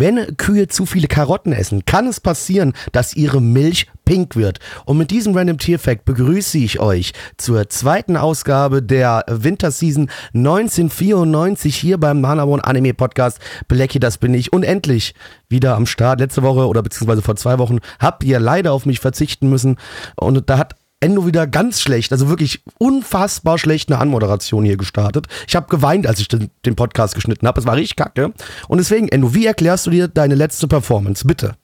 Wenn Kühe zu viele Karotten essen, kann es passieren, dass ihre Milch pink wird. Und mit diesem Random Tier Fact begrüße ich euch zur zweiten Ausgabe der Winterseason 1994 hier beim Manamon Anime Podcast. Blacky, das bin ich. Und endlich wieder am Start. Letzte Woche oder beziehungsweise vor zwei Wochen habt ihr leider auf mich verzichten müssen. Und da hat Endo wieder ganz schlecht, also wirklich unfassbar schlecht eine Anmoderation hier gestartet. Ich habe geweint, als ich den, den Podcast geschnitten habe. Es war richtig kacke. Und deswegen, Endo, wie erklärst du dir deine letzte Performance? Bitte.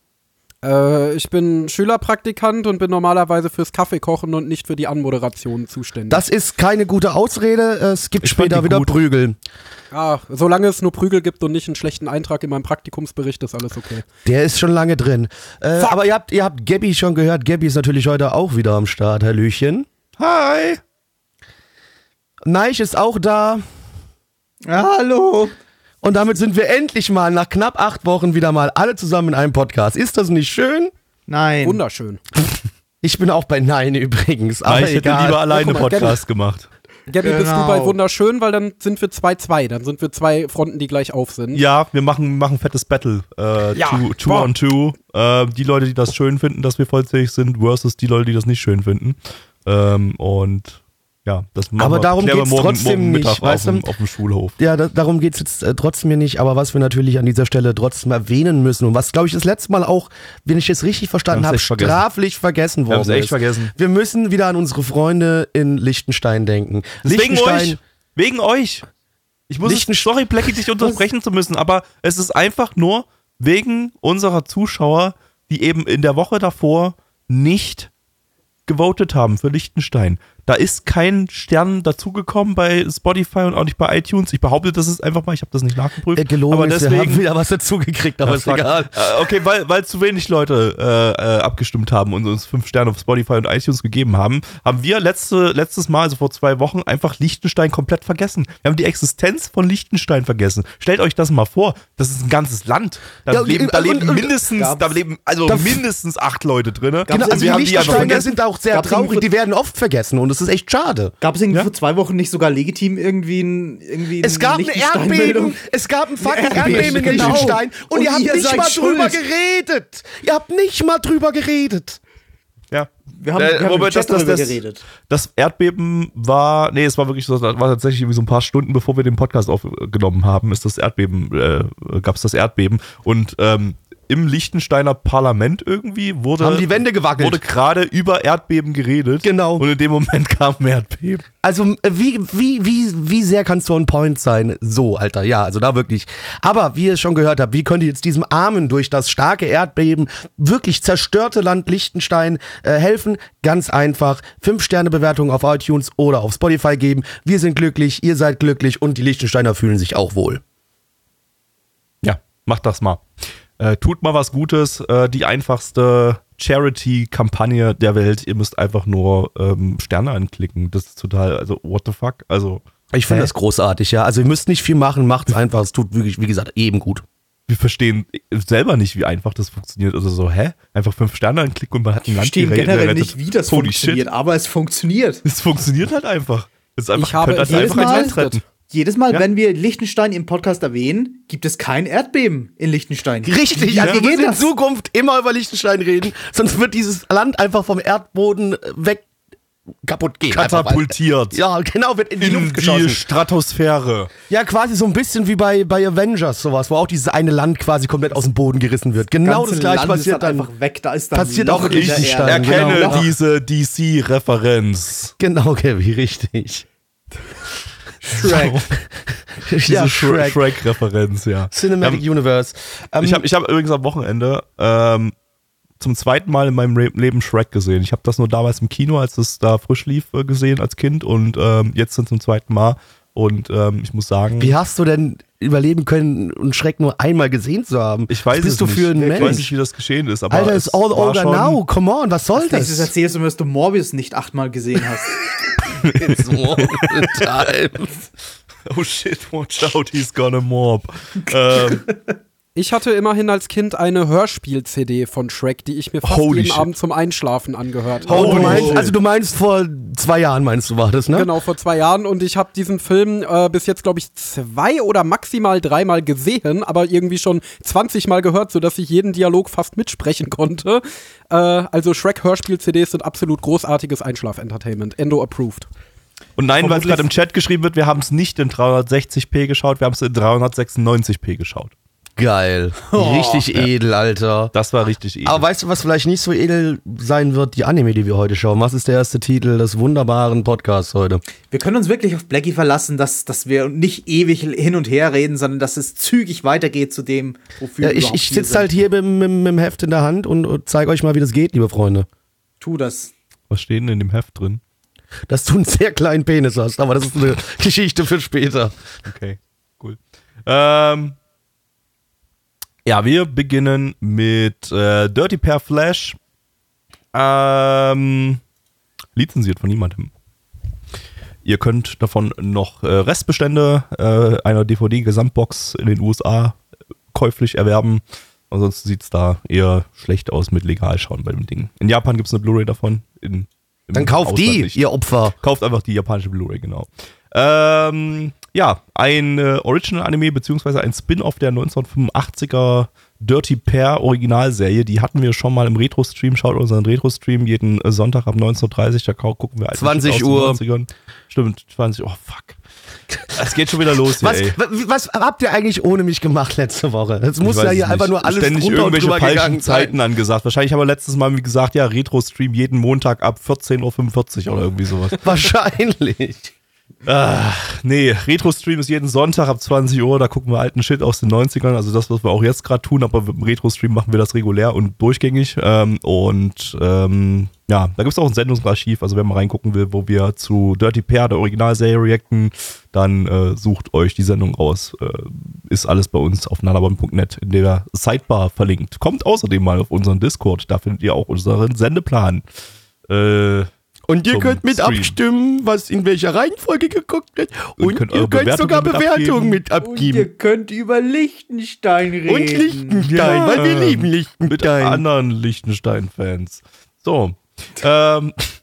Äh, ich bin Schülerpraktikant und bin normalerweise fürs Kaffeekochen und nicht für die Anmoderation zuständig. Das ist keine gute Ausrede. Es gibt Ich später wieder gut. Prügel. ah, solange es nur Prügel gibt und nicht einen schlechten Eintrag in meinem Praktikumsbericht, ist alles okay. Der ist schon lange drin. Äh, aber ihr habt, ihr habt Gabby schon gehört. Gabby ist natürlich heute auch wieder am Start, Hallöchen. Hi. Neich ist auch da. Hallo. Und damit sind wir endlich mal nach knapp acht Wochen wieder mal alle zusammen in einem Podcast. Ist das nicht schön? Nein. Wunderschön. Ich bin auch bei Nein übrigens. Aber ich hätte egal. lieber alleine mal, Podcast gemacht. Gabby, bist du Genau. bei Wunderschön, weil dann sind wir 2-2. Dann sind wir zwei Fronten, die gleich auf sind. Ja, wir machen, machen fettes Battle. Äh, Ja, two, two on two. Äh, die Leute, die das schön finden, dass wir vollzählig sind, versus die Leute, die das nicht schön finden. Ähm, und ja, das machen Aber wir, darum wir geht's morgen, trotzdem nicht, weißt auf, dem, auf dem Schulhof. Ja, da, darum geht's jetzt äh, trotzdem hier nicht, aber was wir natürlich an dieser Stelle trotzdem erwähnen müssen und was, glaube ich, das letzte Mal auch, wenn ich es richtig verstanden Wir habe, echt vergessen. straflich vergessen Wir haben's worden echt ist. vergessen. Wir müssen wieder an unsere Freunde in Liechtenstein denken. Wegen Liechtenstein, euch. Wegen euch. Ich muss es, Liechtenstein- sorry, Blackie, dich unterbrechen zu müssen, aber es ist einfach nur wegen unserer Zuschauer, die eben in der Woche davor nicht gewotet haben für Liechtenstein. Da ist kein Stern dazugekommen bei Spotify und auch nicht bei iTunes. Ich behaupte, das ist einfach mal, ich habe das nicht nachgeprüft. äh, gelogen aber ist, wir deswegen, haben wieder was dazugekriegt, aber Ja, ist fuck. egal. Äh, okay, weil, weil zu wenig Leute äh, äh, abgestimmt haben und uns fünf Sterne auf Spotify und iTunes gegeben haben, haben wir letzte, letztes Mal, also vor zwei Wochen, einfach Liechtenstein komplett vergessen. Wir haben die Existenz von Liechtenstein vergessen. Stellt euch das mal vor, das ist ein ganzes Land. Da Ja, leben, da und- leben und- mindestens, da leben also Da- mindestens acht Leute drin. Genau, also die wir haben die einfach Liechtensteiner sind auch sehr traurig, die werden oft vergessen und das ist echt schade. Gab es irgendwie Ja? vor zwei Wochen nicht sogar legitim irgendwie ein irgendwie Es gab ein? Erdbeben, es gab ein fucking Erdbeben, Erdbeben in genau. Liechtenstein und, Und ihr habt ihr nicht mal drüber schuld. geredet. Ihr habt nicht mal drüber geredet. Ja. Wir haben, Äh, wir haben das- das- das- geredet. Das Erdbeben war, nee, es war wirklich so, das war tatsächlich irgendwie so ein paar Stunden, bevor wir den Podcast aufgenommen haben, ist das Erdbeben, äh, gab es das Erdbeben und ähm, im Liechtensteiner Parlament irgendwie wurde, Haben die Wände gewackelt. wurde gerade über Erdbeben geredet. Genau. Und in dem Moment kam ein Erdbeben. Also äh, wie, wie, wie, wie sehr kannst du on point sein? So, Alter, ja, also da wirklich. Aber wie ihr schon gehört habt, wie könnt ihr jetzt diesem armen, durch das starke Erdbeben wirklich zerstörte Land Liechtenstein äh, helfen? Ganz einfach. Fünf-Sterne-Bewertungen auf iTunes oder auf Spotify geben. Wir sind glücklich, ihr seid glücklich und die Liechtensteiner fühlen sich auch wohl. Ja, macht das mal. Äh, tut mal was Gutes. Äh, die einfachste Charity-Kampagne der Welt. Ihr müsst einfach nur ähm, Sterne anklicken. Das ist total, also what the fuck? Also Ich finde das großartig, ja. Also ihr müsst nicht viel machen, macht's einfach. Es tut wirklich, wie gesagt, eben gut. wir verstehen selber nicht, wie einfach das funktioniert. Also so, hä? Einfach fünf Sterne anklicken und man hat ein Ich Land verstehe gere- generell nicht, wie das Holy funktioniert, Shit. aber es funktioniert. Es funktioniert halt einfach. Es ist einfach, Ich habe könnt es halt jedes einfach ein Mal Land retten. Jedes Mal, Ja. wenn wir Liechtenstein im Podcast erwähnen, gibt es kein Erdbeben in Liechtenstein. Richtig, Wie, also wir müssen in? Zukunft immer über Liechtenstein reden, sonst wird dieses Land einfach vom Erdboden äh, weg kaputt gehen. Katapultiert. Ja, genau, wird in die In Luft die geschossen. Stratosphäre. Ja, quasi so ein bisschen wie bei, bei Avengers sowas, wo auch dieses eine Land quasi komplett aus dem Boden gerissen wird. Genau das gleiche passiert halt dann. einfach weg. Da ist dann passiert auch in der. Erde. Erkenne genau. diese DC-Referenz. Genau, Kevin, richtig. Shrek. Diese ja, Shrek- Shrek. Shrek-Referenz, ja. Cinematic Universe. Ähm, Ich habe ich hab übrigens am Wochenende ähm, zum zweiten Mal in meinem Re Leben Shrek gesehen. Ich habe das nur damals im Kino, als es da frisch lief, äh, gesehen als Kind und ähm, jetzt dann zum zweiten Mal. Und ähm, ich muss sagen, Wie hast du denn überleben können, einen Schreck nur einmal gesehen zu haben? ich weiß was bist es du nicht. für ein ich weiß Mensch? nicht, wie das geschehen ist. Aber Alter, es ist all war over schon- now. Come on, was soll Das das? erzählst du, dass du Morbius nicht achtmal gesehen hast. It's all the time. Oh shit, watch out, he's gonna mob. ähm, Ich hatte immerhin als Kind eine Hörspiel-CD von Shrek, die ich mir fast Holy jeden shit. Abend zum Einschlafen angehört Oh, habe. du meinst, also du meinst vor zwei Jahren meinst du war das, ne? Genau, vor zwei Jahren und ich habe diesen Film äh, bis jetzt, glaube ich, zwei oder maximal dreimal gesehen, aber irgendwie schon 20 Mal gehört, sodass ich jeden Dialog fast mitsprechen konnte. Äh, also Shrek-Hörspiel-CDs sind absolut großartiges Einschlaf-Entertainment. Endo approved. und nein, weil es gerade im Chat geschrieben wird, wir haben es nicht in 360p geschaut, wir haben es in 396p geschaut. Geil. Richtig edel, Alter. Das war richtig edel. Aber weißt du, was vielleicht nicht so edel sein wird? Die Anime, die wir heute schauen. Was ist der erste Titel des wunderbaren Podcasts heute? Wir können uns wirklich auf Blackie verlassen, dass, dass wir nicht ewig hin und her reden, sondern dass es zügig weitergeht zu dem, wofür Ja, wir ich ich sitze halt hier mit, mit, mit dem Heft in der Hand und, und zeige euch mal, wie das geht, liebe Freunde. Tu das. Was steht denn in dem Heft drin? Dass du einen sehr kleinen Penis hast, aber das ist eine Geschichte für später. Okay, cool. Ähm, ja, wir beginnen mit äh, Dirty Pair Flash. Ähm, lizenziert von niemandem. Ihr könnt davon noch äh, Restbestände äh, einer DVD-Gesamtbox in den USA käuflich erwerben. Ansonsten sieht es da eher schlecht aus mit Legalschauen bei dem Ding. In Japan gibt es eine Blu-ray davon. In, Dann kauft Ausland die, nicht. ihr Opfer. Kauft einfach die japanische Blu-ray, genau. Ähm, ja, ein äh, Original-Anime beziehungsweise ein Spin-off der 1985er Dirty Pair Originalserie. Die hatten wir schon mal im Retro-Stream. Schaut unseren Retro-Stream jeden äh, Sonntag ab 19.30 Uhr. Da gucken wir alte 20 Shit aus den Uhr. 90ern. Stimmt, 20 Uhr. Oh, fuck. Es geht schon wieder los hier, Was, ey. wa- was habt ihr eigentlich ohne mich gemacht letzte Woche? Jetzt muss ja hier es einfach nicht. nur alles Ständig drunter und irgendwelche drüber falschen Zeiten sein. angesagt. Wahrscheinlich haben wir letztes Mal gesagt, ja, Retro-Stream jeden Montag ab 14.45 Uhr oder irgendwie sowas. Wahrscheinlich. Ach, nee, Retro-Stream ist jeden Sonntag ab 20 Uhr, da gucken wir alten Shit aus den 90ern, also das, was wir auch jetzt gerade tun, aber im Retro-Stream machen wir das regulär und durchgängig. Ähm, und ähm, ja, da gibt es auch ein Sendungsarchiv, also wenn man reingucken will, wo wir zu Dirty Pair, der Originalserie, reacten, dann äh, sucht euch die Sendung raus. Äh, ist alles bei uns auf nanabon.net in der Sidebar verlinkt. Kommt außerdem mal auf unseren Discord, da findet ihr auch unseren Sendeplan. Äh, Und ihr könnt mit Stream. abstimmen, was in welcher Reihenfolge geguckt wird. Und Und, könnt ihr könnt sogar Bewertungen mit Bewertungen abgeben. mit abgeben. könnt über Liechtenstein reden. Und Liechtenstein, Ja. weil wir lieben mit Liechtenstein. anderen Liechtenstein-Fans. So. Ähm,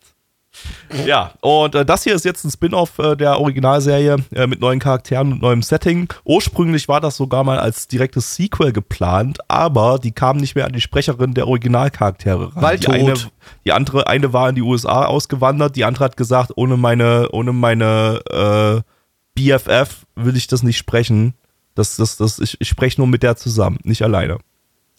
ja, und äh, das hier ist jetzt ein Spin-off äh, der Originalserie äh, mit neuen Charakteren und neuem Setting. Ursprünglich war das sogar mal als direktes Sequel geplant, aber die kamen nicht mehr an die Sprecherin der Originalcharaktere ran. Weil die eine, die andere, eine war in die USA ausgewandert, die andere hat gesagt, ohne meine, ohne meine äh, BFF will ich das nicht sprechen. Das, das, das, ich, ich spreche nur mit der zusammen, nicht alleine.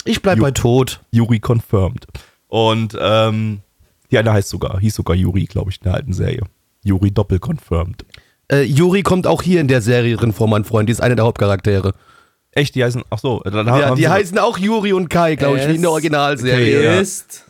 Ich bleib Jo. bei tot. Yuri confirmed. Und ähm, die eine heißt sogar, hieß sogar Yuri, glaube ich, in der alten Serie. Yuri doppel confirmed. Äh, Juri kommt auch hier in der Serie drin vor, mein Freund. Die ist eine der Hauptcharaktere. Echt, die heißen, ach so, dann Ja, die heißen auch Juri und Kai, glaube ich, wie in der Originalserie. ja. Ist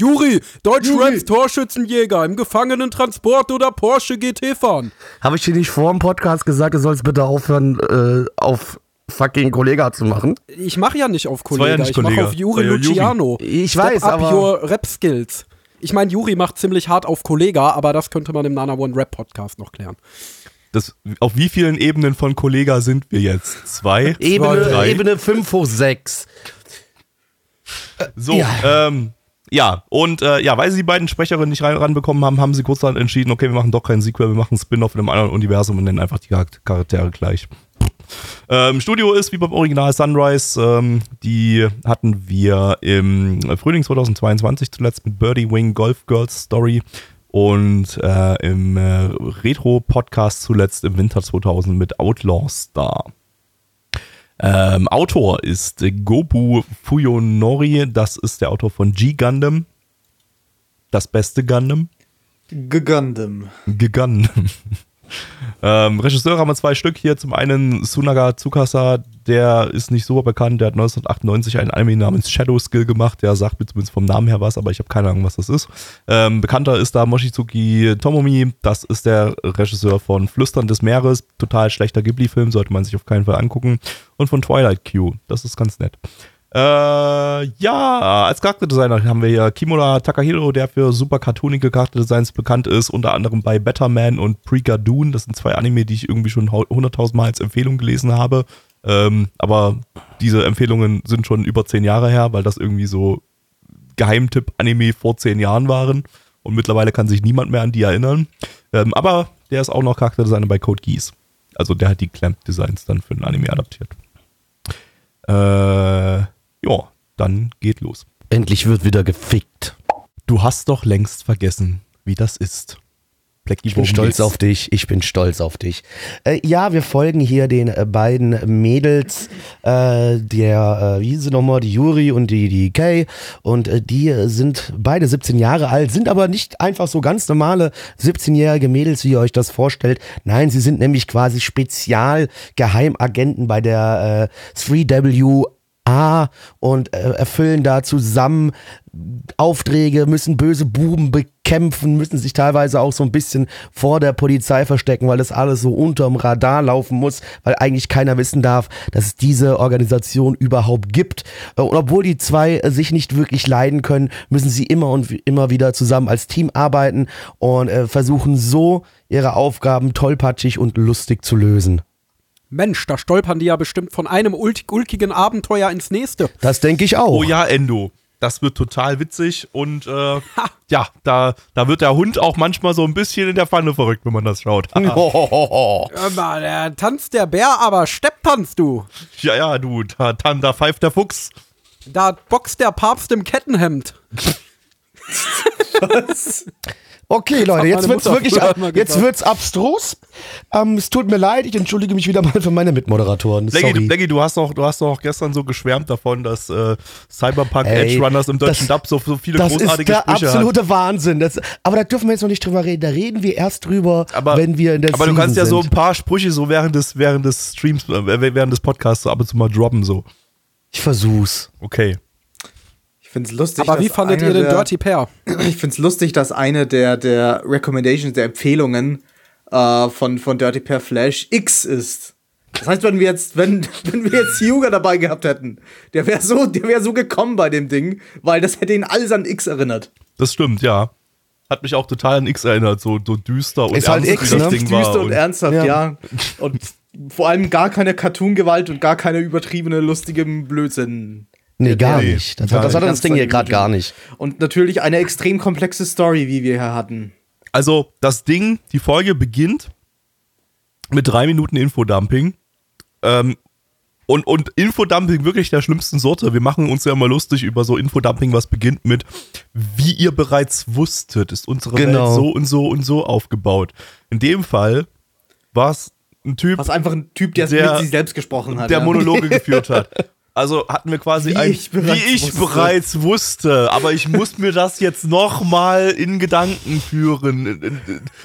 Juri, Deutsch Juri. Raps Torschützenjäger im Gefangenentransport oder Porsche GT fahren. Habe ich dir nicht vor dem Podcast gesagt, du sollst bitte aufhören, äh, auf fucking Kollega zu machen? Ich mache ja nicht auf war ja Kollega, nicht ich mache Kollega. auf Juri ja. Luciano. Ich Step weiß, up aber- your Rap Skills. Ich meine, Juri macht ziemlich hart auf Kollega, aber das könnte man im Nana One Rap Podcast noch klären. das, auf wie vielen Ebenen von Kollega sind wir jetzt? Zwei? Ebene, drei? Ebene 5 hoch 6. So, Ja. ähm, ja, und äh, ja, weil sie die beiden Sprecherinnen nicht rein, ranbekommen haben, haben sie kurz dann entschieden, okay, wir machen doch keinen Sequel, wir machen einen Spin-off in einem anderen Universum und nennen einfach die Charak- Charaktere gleich. Ähm, Studio ist wie beim Original Sunrise. Ähm, die hatten wir im Frühling 2022 zuletzt mit Birdie Wing Golf Girls Story und äh, im äh, Retro-Podcast zuletzt im Winter 2000 mit Outlaw Star. Ähm, Autor ist Gobu Fuyonori, das ist der Autor von G-Gundam. Das beste Gundam. Gundam. G-Gundam. Ähm, Regisseure haben wir zwei Stück hier. Zum einen Sunaga Tsukasa, der ist nicht so bekannt. Der hat 1998 einen Anime namens Shadow Skill gemacht. Der sagt mir zumindest vom Namen her was, aber ich habe keine Ahnung, was das ist. Ähm, bekannter ist da Mochizuki Tomomi. Das ist der Regisseur von Flüstern des Meeres. Total schlechter Ghibli-Film, sollte man sich auf keinen Fall angucken. Und von Twilight Q. Das ist ganz nett. Äh, ja, als Charakterdesigner haben wir hier Kimura Takahiro, der für super cartoonige Charakterdesigns bekannt ist, unter anderem bei Better Man und Pregadoon. Das sind zwei Anime, die ich irgendwie schon 100.000 Mal als Empfehlung gelesen habe. Ähm, aber diese Empfehlungen sind schon über zehn Jahre her, weil das irgendwie so Geheimtipp-Anime vor zehn Jahren waren. Und mittlerweile kann sich niemand mehr an die erinnern. Ähm, aber der ist auch noch Charakterdesigner bei Code Geass. Also der hat die Clamp-Designs dann für den Anime adaptiert. Äh, ja, dann geht los. Endlich wird wieder gefickt. Du hast doch längst vergessen, wie das ist. Blackie, Ich bin stolz auf dich, ich bin stolz auf dich. Äh, ja, wir folgen hier den äh, beiden Mädels, äh, der, äh, wie sie nochmal, die Juri und die, die Kay. Und äh, die sind beide 17 Jahre alt, sind aber nicht einfach so ganz normale 17-jährige Mädels, wie ihr euch das vorstellt. Nein, sie sind nämlich quasi Spezialgeheimagenten bei der äh, 3W A und äh, erfüllen da zusammen Aufträge, müssen böse Buben bekämpfen, müssen sich teilweise auch so ein bisschen vor der Polizei verstecken, weil das alles so unterm Radar laufen muss, weil eigentlich keiner wissen darf, dass es diese Organisation überhaupt gibt. Äh, Und obwohl die zwei äh, sich nicht wirklich leiden können, müssen sie immer und immer wieder zusammen als Team arbeiten und äh, versuchen so ihre Aufgaben tollpatschig und lustig zu lösen. Mensch, da stolpern die ja bestimmt von einem ult ulkigen Abenteuer ins nächste. Das denke ich auch. Oh ja, Endo. Das wird total witzig und äh, ja, da, da wird der Hund auch manchmal so ein bisschen in der Pfanne verrückt, wenn man das schaut. Hör mal, der tanzt der Bär, aber Stepp tanzt du. ja, ja, du, da, da, da pfeift der Fuchs. Da boxt der Papst im Kettenhemd. Okay, Leute, hat jetzt wird's Mutter wirklich, ab, jetzt wird's abstrus. Ähm, es tut mir leid, ich entschuldige mich wieder mal für meine Mitmoderatoren. Leggy, du hast doch, du hast doch gestern so geschwärmt davon, dass äh, Cyberpunk Ey, Edge Runners im deutschen das- Dub so, so viele Das ist großartige der Sprüche hat. absolute Wahnsinn. Das, aber da dürfen wir jetzt noch nicht drüber reden. Da reden wir erst drüber, Aber, wenn wir in der aber du kannst ja so ein sind. paar Sprüche so während des, während des Streams, äh, während des Podcasts so ab und zu mal droppen, so. Ich versuch's. Okay. Ich finde es lustig. Aber wie dass fandet eine ihr den der- Dirty Pair? Ich finde es lustig, dass eine der, der Recommendations, der Empfehlungen äh, von, von Dirty Pair Flash X ist. Das heißt, wenn wir jetzt, wenn, wenn wir jetzt Hyuga dabei gehabt hätten, der wäre so, der wäre so gekommen bei dem Ding, weil das hätte ihn alles an X erinnert. Das stimmt, ja. Hat mich auch total an X erinnert, so, so düster und Ist halt ernst, X, wie das ne? Ding war. Düster und ernsthaft, Ja. ja. Und vor allem gar keine Cartoon-Gewalt und gar keine übertriebene, lustige Blödsinn. Nee, gar nee, nicht. Das, gar hat, das hat nicht. das Ding hier gerade gar nicht. Und natürlich eine extrem komplexe Story, wie wir hier hatten. Also, das Ding, die Folge beginnt mit drei Minuten Infodumping. Ähm, und, und Infodumping wirklich der schlimmsten Sorte. Wir machen uns ja immer lustig über so Infodumping, was beginnt mit, wie ihr bereits wusstet, ist unsere Genau. Welt so und so und so aufgebaut. In dem Fall war es ein Typ, Was einfach ein Typ, der, Der- mit sich selbst gesprochen hat. der ja. Monologe geführt hat. Also hatten wir quasi Wie ein, ich bereits wie ich wusste. bereits wusste, aber ich muss mir das jetzt nochmal in Gedanken führen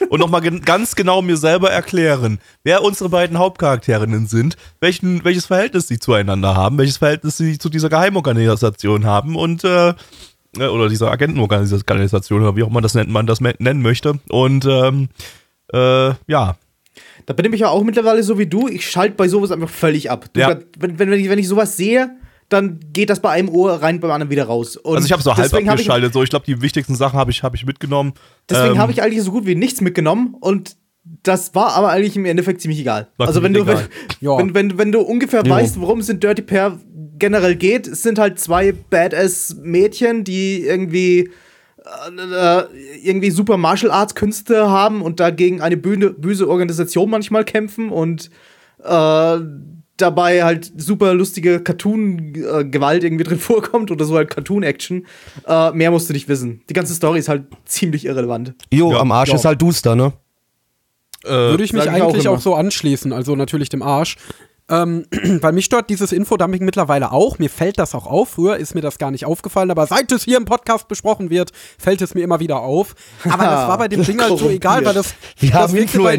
und nochmal ganz genau mir selber erklären, wer unsere beiden Hauptcharakterinnen sind, welchen, welches Verhältnis sie zueinander haben, welches Verhältnis sie zu dieser Geheimorganisation haben und äh, äh, oder dieser Agentenorganisation oder wie auch immer das nennt man das nennen möchte und ähm, äh, ja, Da bin ich ja auch mittlerweile so wie du. Ich schalte bei sowas einfach völlig ab. Du, Ja. wenn, wenn, wenn, ich, wenn ich sowas sehe, dann geht das bei einem Ohr rein, beim anderen wieder raus. Und also ich habe so halb hab ich, abgeschaltet, so ich glaube die wichtigsten Sachen habe ich, hab ich mitgenommen. deswegen Ähm, habe ich eigentlich so gut wie nichts mitgenommen und das war aber eigentlich im Endeffekt ziemlich egal. Also wenn du, wenn. Ja. wenn, wenn, wenn du ungefähr weißt, worum es in Dirty Pair generell geht, es sind halt zwei Badass-Mädchen, die irgendwie irgendwie super Martial Arts Künste haben und dagegen eine böse, böse Organisation manchmal kämpfen und äh, dabei halt super lustige Cartoon-Gewalt irgendwie drin vorkommt oder so halt Cartoon-Action. Äh, mehr musst du nicht wissen. Die ganze Story ist halt ziemlich irrelevant. Jo, Ja, am Arsch ja. ist halt duster, ne? äh, Würde ich mich auch eigentlich immer. auch, so anschließen, also natürlich dem Arsch. Ähm, weil mich stört dieses Infodumping mittlerweile auch. Mir fällt das auch auf. Früher ist mir das gar nicht aufgefallen, aber seit es hier im Podcast besprochen wird, fällt es mir immer wieder auf. Aber das war bei dem Ding halt so egal, weil das. Wir das haben wirkte bei-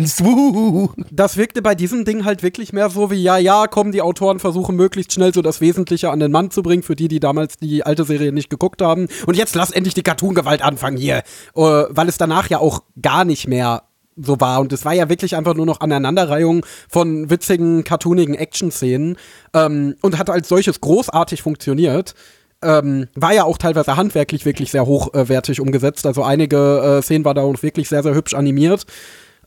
das wirkte bei diesem Ding halt wirklich mehr so wie, ja, ja, kommen die Autoren versuchen möglichst schnell so das Wesentliche an den Mann zu bringen, für die, die damals die alte Serie nicht geguckt haben. Und jetzt lass endlich die Cartoon-Gewalt anfangen hier. Äh, weil es danach ja auch gar nicht mehr so war. Und es war ja wirklich einfach nur noch Aneinanderreihung von witzigen, cartoonigen Action-Szenen. Ähm, und hat als solches großartig funktioniert. Ähm, war ja auch teilweise handwerklich wirklich sehr hochwertig umgesetzt. Also einige äh, Szenen war da auch wirklich sehr, sehr hübsch animiert.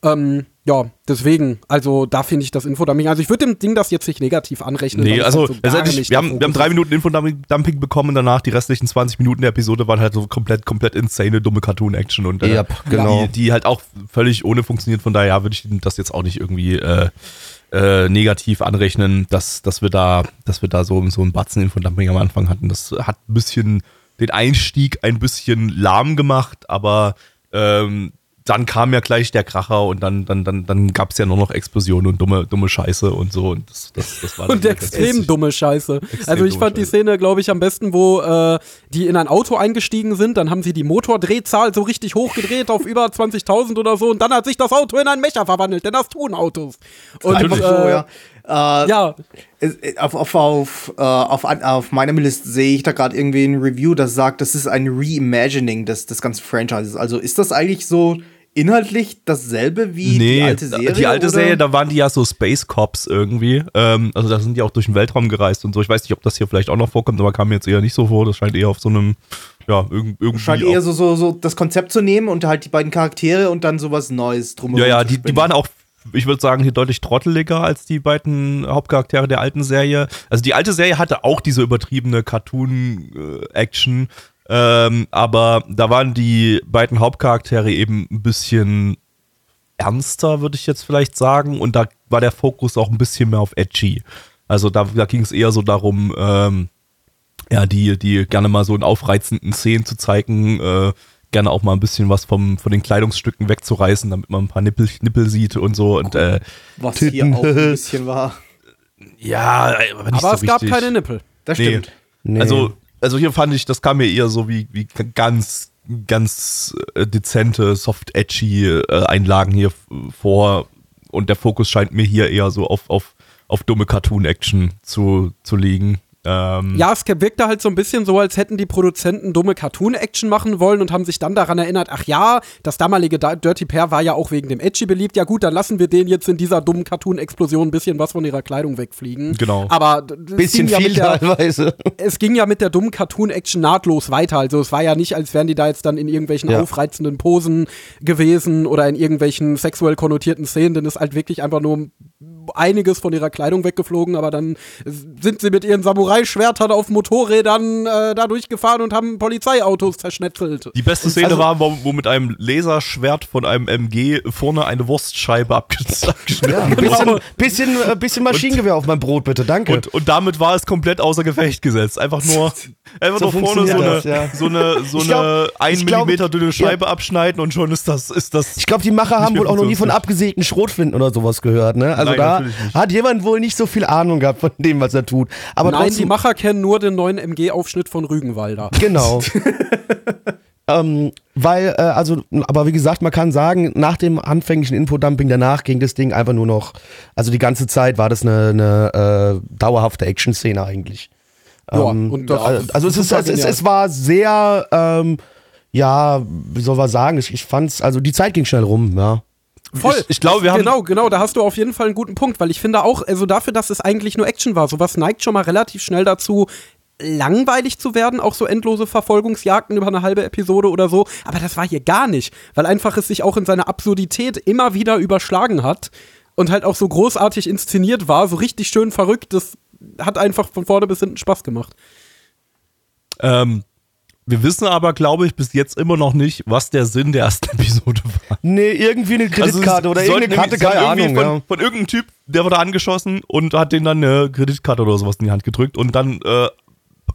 Ähm, ja, deswegen, also da finde ich das Infodumping. Also ich würde dem Ding das jetzt nicht negativ anrechnen. Nee, also halt so nicht wir, haben, wir haben drei. Minuten Infodumping bekommen und danach die restlichen 20 Minuten der Episode waren halt so komplett, komplett insane, dumme Cartoon-Action und äh, Yep, genau. die, die halt auch völlig ohne funktioniert. Von daher würde ich das jetzt auch nicht irgendwie äh, äh, negativ anrechnen, dass, dass wir da, dass wir da so, so einen Batzen Infodumping am Anfang hatten. Das hat ein bisschen den Einstieg ein bisschen lahm gemacht, aber ähm, dann kam ja gleich der Kracher und dann, dann, dann, dann gab es ja nur noch Explosionen und dumme, dumme Scheiße und so. Und das, das, das war Und extrem dumme Scheiße. also ich fand die Scheiße. Szene, glaube ich, am besten, wo äh, die in ein Auto eingestiegen sind. Dann haben sie die Motordrehzahl so richtig hochgedreht auf über 20.000 oder so. Und dann hat sich das Auto in einen Mecher verwandelt, denn das tun Autos. Und, Einfach so, äh, ja. Äh, Ja, äh, Auf, auf, auf, äh, auf, auf meinem List sehe ich da gerade irgendwie ein Review, das sagt, das ist ein Reimagining des, des ganzen Franchises. Also ist das eigentlich so inhaltlich dasselbe wie die alte Serie? Die alte oder? Serie, da waren die ja so Space Cops irgendwie. Ähm, also da sind die auch durch den Weltraum gereist und so. Ich weiß nicht, ob das hier vielleicht auch noch vorkommt, aber kam mir jetzt eher nicht so vor. Das scheint eher auf so einem, ja, irg irgendwie. Scheint eher so, so, so das Konzept zu nehmen und halt die beiden Charaktere und dann sowas Neues drumherum. ja, ja, die, die waren auch, ich würde sagen, hier deutlich trotteliger als die beiden Hauptcharaktere der alten Serie. Also die alte Serie hatte auch diese übertriebene Cartoon-Action, ähm, aber da waren die beiden Hauptcharaktere eben ein bisschen ernster, würde ich jetzt vielleicht sagen. Und da war der Fokus auch ein bisschen mehr auf edgy. Also da, da ging es eher so darum, ähm, ja, die, die gerne mal so in aufreizenden Szenen zu zeigen, äh, gerne auch mal ein bisschen was vom, von den Kleidungsstücken wegzureißen, damit man ein paar Nippel, Nippel sieht und so. Und äh, Was hier auch ein bisschen war. ja, aber nicht aber so es gab richtig. keine Nippel. Das Nee. stimmt. Nee. Also, also hier fand ich, das kam mir eher so wie, wie ganz, ganz äh, dezente, soft edgy äh, Einlagen hier vor. Und der Fokus scheint mir hier eher so auf, auf, auf dumme Cartoon-Action zu, zu liegen. Ähm, Ja, es wirkte halt so ein bisschen so, als hätten die Produzenten dumme Cartoon-Action machen wollen und haben sich dann daran erinnert, ach ja, das damalige Da- Dirty Pair war ja auch wegen dem Edgy beliebt. Ja gut, dann lassen wir denen jetzt in dieser dummen Cartoon-Explosion ein bisschen was von ihrer Kleidung wegfliegen. Genau. Aber Bisschen ging ja viel mit der, teilweise. es ging ja mit der dummen Cartoon-Action nahtlos weiter. Also es war ja nicht, als wären die da jetzt dann in irgendwelchen Ja. aufreizenden Posen gewesen oder in irgendwelchen sexuell konnotierten Szenen, denn es ist halt wirklich einfach nur einiges von ihrer Kleidung weggeflogen, aber dann sind sie mit ihren Samurai-Schwertern auf Motorrädern äh, da durchgefahren und haben Polizeiautos zerschnetzelt. Die beste Szene Also- war, wo, wo mit einem Laserschwert von einem MG vorne eine Wurstscheibe abge- abgeschnitten Ja, ein bisschen, bisschen, äh, bisschen Maschinengewehr auf mein Brot, bitte, danke. Und, und damit war es komplett außer Gefecht gesetzt. Einfach nur, einfach So nur vorne so eine, das, ja. so eine, so eine ein ich glaub- Millimeter dünne Scheibe abschneiden und schon ist das, ist das. ich glaube, die Macher haben wohl auch noch nie von 50. abgesägten Schrotflinten oder sowas gehört, ne? Also Nein, da hat jemand wohl nicht so viel Ahnung gehabt von dem, was er tut. Aber Nein, die Macher kennen nur den neuen MG-Aufschnitt von Rügenwalder. Genau. ähm, weil, äh, also, aber wie gesagt, man kann sagen, nach dem anfänglichen Infodumping danach ging das Ding einfach nur noch, also die ganze Zeit war das eine, eine äh, dauerhafte Action-Szene eigentlich. Ja, Ähm, und das also also es, ist, super es, es, es war sehr, ähm, ja, wie soll man sagen, ich, ich fand's, also die Zeit ging schnell rum, ja. Voll. Ich- ich glaube, wir haben- Genau, genau, da hast du auf jeden Fall einen guten Punkt, weil ich finde auch, also dafür, dass es eigentlich nur Action war, sowas neigt schon mal relativ schnell dazu, langweilig zu werden, auch so endlose Verfolgungsjagden über eine halbe Episode oder so. Aber das war hier gar nicht, weil einfach es sich auch in seiner Absurdität immer wieder überschlagen hat und halt auch so großartig inszeniert war, so richtig schön verrückt. Das hat einfach von vorne bis hinten Spaß gemacht. Ähm, wir wissen aber, glaube ich, bis jetzt immer noch nicht, was der Sinn der ersten Episode war. Nee, irgendwie eine Kreditkarte Also, oder irgendeine Karte, keine Ahnung, irgendwie ja. von, von irgendeinem Typ, der wurde angeschossen und hat den dann eine Kreditkarte oder sowas in die Hand gedrückt und dann äh,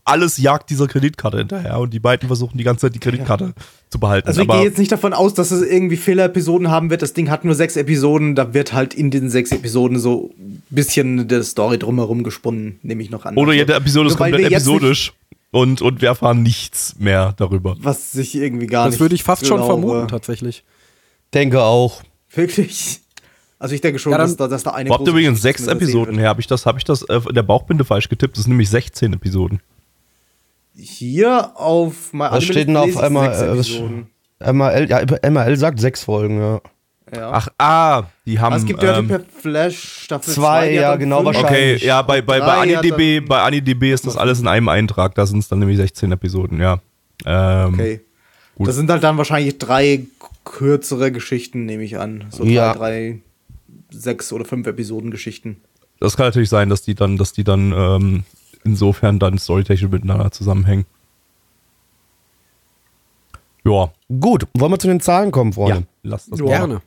alles jagt dieser Kreditkarte hinterher und die beiden versuchen die ganze Zeit die Kreditkarte ja. zu behalten. Also ich gehe jetzt nicht davon aus, dass es irgendwie Fehler-Episoden haben wird. Das Ding hat nur sechs Episoden, da wird halt in den sechs Episoden so ein bisschen der Story drumherum gesponnen, nehme ich noch an. Oder jede Episode ist komplett episodisch. Und, und wir erfahren nichts mehr darüber. Was sich irgendwie gar das nicht. Das würde ich fast schon vermuten, tatsächlich. Denke auch. Wirklich? Also ich denke schon, ja, dass, da, dass da eine. Habt übrigens sechs Episoden her. Habe ich das, hab ich das äh, in der Bauchbinde falsch getippt? Das sind nämlich 16 Episoden. Hier auf Was steht denn auf MRL? Äh, MRL, ja, MRL sagt sechs Folgen, ja. Ja. Ach, ah, die haben. Also es gibt ja ähm, per Flash Staffel 2, ja, genau, fünf. wahrscheinlich. Okay, ja, bei, bei, bei AniDB, bei AniDB ist das alles in einem Eintrag. Da sind es dann nämlich 16 Episoden, ja. Ähm, okay. Gut. Das sind halt dann wahrscheinlich drei kürzere Geschichten, nehme ich an. So drei, ja. drei, sechs oder fünf Episoden Geschichten. Das kann natürlich sein, dass die dann, dass die dann ähm, insofern dann storytechnisch miteinander zusammenhängen. Ja. Gut, wollen wir zu den Zahlen kommen, Freunde? Ja, lass das gerne.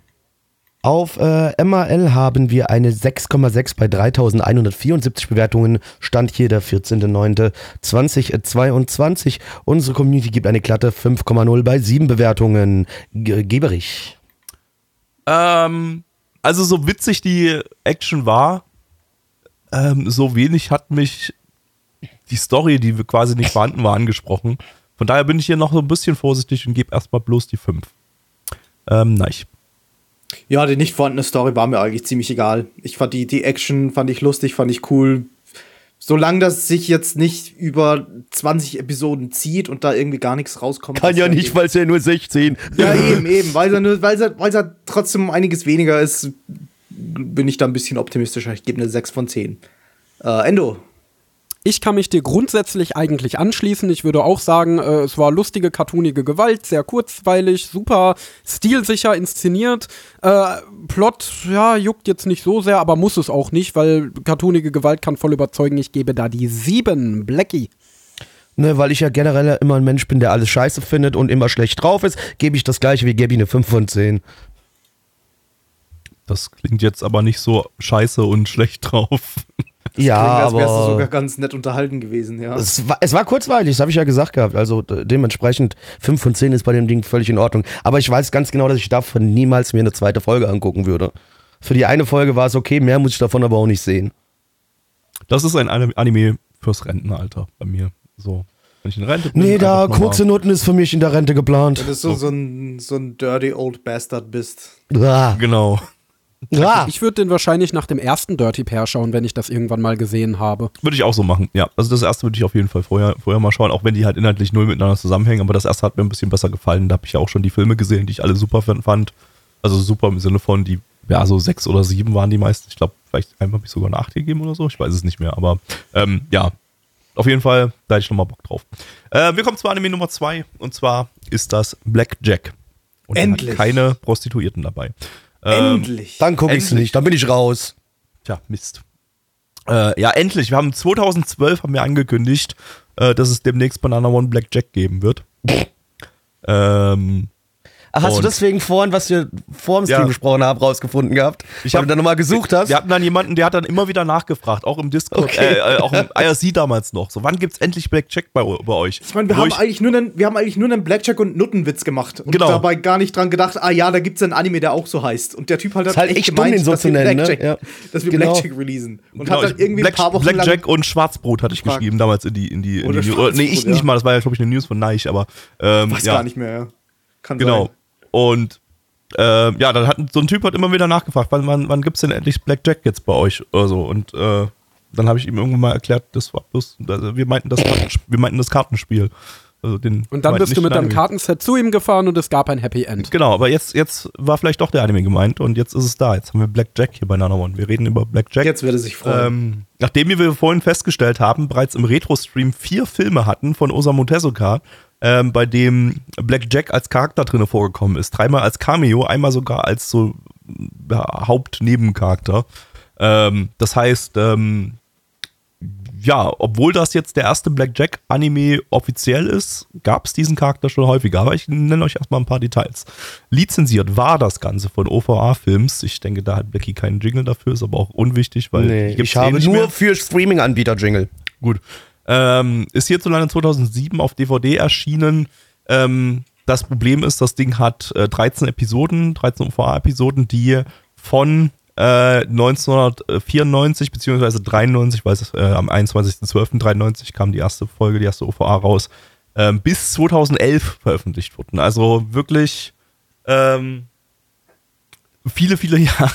Auf äh, MAL haben wir eine 6,6 bei 3174 Bewertungen. Stand hier der 14.09.2022. Unsere Community gibt eine glatte 5,0 bei 7 Bewertungen. Ge Geberich. Ähm, also so witzig die Action war, ähm, so wenig hat mich die Story, die quasi nicht vorhanden war, angesprochen. Von daher bin ich hier noch so ein bisschen vorsichtig und gebe erstmal bloß die 5. Ähm, nein. Ja, die nicht vorhandene Story war mir eigentlich ziemlich egal. Ich fand die, die Action, fand ich lustig, fand ich cool. Solange das sich jetzt nicht über 20 Episoden zieht und da irgendwie gar nichts rauskommt. Kann ja nicht, weil es ja nur 16. Ja, eben, eben. Weil es ja, weil's ja, weil's ja trotzdem einiges weniger ist, bin ich da ein bisschen optimistischer. Ich gebe eine 6 von 10. Äh, Endo, ich kann mich dir grundsätzlich eigentlich anschließen. Ich würde auch sagen, äh, es war lustige, cartoonige Gewalt, sehr kurzweilig, super stilsicher inszeniert. Äh, Plot, ja, juckt jetzt nicht so sehr, aber muss es auch nicht, weil cartoonige Gewalt kann voll überzeugen. Ich gebe da die sieben. Blackie. Ne, weil ich ja generell immer ein Mensch bin, der alles scheiße findet und immer schlecht drauf ist, gebe ich das gleiche wie Gabi eine 5 von 10. Das klingt jetzt aber nicht so scheiße und schlecht drauf. Das ja, klingt, als wärst du sogar ganz nett unterhalten gewesen, ja. Es war, es war kurzweilig, das habe ich ja gesagt gehabt. Also dementsprechend 5 von 10 ist bei dem Ding völlig in Ordnung. Aber ich weiß ganz genau, dass ich davon niemals mir eine zweite Folge angucken würde. Für die eine Folge war es okay, mehr muss ich davon aber auch nicht sehen. Das ist ein Anime fürs Rentenalter bei mir. So. Wenn ich in Rente bin. Nee, da Koksenutten ist für mich in der Rente geplant. Wenn du so, so, ein, so ein dirty old bastard bist. Ah. Genau. Ja. Ich würde den wahrscheinlich nach dem ersten Dirty Pair schauen, wenn ich das irgendwann mal gesehen habe. Würde ich auch so machen, ja. Also das erste würde ich auf jeden Fall vorher, vorher mal schauen, auch wenn die halt inhaltlich null miteinander zusammenhängen. Aber das erste hat mir ein bisschen besser gefallen. Da habe ich ja auch schon die Filme gesehen, die ich alle super fand. Also super im Sinne von, die, ja, so sechs oder sieben waren die meisten. Ich glaube, vielleicht einmal habe ich sogar eine acht gegeben oder so. Ich weiß es nicht mehr. Aber ähm, ja, auf jeden Fall, da hätte ich nochmal Bock drauf. Äh, wir kommen zu Anime Nummer zwei. Und zwar ist das Black Jack. Und Endlich. keine Prostituierten dabei. Ähm, endlich. Dann gucke ich es nicht, dann bin ich raus. Tja, Mist. Äh, ja, endlich. Wir haben 2012 haben wir angekündigt, äh, dass es demnächst Banana One Black Jack geben wird. ähm, Hast du deswegen vorhin, was wir vor dem Stream ja. gesprochen haben, rausgefunden gehabt? Ich habe dann nochmal gesucht hast. Wir hatten dann jemanden, der hat dann immer wieder nachgefragt, auch im Discord, okay. äh, äh, auch im IRC damals noch. So, wann gibt's endlich Blackjack bei, bei euch? Ich meine, wir, haben eigentlich nur einen, wir haben eigentlich nur einen Blackjack und Nuttenwitz gemacht und genau. dabei gar nicht dran gedacht, ah ja, da gibt's einen Anime, der auch so heißt. Und der Typ halt hat halt echt, gemeint, dumm, den so dass, zu nennen, Blackjack, ne? ja. dass wir genau. Blackjack releasen. Und genau, hat dann irgendwie Black, ein paar Wochen Blackjack und Schwarzbrot hatte ich gefragt. geschrieben damals in die in die, in die oder Nee, ich ja. nicht mal, das war ja glaube ich eine News von Neich, aber ähm, weiß ja. gar nicht mehr. Ja. Kann genau. Sein. Und äh, ja, dann hat so ein Typ hat immer wieder nachgefragt, wann, wann, wann gibt es denn endlich Blackjack jetzt bei euch oder so. Und äh, dann habe ich ihm irgendwann mal erklärt, das war bloß, also wir meinten das, wir meinten das Kartenspiel. Also den und dann bist du mit deinem Kartenset zu ihm gefahren und es gab ein Happy End. Genau, aber jetzt, jetzt war vielleicht doch der Anime gemeint und jetzt ist es da. Jetzt haben wir Blackjack hier bei Nana One. Wir reden über Blackjack. Jetzt würde sich freuen. Ähm, nachdem wir vorhin festgestellt haben, bereits im Retro-Stream vier Filme hatten von Osamu Tezuka, ähm, bei dem Black Jack als Charakter drin vorgekommen ist. Dreimal als Cameo, einmal sogar als so ja, Hauptnebencharakter. Ähm, das heißt, ähm, ja, obwohl das jetzt der erste Black Jack Anime offiziell ist, gab es diesen Charakter schon häufiger. Aber ich nenne euch erstmal ein paar Details. Lizenziert war das Ganze von OVA Films. Ich denke, da hat Becky keinen Jingle dafür, ist aber auch unwichtig, weil nee, ich habe nur mehr. für Streaming-Anbieter Jingle. Gut. Ähm, ist hierzulande 2007 auf DVD erschienen. Ähm, das Problem ist, das Ding hat äh, 13 Episoden, 13 OVA-Episoden, die von äh, 1994 bzw. 93, weil es äh, am 21.12.93 kam die erste Folge, die erste OVA raus, äh, bis 2011 veröffentlicht wurden. Also wirklich ähm, viele, viele Jahre.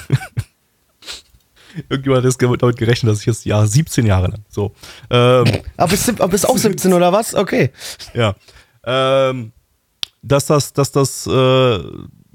Irgendjemand hat jetzt damit gerechnet, dass ich jetzt Jahr 17 Jahre lang. So. Ähm, aber bist, aber bist auch 17 oder was? Okay. Ja. Ähm, dass das, dass das, äh,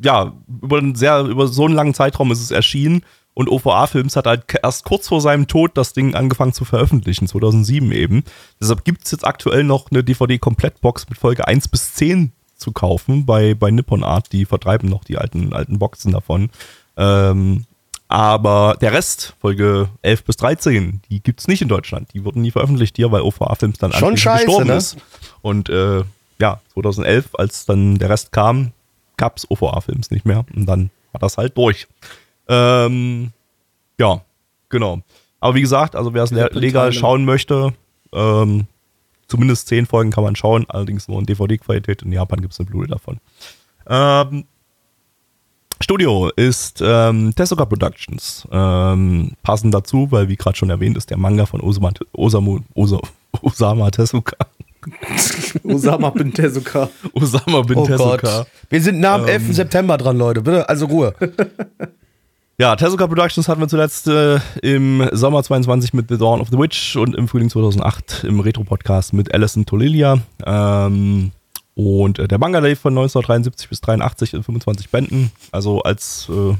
ja, über, einen sehr, über so einen langen Zeitraum ist es erschienen und OVA-Films hat halt erst kurz vor seinem Tod das Ding angefangen zu veröffentlichen, 2007 eben. Deshalb gibt es jetzt aktuell noch eine DVD-Komplettbox mit Folge 1 bis 10 zu kaufen bei, bei Nippon Art. Die vertreiben noch die alten, alten Boxen davon. Ähm, aber der Rest, Folge 11 bis 13, die gibt es nicht in Deutschland. Die wurden nie veröffentlicht hier, weil OVA-Films dann Schon scheiße, gestorben ne? ist. Und äh, ja, 2011, als dann der Rest kam, gab es OVA-Films nicht mehr. Und dann war das halt durch. Ähm, ja, genau. Aber wie gesagt, also wer es legal schauen möchte, ähm, zumindest zehn Folgen kann man schauen, allerdings nur in DVD-Qualität. In Japan gibt es eine Blu-ray davon. Ähm, Studio ist ähm, Tezuka Productions. Ähm, passend dazu, weil wie gerade schon erwähnt ist der Manga von Osama, Osamu, Osa, Osama Tezuka. Osama bin Tezuka. Osama bin oh Tezuka. Gott. Wir sind nah am ähm, 11. September dran, Leute. Bitte, also Ruhe. Ja, Tezuka Productions hatten wir zuletzt äh, im Sommer 22 mit The Dawn of the Witch und im Frühling 2008 im Retro-Podcast mit Alison Tolilia. Ähm, und äh, der Manga lief von 1973 bis 83 in 25 Bänden. Also als äh,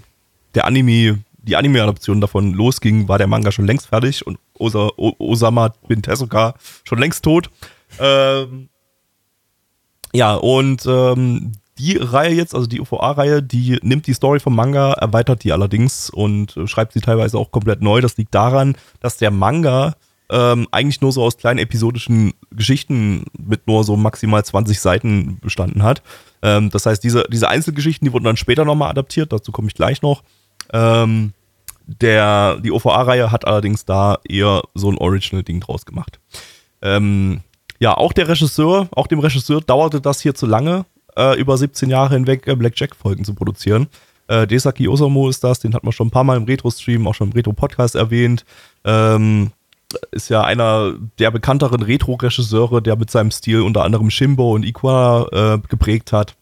der Anime, die Anime-Adaption davon losging, war der Manga schon längst fertig und Osa, o Osama bin Tezuka schon längst tot. Ähm, ja, und ähm, die Reihe jetzt, also die UVA-Reihe, die nimmt die Story vom Manga, erweitert die allerdings und äh, schreibt sie teilweise auch komplett neu. Das liegt daran, dass der Manga ähm, eigentlich nur so aus kleinen episodischen Geschichten mit nur so maximal 20 Seiten bestanden hat. Ähm, das heißt, diese, diese Einzelgeschichten, die wurden dann später nochmal adaptiert, dazu komme ich gleich noch. Ähm, der, die OVA-Reihe hat allerdings da eher so ein Original-Ding draus gemacht. Ähm, ja, auch der Regisseur, auch dem Regisseur dauerte das hier zu lange, äh, über 17 Jahre hinweg äh, Black Jack-Folgen zu produzieren. Äh, Desaki Osamu ist das, den hat man schon ein paar Mal im Retro-Stream, auch schon im Retro-Podcast erwähnt. Ähm, ist ja einer der bekannteren Retro-Regisseure, der mit seinem Stil unter anderem Shimbo und Iqua äh, geprägt hat.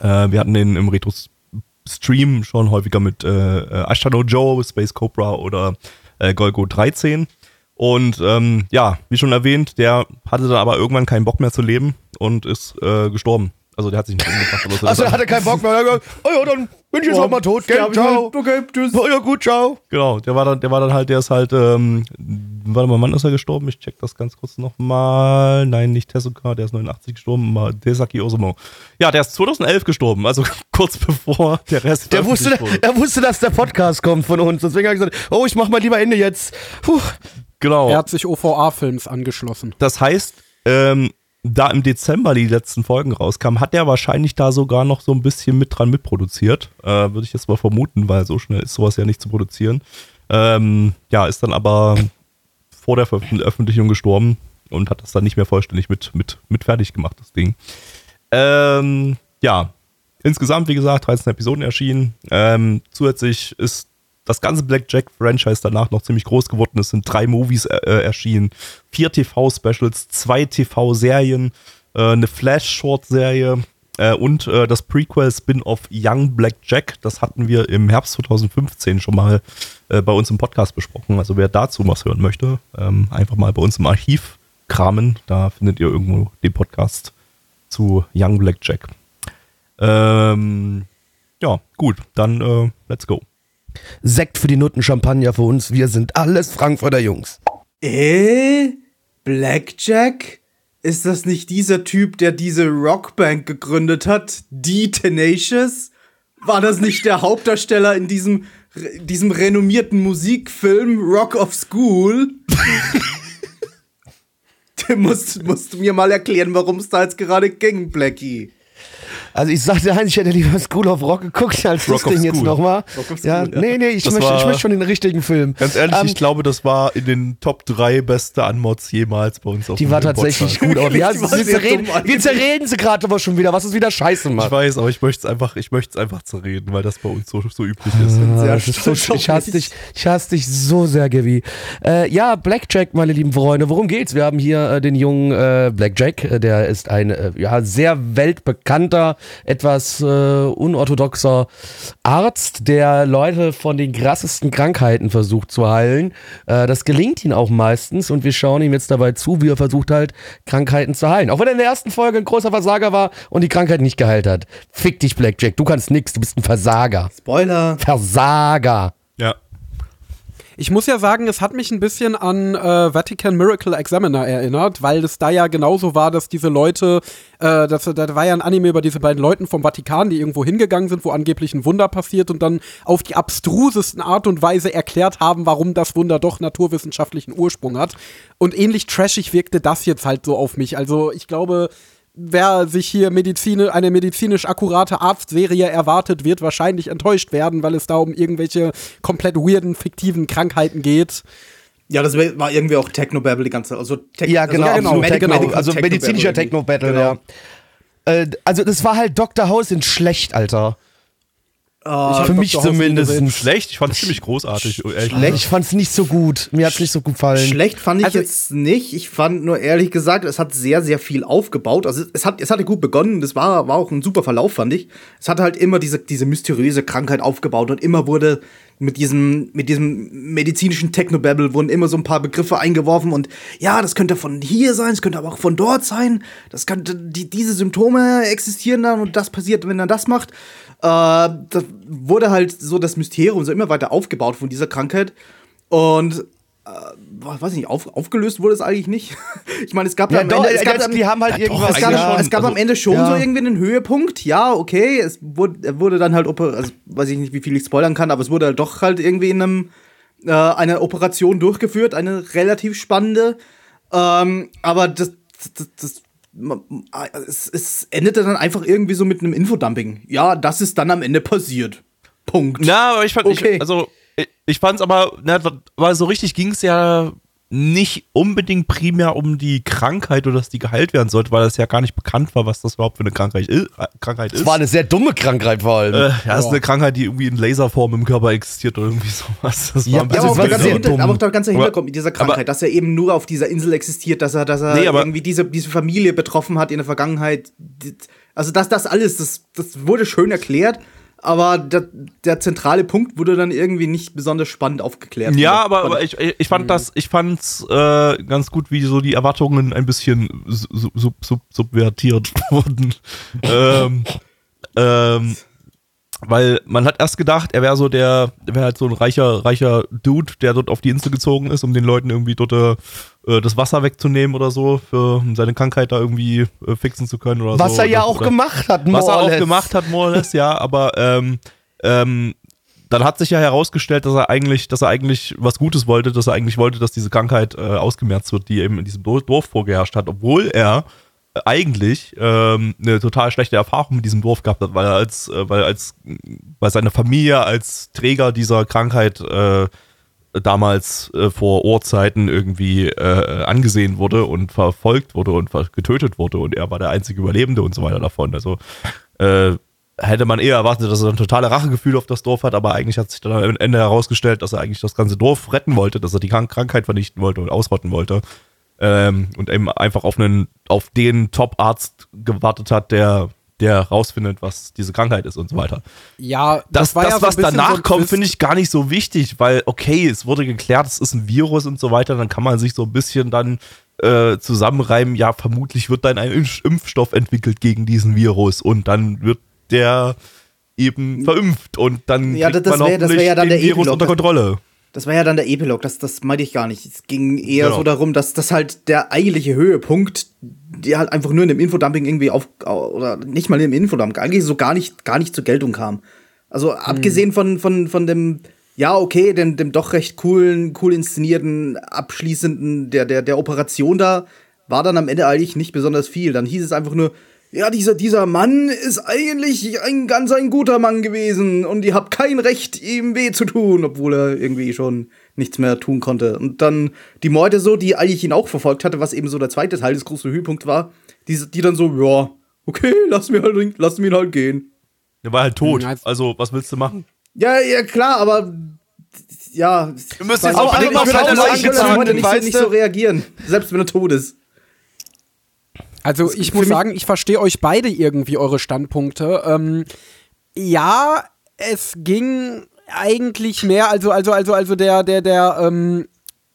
Äh, wir hatten den im Retro-Stream schon häufiger mit äh, äh Ashano Joe, Space Cobra oder äh, Golgo 13. Und ähm, ja, wie schon erwähnt, der hatte dann aber irgendwann keinen Bock mehr zu leben und ist äh, gestorben. Also der hat sich nicht umgebracht. Oder so. Also er hatte keinen Bock mehr. Oh ja, dann bin ich jetzt auch mal tot. Gell? Ciao. Okay, tschüss. Oh ja, gut, ciao. Genau, der war dann, der war dann halt, der ist halt, ähm, warte mal, wann ist er gestorben? Ich check das ganz kurz nochmal. Nein, nicht Tezuka, der ist 89 gestorben, mal Desaki Osumo. Ja, der ist 2011 gestorben, also kurz bevor der Rest der wusste, wurde. Er wusste, dass der Podcast kommt von uns. Deswegen habe ich gesagt, oh, ich mach mal lieber Ende jetzt. Puh. Genau. Er hat sich OVA-Films angeschlossen. Das heißt, ähm, da im Dezember die letzten Folgen rauskamen, hat er wahrscheinlich da sogar noch so ein bisschen mit dran mitproduziert. Äh, Würde ich jetzt mal vermuten, weil so schnell ist sowas ja nicht zu produzieren. Ähm, ja, ist dann aber vor der Veröffentlichung gestorben und hat das dann nicht mehr vollständig mit, mit, mit fertig gemacht, das Ding. Ähm, ja, insgesamt, wie gesagt, 13 Episoden erschienen. Ähm, zusätzlich ist das ganze Blackjack-Franchise danach noch ziemlich groß geworden. Es sind drei Movies äh, äh erschienen, vier TV-Specials, zwei TV-Serien, äh, eine Flash-Short-Serie äh, und äh, das Prequel-Spin-off Young Blackjack. Das hatten wir im Herbst 2015 schon mal äh, bei uns im Podcast besprochen. Also wer dazu was hören möchte, ähm, einfach mal bei uns im Archiv kramen. Da findet ihr irgendwo den Podcast zu Young Blackjack. Ähm, ja, gut, dann let's go. Sekt für die Nutten, Champagner für uns. Wir sind alles Frankfurter Jungs. Äh? Blackjack? Ist das nicht dieser Typ, der diese Rockbank gegründet hat? Die Tenacious? War das nicht der Hauptdarsteller in diesem, diesem renommierten Musikfilm Rock of School? musst, musst du mir mal erklären, warum es da jetzt gerade ging, Blackie. Also ich sagte eigentlich, ich hätte lieber School of Rock geguckt als Rock das Ding jetzt nochmal. Ja, ja. nee, nee, ich Das möchte, ich möchte schon den richtigen Film. Ganz ehrlich, Ähm, ich glaube, das war in den Top 3 beste Anmods jemals bei uns auf Die dem war tatsächlich Podcast. gut. Aber ja, Die war wir, zerreden, wir zerreden sie gerade aber schon wieder, was es wieder scheiße Ich macht. weiß, aber ich möchte es einfach, ich möchte es einfach zerreden, weil das bei uns so, so üblich ist. Ah, ist so, ich hasse dich, ich hasse dich so sehr, Gaby. Äh, ja, Blackjack, meine lieben Freunde, worum geht's? Wir haben hier äh, den jungen äh, Blackjack, äh, der ist ein äh, ja, sehr weltbekannter, etwas äh, unorthodoxer Arzt, der Leute von den krassesten Krankheiten versucht zu heilen. Äh, das gelingt ihm auch meistens und wir schauen ihm jetzt dabei zu, wie er versucht halt, Krankheiten zu heilen. Auch wenn er in der ersten Folge ein großer Versager war und die Krankheit nicht geheilt hat. Fick dich, Blackjack, du kannst nix, du bist ein Versager. Spoiler. Versager. Ich muss ja sagen, es hat mich ein bisschen an äh, Vatican Miracle Examiner erinnert, weil es da ja genauso war, dass diese Leute, äh, das, da war ja ein Anime über diese beiden Leuten vom Vatikan, die irgendwo hingegangen sind, wo angeblich ein Wunder passiert und dann auf die abstrusesten Art und Weise erklärt haben, warum das Wunder doch naturwissenschaftlichen Ursprung hat. Und ähnlich trashig wirkte das jetzt halt so auf mich. Also ich glaube, wer sich hier Medizin, eine medizinisch akkurate Arztserie erwartet, wird wahrscheinlich enttäuscht werden, weil es da um irgendwelche komplett weirden, fiktiven Krankheiten geht. Ja, das war irgendwie auch Technobabble die ganze Zeit. Also Tech Ja, genau, also, absolut. Medical- Techno, Medical also Technobabble medizinischer. Techno-Battle, Genau. ja. Äh, also das war halt Dr. House in schlecht, Alter. Ah, Für mich zumindest. Schlecht, ich fand es ziemlich großartig. ehrlich Schlecht, ich fand's nicht so gut. Mir hat's nicht so gut gefallen. Schlecht fand ich Also- jetzt nicht. Ich fand nur ehrlich gesagt, es hat sehr, sehr viel aufgebaut. Also es hat, es hatte gut begonnen. Das war, war auch ein super Verlauf, fand ich. Es hat halt immer diese, diese mysteriöse Krankheit aufgebaut und immer wurde mit diesem, mit diesem medizinischen Technobabble wurden immer so ein paar Begriffe eingeworfen und ja, das könnte von hier sein, es könnte aber auch von dort sein. Das könnte, die, diese Symptome existieren dann und das passiert, wenn er das macht. Äh, das wurde halt so das Mysterium so immer weiter aufgebaut von dieser Krankheit. Und äh, weiß ich nicht, auf, aufgelöst wurde es eigentlich nicht. ich meine, es gab Ja, am doch, Ende, es gab, die haben halt Ja, irgendwas. es gab, schon. es gab Also, am Ende schon ja. so irgendwie einen Höhepunkt. Ja, okay, es wurde, wurde dann halt, oper- also weiß ich nicht, wie viel ich spoilern kann, aber es wurde halt doch halt irgendwie in einem, äh, eine Operation durchgeführt, eine relativ spannende. Ähm, aber das, das, das es, es endete dann einfach irgendwie so mit einem Infodumping. Ja, das ist dann am Ende passiert. Punkt. Na, aber ich fand, Okay. ich, also ich, ich fand's aber, na, aber so richtig ging's ja nicht unbedingt primär um die Krankheit oder dass die geheilt werden sollte, weil das ja gar nicht bekannt war, was das überhaupt für eine Krankheit, äh, Krankheit ist. Das war eine sehr dumme Krankheit vor allem. äh, ja, das ist eine Krankheit, die irgendwie in Laserform im Körper existiert oder irgendwie sowas. Das Ja, ein Ja, Also aber, auch war der ganze sehr Hinter- aber auch der ganze Hintergrund mit dieser Krankheit, aber- dass er eben nur auf dieser Insel existiert, dass er, dass er Nee, aber- irgendwie diese, diese Familie betroffen hat in der Vergangenheit. Also das, das alles, das, das wurde schön erklärt, aber der, der zentrale Punkt wurde dann irgendwie nicht besonders spannend aufgeklärt. Ja, Von- aber, aber ich, ich fand das, ich fand's äh, ganz gut, wie so die Erwartungen ein bisschen sub, sub, subvertiert wurden. ähm, ähm, weil man hat erst gedacht, er wäre so der, er wäre halt so ein reicher, reicher Dude, der dort auf die Insel gezogen ist, um den Leuten irgendwie dort äh, das Wasser wegzunehmen oder so, für um seine Krankheit da irgendwie äh, fixen zu können oder so. was er ja Oder- auch gemacht hat, was more er or auch gemacht hat, more or less, ja, aber ähm, ähm, dann hat sich ja herausgestellt, dass er eigentlich, dass er eigentlich was Gutes wollte, dass er eigentlich wollte, dass diese Krankheit äh, ausgemerzt wird, die eben in diesem Dor- Dorf vorgeherrscht hat, obwohl er äh, eigentlich ähm, eine total schlechte Erfahrung mit diesem Dorf gehabt hat, weil er als, äh, weil als, weil seine Familie als Träger dieser Krankheit äh, damals äh, vor Urzeiten irgendwie äh, angesehen wurde und verfolgt wurde und getötet wurde und er war der einzige Überlebende und so weiter davon. Also äh, hätte man eher erwartet, dass er ein totale Rachegefühl auf das Dorf hat, aber eigentlich hat sich dann am Ende herausgestellt, dass er eigentlich das ganze Dorf retten wollte, dass er die Krank Krankheit vernichten wollte und ausrotten wollte. Ähm, und eben einfach auf einen, auf den Top-Arzt gewartet hat, der, der rausfindet, was diese Krankheit ist und so weiter. Ja, Das, das, war ja so was bisschen danach so kommt, finde ich gar nicht so wichtig, weil, okay, es wurde geklärt, es ist ein Virus und so weiter, dann kann man sich so ein bisschen dann äh, zusammenreimen, ja, vermutlich wird dann ein Impf- Impfstoff entwickelt gegen diesen Virus und dann wird der eben verimpft und dann Ja, kriegt das man wär- das wär ja dann den der Virus Epilog. unter Kontrolle. Das war ja dann der Epilog, das, das meinte ich gar nicht. Es ging eher Genau. so darum, dass das halt der eigentliche Höhepunkt, der halt einfach nur in dem Infodumping irgendwie auf, oder nicht mal im Infodumping, eigentlich so gar nicht, gar nicht zur Geltung kam. Also abgesehen von, von, von dem, ja, okay, dem, dem doch recht coolen, cool inszenierten, abschließenden der, der, der Operation da, war dann am Ende eigentlich nicht besonders viel. Dann hieß es einfach nur, ja, dieser, dieser Mann ist eigentlich ein ganz ein guter Mann gewesen und ihr habt kein Recht, ihm weh zu tun, obwohl er irgendwie schon nichts mehr tun konnte. Und dann die Meute so, die eigentlich ihn auch verfolgt hatte, was eben so der zweite Teil des großen Höhepunkts war, die, die dann so, ja, okay, lass mir halt, lass ihn halt gehen. Der war halt tot. Also, was willst du machen? Ja, ja, klar, aber ja. Du müsst jetzt auch unbedingt mal Leiche zahlen, nicht, so, nicht so reagieren, selbst wenn er tot ist. Also ich muss sagen, ich verstehe euch beide irgendwie eure Standpunkte. Ähm, ja, es ging eigentlich mehr, also, also, also, also der, der, der, ähm,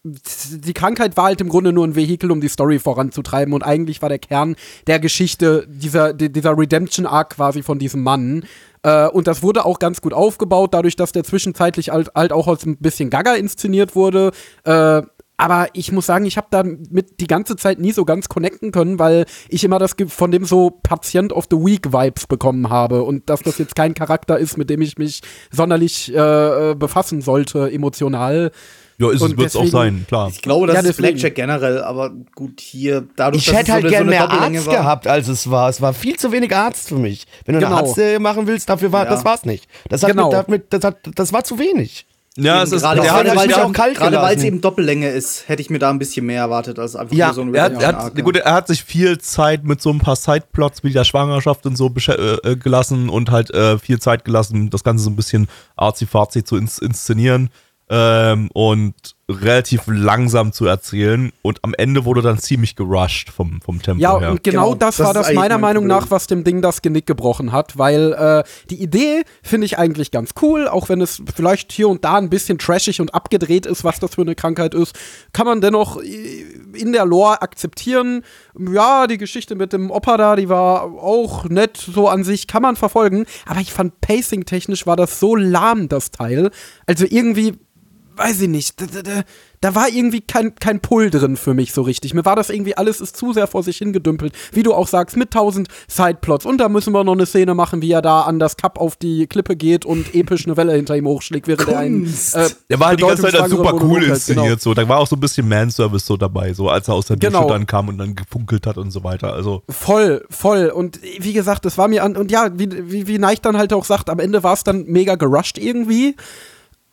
die Krankheit war halt im Grunde nur ein Vehikel, um die Story voranzutreiben und eigentlich war der Kern der Geschichte dieser, dieser Redemption-Arc quasi von diesem Mann. Äh, und das wurde auch ganz gut aufgebaut, dadurch, dass der zwischenzeitlich halt, halt auch als ein bisschen Gaga inszeniert wurde. Äh, aber ich muss sagen, ich habe damit die ganze Zeit nie so ganz connecten können, weil ich immer das von dem so Patient of the Week Vibes bekommen habe und dass das jetzt kein Charakter ist, mit dem ich mich sonderlich äh, äh befassen sollte emotional. Ja, ist es wird es auch sein, klar. Ich glaube, das ja, ist Blackjack generell, aber gut, hier dadurch, Ich hätte halt so gerne so mehr Arzt war. gehabt, als es war. Es war viel zu wenig Arzt für mich. Wenn du genau. eine Arztserie machen willst, dafür war, ja. das war's nicht. Das, hat genau. mit, mit, das, hat, das war zu wenig. Ja, es ist gerade, gerade weil es auch kalt Gerade weil es eben Doppellänge ist, hätte ich mir da ein bisschen mehr erwartet als einfach ja, nur so ein er hat, er hat, gut, er hat sich viel Zeit mit so ein paar Sideplots wie der Schwangerschaft und so äh, äh, gelassen und halt äh, viel Zeit gelassen, das Ganze so ein bisschen arzi-fazi zu ins inszenieren. Ähm, und relativ langsam zu erzählen und am Ende wurde dann ziemlich gerusht vom, vom Tempo ja, her. Ja, und genau, genau das, das war das meiner Meinung nach, was dem Ding das Genick gebrochen hat, weil äh, die Idee finde ich eigentlich ganz cool, auch wenn es vielleicht hier und da ein bisschen trashig und abgedreht ist, was das für eine Krankheit ist, kann man dennoch äh, in der Lore akzeptieren. Ja, die Geschichte mit dem Opa da, die war auch nett so an sich, kann man verfolgen, aber ich fand pacing-technisch war das so lahm, das Teil. Also irgendwie weiß ich nicht, da, da, da, war irgendwie kein, kein Pull drin für mich so richtig. Mir war das irgendwie alles ist zu sehr vor sich hingedümpelt. Wie du auch sagst, mit tausend Sideplots. Und da müssen wir noch eine Szene machen, wie er da an das Cup auf die Klippe geht und episch eine Welle hinter ihm hochschlägt, während er einen. Äh, der war halt die ganze Zeit als super cool inszeniert. Genau. So. Da war auch so ein bisschen Manservice so dabei, so als er aus der Dusche genau. dann kam und dann gefunkelt hat und so weiter. Also. Voll, voll. Und wie gesagt, das war mir an. Und ja, wie, wie, wie Neich dann halt auch sagt, am Ende war es dann mega gerusht irgendwie.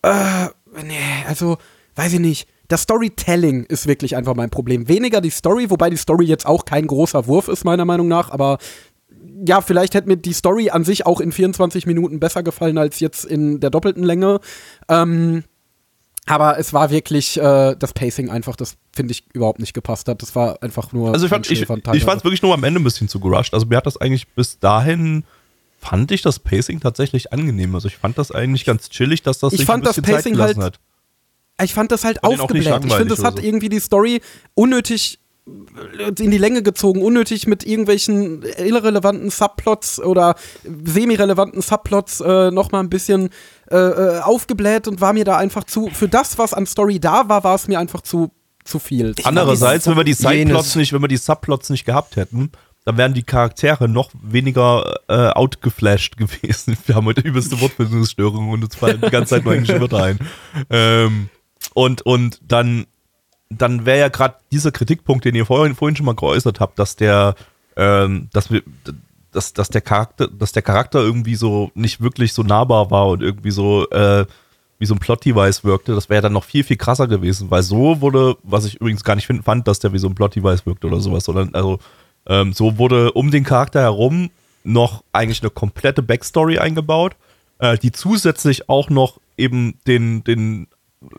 Äh, nee, also, weiß ich nicht. Das Storytelling ist wirklich einfach mein Problem. Weniger die Story, wobei die Story jetzt auch kein großer Wurf ist, meiner Meinung nach, aber ja, vielleicht hätte mir die Story an sich auch in 24 Minuten besser gefallen als jetzt in der doppelten Länge. Ähm, aber es war wirklich äh, das Pacing einfach, das finde ich überhaupt nicht gepasst hat. Das war einfach nur. Also ich fand ich, ich es wirklich nur am Ende ein bisschen zu gerusht. Also mir hat das eigentlich bis dahin fand ich das Pacing tatsächlich angenehm. Also ich fand das eigentlich ganz chillig, dass das ich sich fand ein bisschen das Pacing Zeit halt, hat. Ich fand das halt aufgebläht. Ich finde, es hat so. irgendwie die Story unnötig in die Länge gezogen, unnötig mit irgendwelchen irrelevanten Subplots oder semi-relevanten Subplots äh, nochmal ein bisschen äh, äh, aufgebläht und war mir da einfach zu, für das, was an Story da war, war es mir einfach zu, zu viel. Andererseits, wenn wir die Sideplots nicht, wenn wir die Subplots nicht gehabt hätten, dann wären die Charaktere noch weniger äh, outgeflasht gewesen. Wir haben heute übelste Wortbildungsstörungen und uns fallen die ganze Zeit nur englische Wörter ein. Ähm, und, und dann, dann wäre ja gerade dieser Kritikpunkt, den ihr vorhin, vorhin schon mal geäußert habt, dass der, ähm, dass wir, dass, dass der Charakter, dass der Charakter irgendwie so nicht wirklich so nahbar war und irgendwie so, äh, wie so ein Plot-Device wirkte, das wäre ja dann noch viel, viel krasser gewesen, weil so wurde, was ich übrigens gar nicht find, fand, dass der wie so ein Plot-Device wirkte oder sowas, sondern also ähm, so wurde um den Charakter herum noch eigentlich eine komplette Backstory eingebaut, äh, die zusätzlich auch noch eben den, den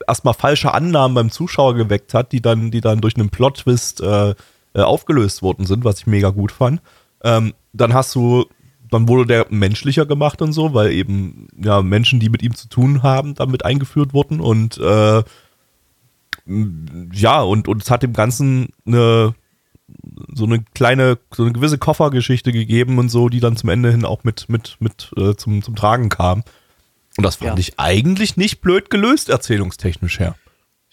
erstmal falsche Annahmen beim Zuschauer geweckt hat, die dann, die dann durch einen Plot-Twist äh, äh, aufgelöst worden sind, was ich mega gut fand. Ähm, dann hast du, dann wurde der menschlicher gemacht und so, weil eben ja Menschen, die mit ihm zu tun haben, damit eingeführt wurden und äh, ja, und, und es hat dem Ganzen eine, so eine kleine, so eine gewisse Koffergeschichte gegeben und so, die dann zum Ende hin auch mit, mit, mit äh, zum, zum Tragen kam. Und das fand ja. ich eigentlich nicht blöd gelöst, erzählungstechnisch her.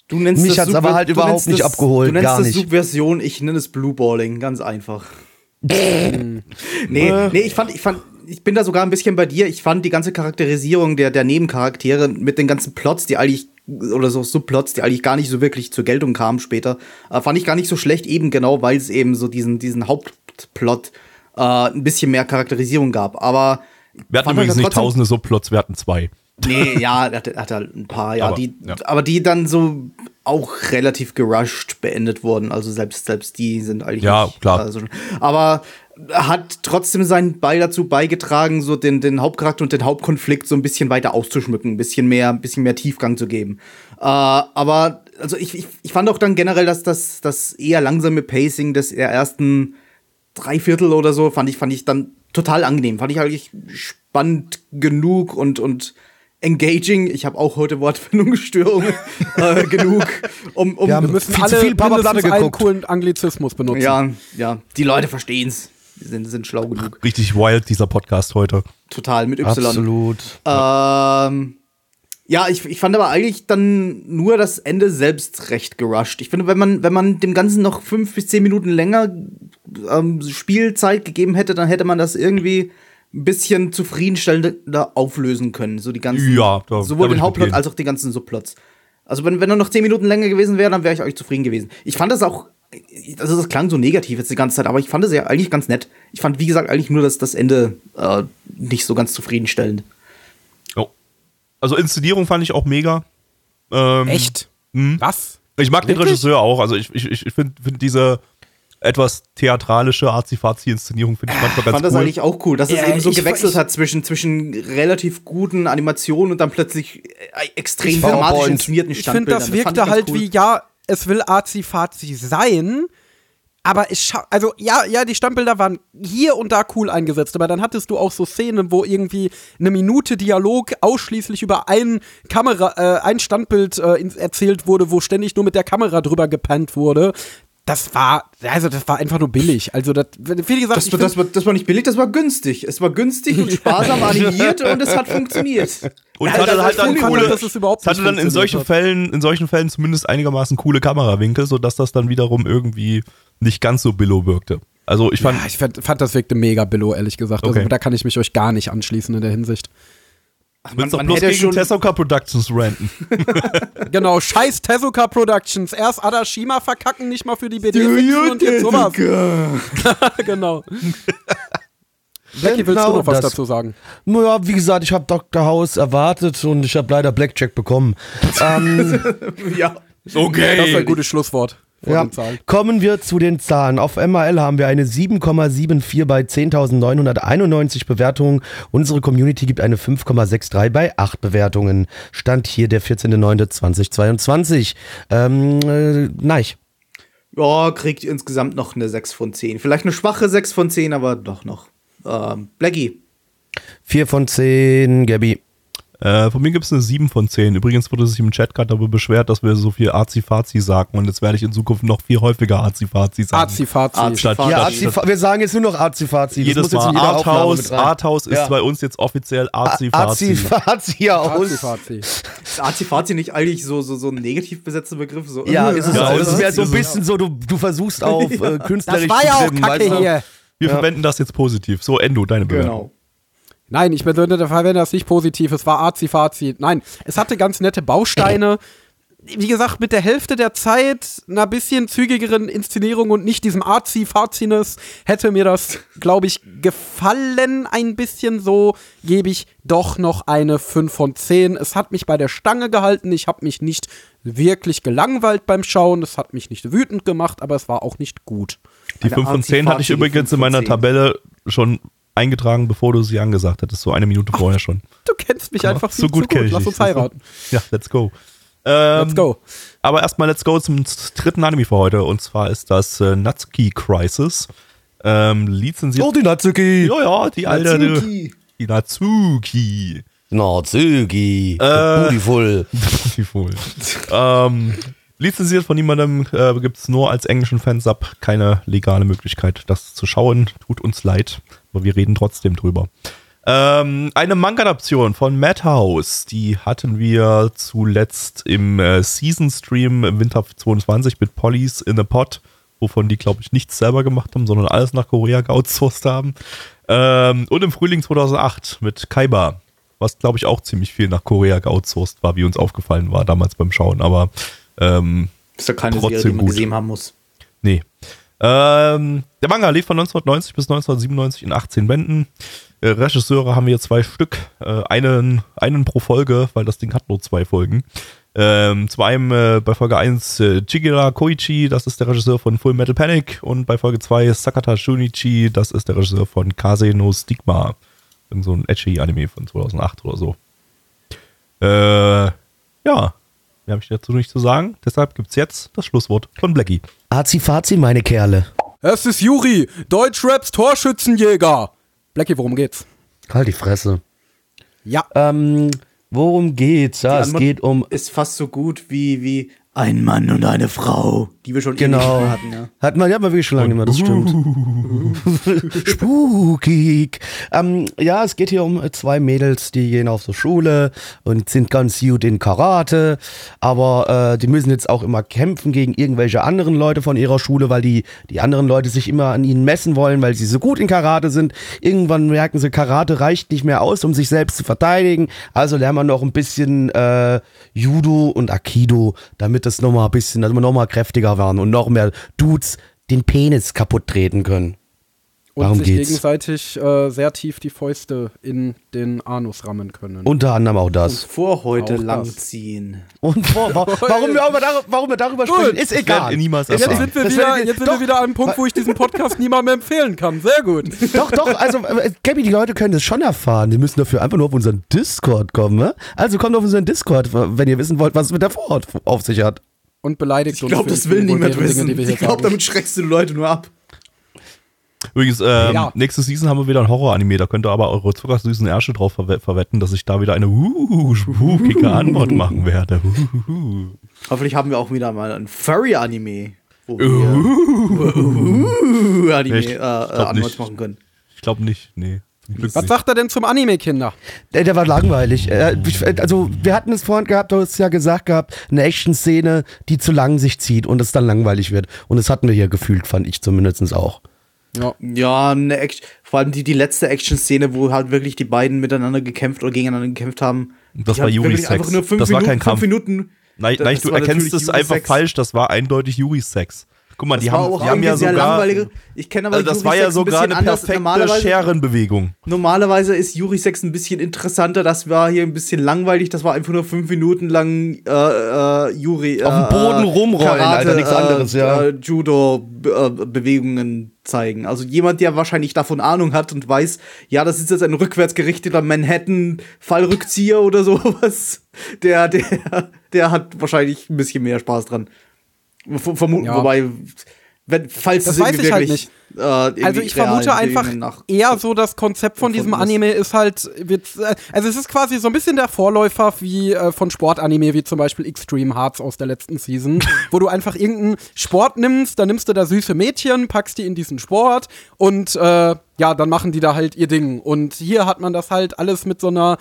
Du nennst Mich hat es aber halt überhaupt nicht das, abgeholt. Du nennst gar das Subversion, ich nenne es Blueballing, ganz einfach. nee, nee, ich fand, ich fand, ich bin da sogar ein bisschen bei dir. Ich fand die ganze Charakterisierung der, der Nebencharaktere mit den ganzen Plots, die eigentlich oder so Subplots, die eigentlich gar nicht so wirklich zur Geltung kamen später, äh, fand ich gar nicht so schlecht, eben genau, weil es eben so diesen, diesen Hauptplot äh, ein bisschen mehr Charakterisierung gab. Aber wir hatten übrigens nicht tausende Subplots, wir hatten zwei. Nee, ja, er hatte, hatte halt ein paar, ja, aber, die, ja. aber die dann so auch relativ gerusht beendet wurden. Also selbst, selbst die sind eigentlich. Ja, nicht, klar. Also, aber hat trotzdem seinen Ball dazu beigetragen, so den, den Hauptcharakter und den Hauptkonflikt so ein bisschen weiter auszuschmücken, ein bisschen mehr, ein bisschen mehr Tiefgang zu geben. Äh, aber also ich, ich, ich fand auch dann generell, dass das, das eher langsame Pacing des ersten Dreiviertel oder so, fand ich, fand ich dann total angenehm. Fand ich eigentlich spannend genug und, und engaging. Ich habe auch heute Wortfindungsstörungen äh, genug, um, um wir müssen viel alle zu viel einen coolen Anglizismus benutzen. Ja, ja, die Leute verstehen's. Die sind, sind schlau genug. Richtig wild dieser Podcast heute. Total mit Y. Absolut. Ähm, ja, ich, ich fand aber eigentlich dann nur das Ende selbst recht gerusht. Ich finde, wenn man, wenn man dem Ganzen noch fünf bis zehn Minuten länger ähm, Spielzeit gegeben hätte, dann hätte man das irgendwie ein bisschen zufriedenstellender auflösen können. So die ganzen, ja, da, sowohl den Hauptplot als auch die ganzen Subplots. Also wenn, wenn er noch zehn Minuten länger gewesen wäre, dann wäre ich euch zufrieden gewesen. Ich fand das auch, also das klang so negativ jetzt die ganze Zeit, aber ich fand es ja eigentlich ganz nett. Ich fand, wie gesagt, eigentlich nur das, das Ende äh, nicht so ganz zufriedenstellend. Also Inszenierung fand ich auch mega. Ähm, Echt? Mh. Was? Ich mag Wirklich? den Regisseur auch. Also ich, ich, ich finde find diese etwas theatralische Azifazi-Inszenierung finde ich manchmal ganz cool. Ich fand das eigentlich auch cool, dass ja, es eben so gewechselt hat zwischen, zwischen relativ guten Animationen und dann plötzlich äh, extrem dramatisch inszenierten Standbildern. Ich finde, das wirkte das halt cool. wie, ja, es will Azifazi sein, aber es also ja, ja, die Standbilder waren hier und da cool eingesetzt, aber dann hattest du auch so Szenen, wo irgendwie eine Minute Dialog ausschließlich über ein Kamera, äh, ein Standbild äh, erzählt wurde, wo ständig nur mit der Kamera drüber gepannt wurde das war, also das war einfach nur billig. Also, das, wie gesagt, das, das, war, das war nicht billig, das war günstig. Es war günstig und sparsam animiert und es hat funktioniert. Und ja, hatte halt dann coole, dass es überhaupt hatte dann in solchen hat. Fällen, in solchen Fällen zumindest einigermaßen coole Kamerawinkel, sodass das dann wiederum irgendwie nicht ganz so billow wirkte. Also ich fand. Ja, ich fand, fand das wirkte mega billow, ehrlich gesagt. Also, okay. Also da kann ich mich euch gar nicht anschließen in der Hinsicht. Ach, man, doch bloß gegen Tezuka Productions ranten. genau, scheiß Tezuka Productions. Erst Adashima verkacken, nicht mal für die BD und jetzt sowas. genau. Blackie, willst genau, du noch was das, dazu sagen? Naja, wie gesagt, ich habe Dr. House erwartet und ich habe leider Blackjack bekommen. ähm, ja. Okay. Das ist ein gutes Schlusswort. Ja. Kommen wir zu den Zahlen. Auf MRL haben wir eine 7,74 bei 10.991 Bewertungen. Unsere Community gibt eine 5,63 bei 8 Bewertungen. Stand hier der 14.09.2022. Ähm, äh, Neich. Ja, kriegt insgesamt noch eine 6 von 10. Vielleicht eine schwache 6 von 10, aber doch noch. Ähm, Blackie. 4 von 10, Gabby. Äh, von mir gibt es eine 7 von 10. Übrigens wurde sich im Chat gerade darüber beschwert, dass wir so viel Azi-Fazi sagen. Und jetzt werde ich in Zukunft noch viel häufiger Azi-Fazi sagen. Azi-Fazi. Statt, ja, Azi wir sagen jetzt nur noch Azi-Fazi. Jedes Mal. Arthouse, Arthouse ist ja. bei uns jetzt offiziell Azi-Fazi. Azi-Fazi, ja. Azi-Fazi. Ist Azi-Fazi nicht eigentlich so, so, so ein negativ besetzter Begriff? So, ja, ist es ja, auch. Das ist ja so ein bisschen so, du, du versuchst auf äh, künstlerisch Das war ja auch Kacke hier. Wir verwenden das jetzt positiv. So, Endo, deine Bewertung. Genau. Nein, ich verwende das nicht positiv. Es war Azi-Fazi. Nein, es hatte ganz nette Bausteine. Wie gesagt, mit der Hälfte der Zeit, einer bisschen zügigeren Inszenierung und nicht diesem Azi-Faziness, hätte mir das, glaube ich, gefallen. Ein bisschen so gebe ich doch noch eine 5 von 10. Es hat mich bei der Stange gehalten. Ich habe mich nicht wirklich gelangweilt beim Schauen. Es hat mich nicht wütend gemacht, aber es war auch nicht gut. Die 5 von 10 hatte ich übrigens in meiner Tabelle schon eingetragen, bevor du sie angesagt hattest, so eine Minute Ach, vorher schon. Du kennst mich einfach viel so gut, zu gut. Lass uns heiraten. Ja, let's go. Ähm, let's go. Aber erstmal let's go zum dritten Anime für heute und zwar ist das äh, Natsuki Crisis. Ähm, lizenziert. Oh, die Natsuki! Ja, ja, die alte. Natsuki. Die Natsuki. Natsuki. Äh, Beautiful. Beautiful. ähm, Lizenziert von niemandem äh, gibt es nur als englischen Fansub keine legale Möglichkeit, das zu schauen. Tut uns leid, aber wir reden trotzdem drüber. Ähm, eine Manga-Adaption von Madhouse, die hatten wir zuletzt im äh, Season-Stream im Winter 22 mit Pollies in a Pot, wovon die, glaube ich, nichts selber gemacht haben, sondern alles nach Korea geoutsourced haben. Ähm, und im Frühling 2008 mit Kaiba, was, glaube ich, auch ziemlich viel nach Korea geoutsourced war, wie uns aufgefallen war damals beim Schauen, aber ähm, ist ja keine Serie, die man gut. gesehen haben muss. Nee. Ähm, der Manga lief von 1990 bis 1997 in 18 Bänden. Äh, Regisseure haben wir zwei Stück, äh, einen, einen pro Folge, weil das Ding hat nur zwei Folgen. Ähm, zu einem äh, bei Folge 1 äh, Chigira Koichi, das ist der Regisseur von Full Metal Panic und bei Folge 2 Sakata Shunichi, das ist der Regisseur von Kase no Stigma. Irgend so ein edgy Anime von 2008 oder so. Äh, ja, mehr habe ich dazu nicht zu sagen. Deshalb gibt es jetzt das Schlusswort von Blackie. Azi-Fazi, meine Kerle. Es ist Juri, Deutschraps Torschützenjäger. Blackie, worum geht's? Halt die Fresse. Ja. Ähm, worum geht's? Ja, es geht um. Ist fast so gut wie, wie ein Mann und eine Frau, die wir schon ewig Genau. mehr hatten. Ja. Hat man, ja, man wirklich schon lange nicht mehr, das stimmt. Spukig. Ähm, ja, es geht hier um zwei Mädels, die gehen auf so Schule und sind ganz gut in Karate, aber äh, die müssen jetzt auch immer kämpfen gegen irgendwelche anderen Leute von ihrer Schule, weil die, die anderen Leute sich immer an ihnen messen wollen, weil sie so gut in Karate sind. Irgendwann merken sie, Karate reicht nicht mehr aus, um sich selbst zu verteidigen, also lernen wir noch ein bisschen äh, Judo und Aikido, damit das nochmal ein bisschen, dass wir nochmal kräftiger werden und noch mehr Dudes den Penis kaputt treten können. Und Darum sich geht's. gegenseitig äh, sehr tief die Fäuste in den Anus rammen können. Unter anderem auch Und das. vor heute Auch das. langziehen. Und vor, wa- warum, wir auch mal dar warum wir darüber sprechen, ist egal. niemals jetzt sind wir wieder, jetzt sind doch, wir wieder an einem Punkt, wo ich diesen Podcast niemandem empfehlen kann. Sehr gut. Doch, doch, also, äh, Gabby, die Leute können das schon erfahren. Die müssen dafür einfach nur auf unseren Discord kommen, ne? Also kommt auf unseren Discord, wenn ihr wissen wollt, was es mit der Vorhaut auf sich hat. Und beleidigt Ich uns glaube, für das will niemand wissen. Dinge, die wir hier ich glaube, damit schreckst du die Leute nur ab. Übrigens, ähm, Ja. nächste Season haben wir wieder ein Horror-Anime. Da könnt ihr aber eure zuckersüßen Ärsche drauf verwe verwetten, dass ich da wieder eine uh, spukige Antwort machen werde. Uh, Hoffentlich haben wir auch wieder mal ein Furry-Anime, wo wir uh, Anime Nee, ich äh, äh, Antwort machen können. ich glaube nicht, nee. Was nicht. sagt er denn zum Anime, Kinder? Der, der war langweilig. Äh, ich- also, wir hatten es vorhin gehabt, du hast ja gesagt gehabt, eine Action-Szene, die zu lang sich zieht und es dann langweilig wird. Und das hatten wir hier gefühlt, fand ich zumindest auch. Ja. Ja, eine Action, vor allem die, die letzte Action-Szene, wo halt wirklich die beiden miteinander gekämpft oder gegeneinander gekämpft haben. Das war hat Yuri wirklich Sex. einfach nur fünf Das war Minuten, kein Kampf. Fünf Minuten. Nein, Das nein du war erkennst es einfach falsch. Das war eindeutig Yuris Sex. Guck mal, Das die haben, auch die haben ja sogar. Ich kenne aber Also das Yuri war ja ein sogar bisschen eine perfekte Normalerweise, Scherenbewegung. normalerweise ist Yuri Sex ein bisschen interessanter. Das war hier ein bisschen langweilig. Das war einfach nur fünf Minuten lang äh, äh, Yuri. Auf dem äh, Boden äh, rumrollen, Alter, nichts anderes, ja. Äh, Judo-Bewegungen zeigen. Also jemand, der wahrscheinlich davon Ahnung hat und weiß, ja, das ist jetzt ein rückwärtsgerichteter Manhattan-Fallrückzieher oder sowas. Der, der, der hat wahrscheinlich ein bisschen mehr Spaß dran. Ver- Vermuten, Ja. wobei, wenn, falls Das es weiß ich halt wirklich, äh, Also ich vermute einfach eher so, das Konzept von diesem. Anime ist halt, äh, also es ist quasi so ein bisschen der Vorläufer wie äh, von Sportanime, wie zum Beispiel Extreme Hearts aus der letzten Season, wo du einfach irgendeinen Sport nimmst, dann nimmst du da süße Mädchen, packst die in diesen Sport und äh, ja, dann machen die da halt ihr Ding. Und hier hat man das halt alles mit so einer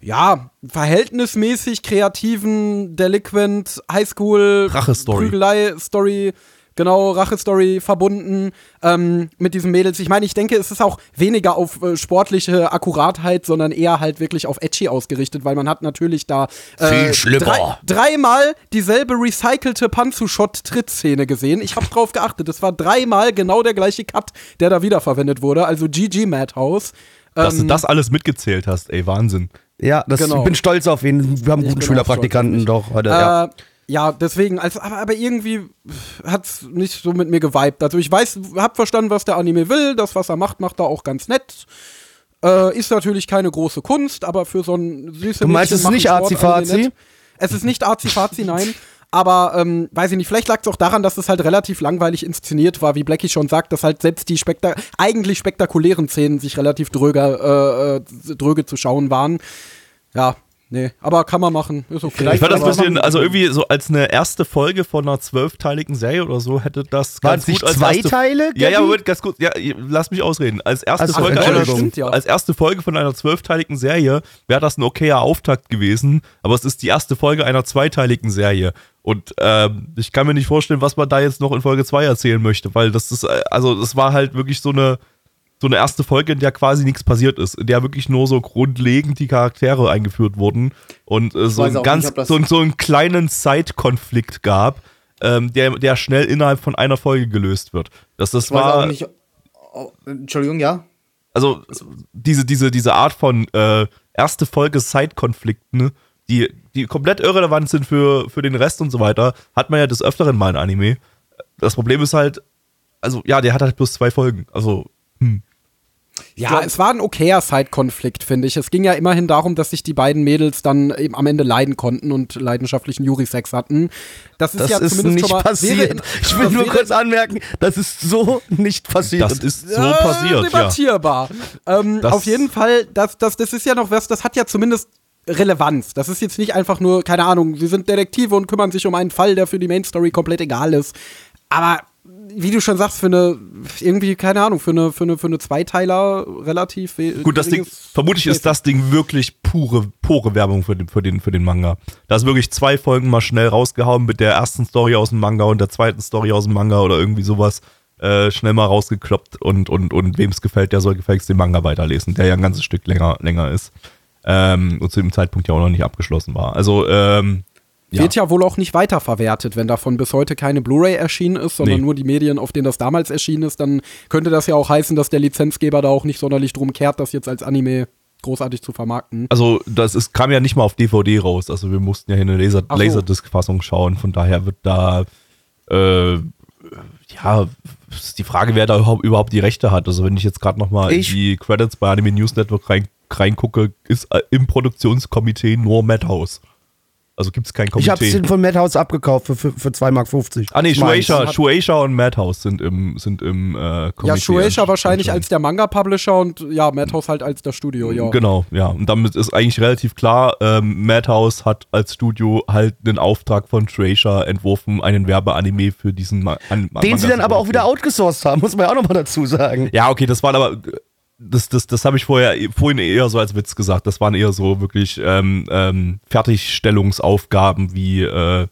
ja, verhältnismäßig kreativen, delinquent, Highschool, Rache-Story. Prügelei-Story, genau, Rache-Story verbunden ähm, mit diesen Mädels. Ich meine, ich denke, es ist auch weniger auf äh, sportliche Akkuratheit, sondern eher halt wirklich auf Edgy ausgerichtet, weil man hat natürlich da äh, Viel schlimmer. Drei, dreimal dieselbe recycelte Panzu-Shot-Trittszene gesehen. Ich habe drauf geachtet, es war dreimal genau der gleiche Cut, der da wiederverwendet wurde, also GG Madhouse. Dass du Ähm, das alles mitgezählt hast, ey, Wahnsinn. Ja, das, Genau. ich bin stolz auf ihn. Wir haben Ich guten Schülerpraktikanten doch heute. ja. Äh, ja, deswegen, also, aber, aber irgendwie hat's nicht so mit mir geweibt. Also ich weiß, hab verstanden, was der Anime will. Das, was er macht, macht er auch ganz nett. Äh, ist natürlich keine große Kunst, aber für so ein süßes Du meinst, es ist nicht Azi-Fazi? Es ist nicht Azi-Fazi, nein. Aber, ähm, weiß ich nicht, vielleicht lag es auch daran, dass es halt relativ langweilig inszeniert war, wie Blackie schon sagt, dass halt selbst die spekta eigentlich spektakulären Szenen sich relativ dröge, äh, äh, dröge zu schauen waren. Ja, nee, aber kann man machen, ist okay. Vielleicht Ich fand das ein bisschen, also irgendwie so als eine erste Folge von einer zwölfteiligen Serie oder so hätte das Waren ganz gut als zwei erste, Teile, Ja, ja? Moment, ganz kurz, ja, lass mich ausreden. Als erste, Ach so, Folge, einer, Entschuldigung. Stimmt ja. als erste Folge von einer zwölfteiligen Serie wäre das ein okayer Auftakt gewesen, aber es ist die erste Folge einer zweiteiligen Serie. Und ähm, ich kann mir nicht vorstellen, was man da jetzt noch in Folge 2 erzählen möchte, weil das ist, äh, also das war halt wirklich so eine, so eine erste Folge, in der quasi nichts passiert ist, in der wirklich nur so grundlegend die Charaktere eingeführt wurden und äh, so, weiß ein auch ganz, nicht, so, so einen kleinen Side-Konflikt gab, ähm, der, der schnell innerhalb von einer Folge gelöst wird. Das, das Ich war, nicht. Oh, Entschuldigung, ja. also diese, diese, diese Art von äh, erste Folge Side-Konflikten, ne, die, die komplett irrelevant sind für, für den Rest und so weiter, hat man ja des Öfteren mal in Anime. Das Problem ist halt, also ja, der hat halt bloß zwei Folgen. Also, hm. Ja, es war ein okayer Side-Konflikt, finde ich. Es ging ja immerhin darum, dass sich die beiden Mädels dann eben am Ende leiden konnten und leidenschaftlichen Juri-Sex hatten. Das ist Das ja ist zumindest nicht schon mal, passiert. Ich will nur kurz anmerken, das ist so nicht passiert. das ist so Ja, passiert, ja. debattierbar. Ähm, Das- auf jeden Fall, das, das, das ist ja noch was, das hat ja zumindest Relevanz. Das ist jetzt nicht einfach nur, keine Ahnung, sie sind Detektive und kümmern sich um einen Fall, der für die Main Story komplett egal ist. Aber wie du schon sagst, für eine, irgendwie, keine Ahnung, für eine, für eine, für eine Zweiteiler relativ. Gut, das Ding, vermutlich ist das Ding wirklich pure, pure Werbung für den, für den, für den Manga. Da ist wirklich zwei Folgen mal schnell rausgehauen mit der ersten Story aus dem Manga und der zweiten Story aus dem Manga oder irgendwie sowas. Äh, schnell mal rausgekloppt und, und, und wem es gefällt, der soll gefälligst den Manga weiterlesen, der ja ein ganzes Stück länger, länger ist. Ähm, und zu dem Zeitpunkt ja auch noch nicht abgeschlossen war. Also, ähm, ja. Wird ja wohl auch nicht weiterverwertet, wenn davon bis heute keine Blu-ray erschienen ist, sondern Nee. nur die Medien, auf denen das damals erschienen ist, dann könnte das ja auch heißen, dass der Lizenzgeber da auch nicht sonderlich drum kehrt, das jetzt als Anime großartig zu vermarkten. Also, das ist, kam ja nicht mal auf DVD raus. Also, wir mussten ja hier eine Laser, so. Laserdisc-Fassung schauen. Von daher wird da, äh, ja, ist die Frage, wer da überhaupt, die Rechte hat. Also, wenn ich jetzt gerade nochmal in die Credits bei Anime News Network rein, reingucke, ist äh, im Produktionskomitee nur Madhouse. Also gibt es kein ich habe Komitee. den von Madhouse abgekauft für, für, für 2,50 Mark. Ah nee. Shueisha, Shueisha und Madhouse sind im, sind im äh, Komitee. Ja, Shueisha ansch- wahrscheinlich als der Manga-Publisher und ja, Madhouse halt als das Studio, ja. Genau, ja. Und damit ist eigentlich relativ klar, ähm, Madhouse hat als Studio halt einen Auftrag von Shueisha entworfen, einen Werbeanime für diesen Ma an Den sie dann aber auch wieder outgesourced haben, muss man ja auch nochmal dazu sagen. Ja, okay, das waren aber. Das, das, das habe ich vorher, vorhin eher so als Witz gesagt. Das waren eher so wirklich ähm, ähm, Fertigstellungsaufgaben wie äh,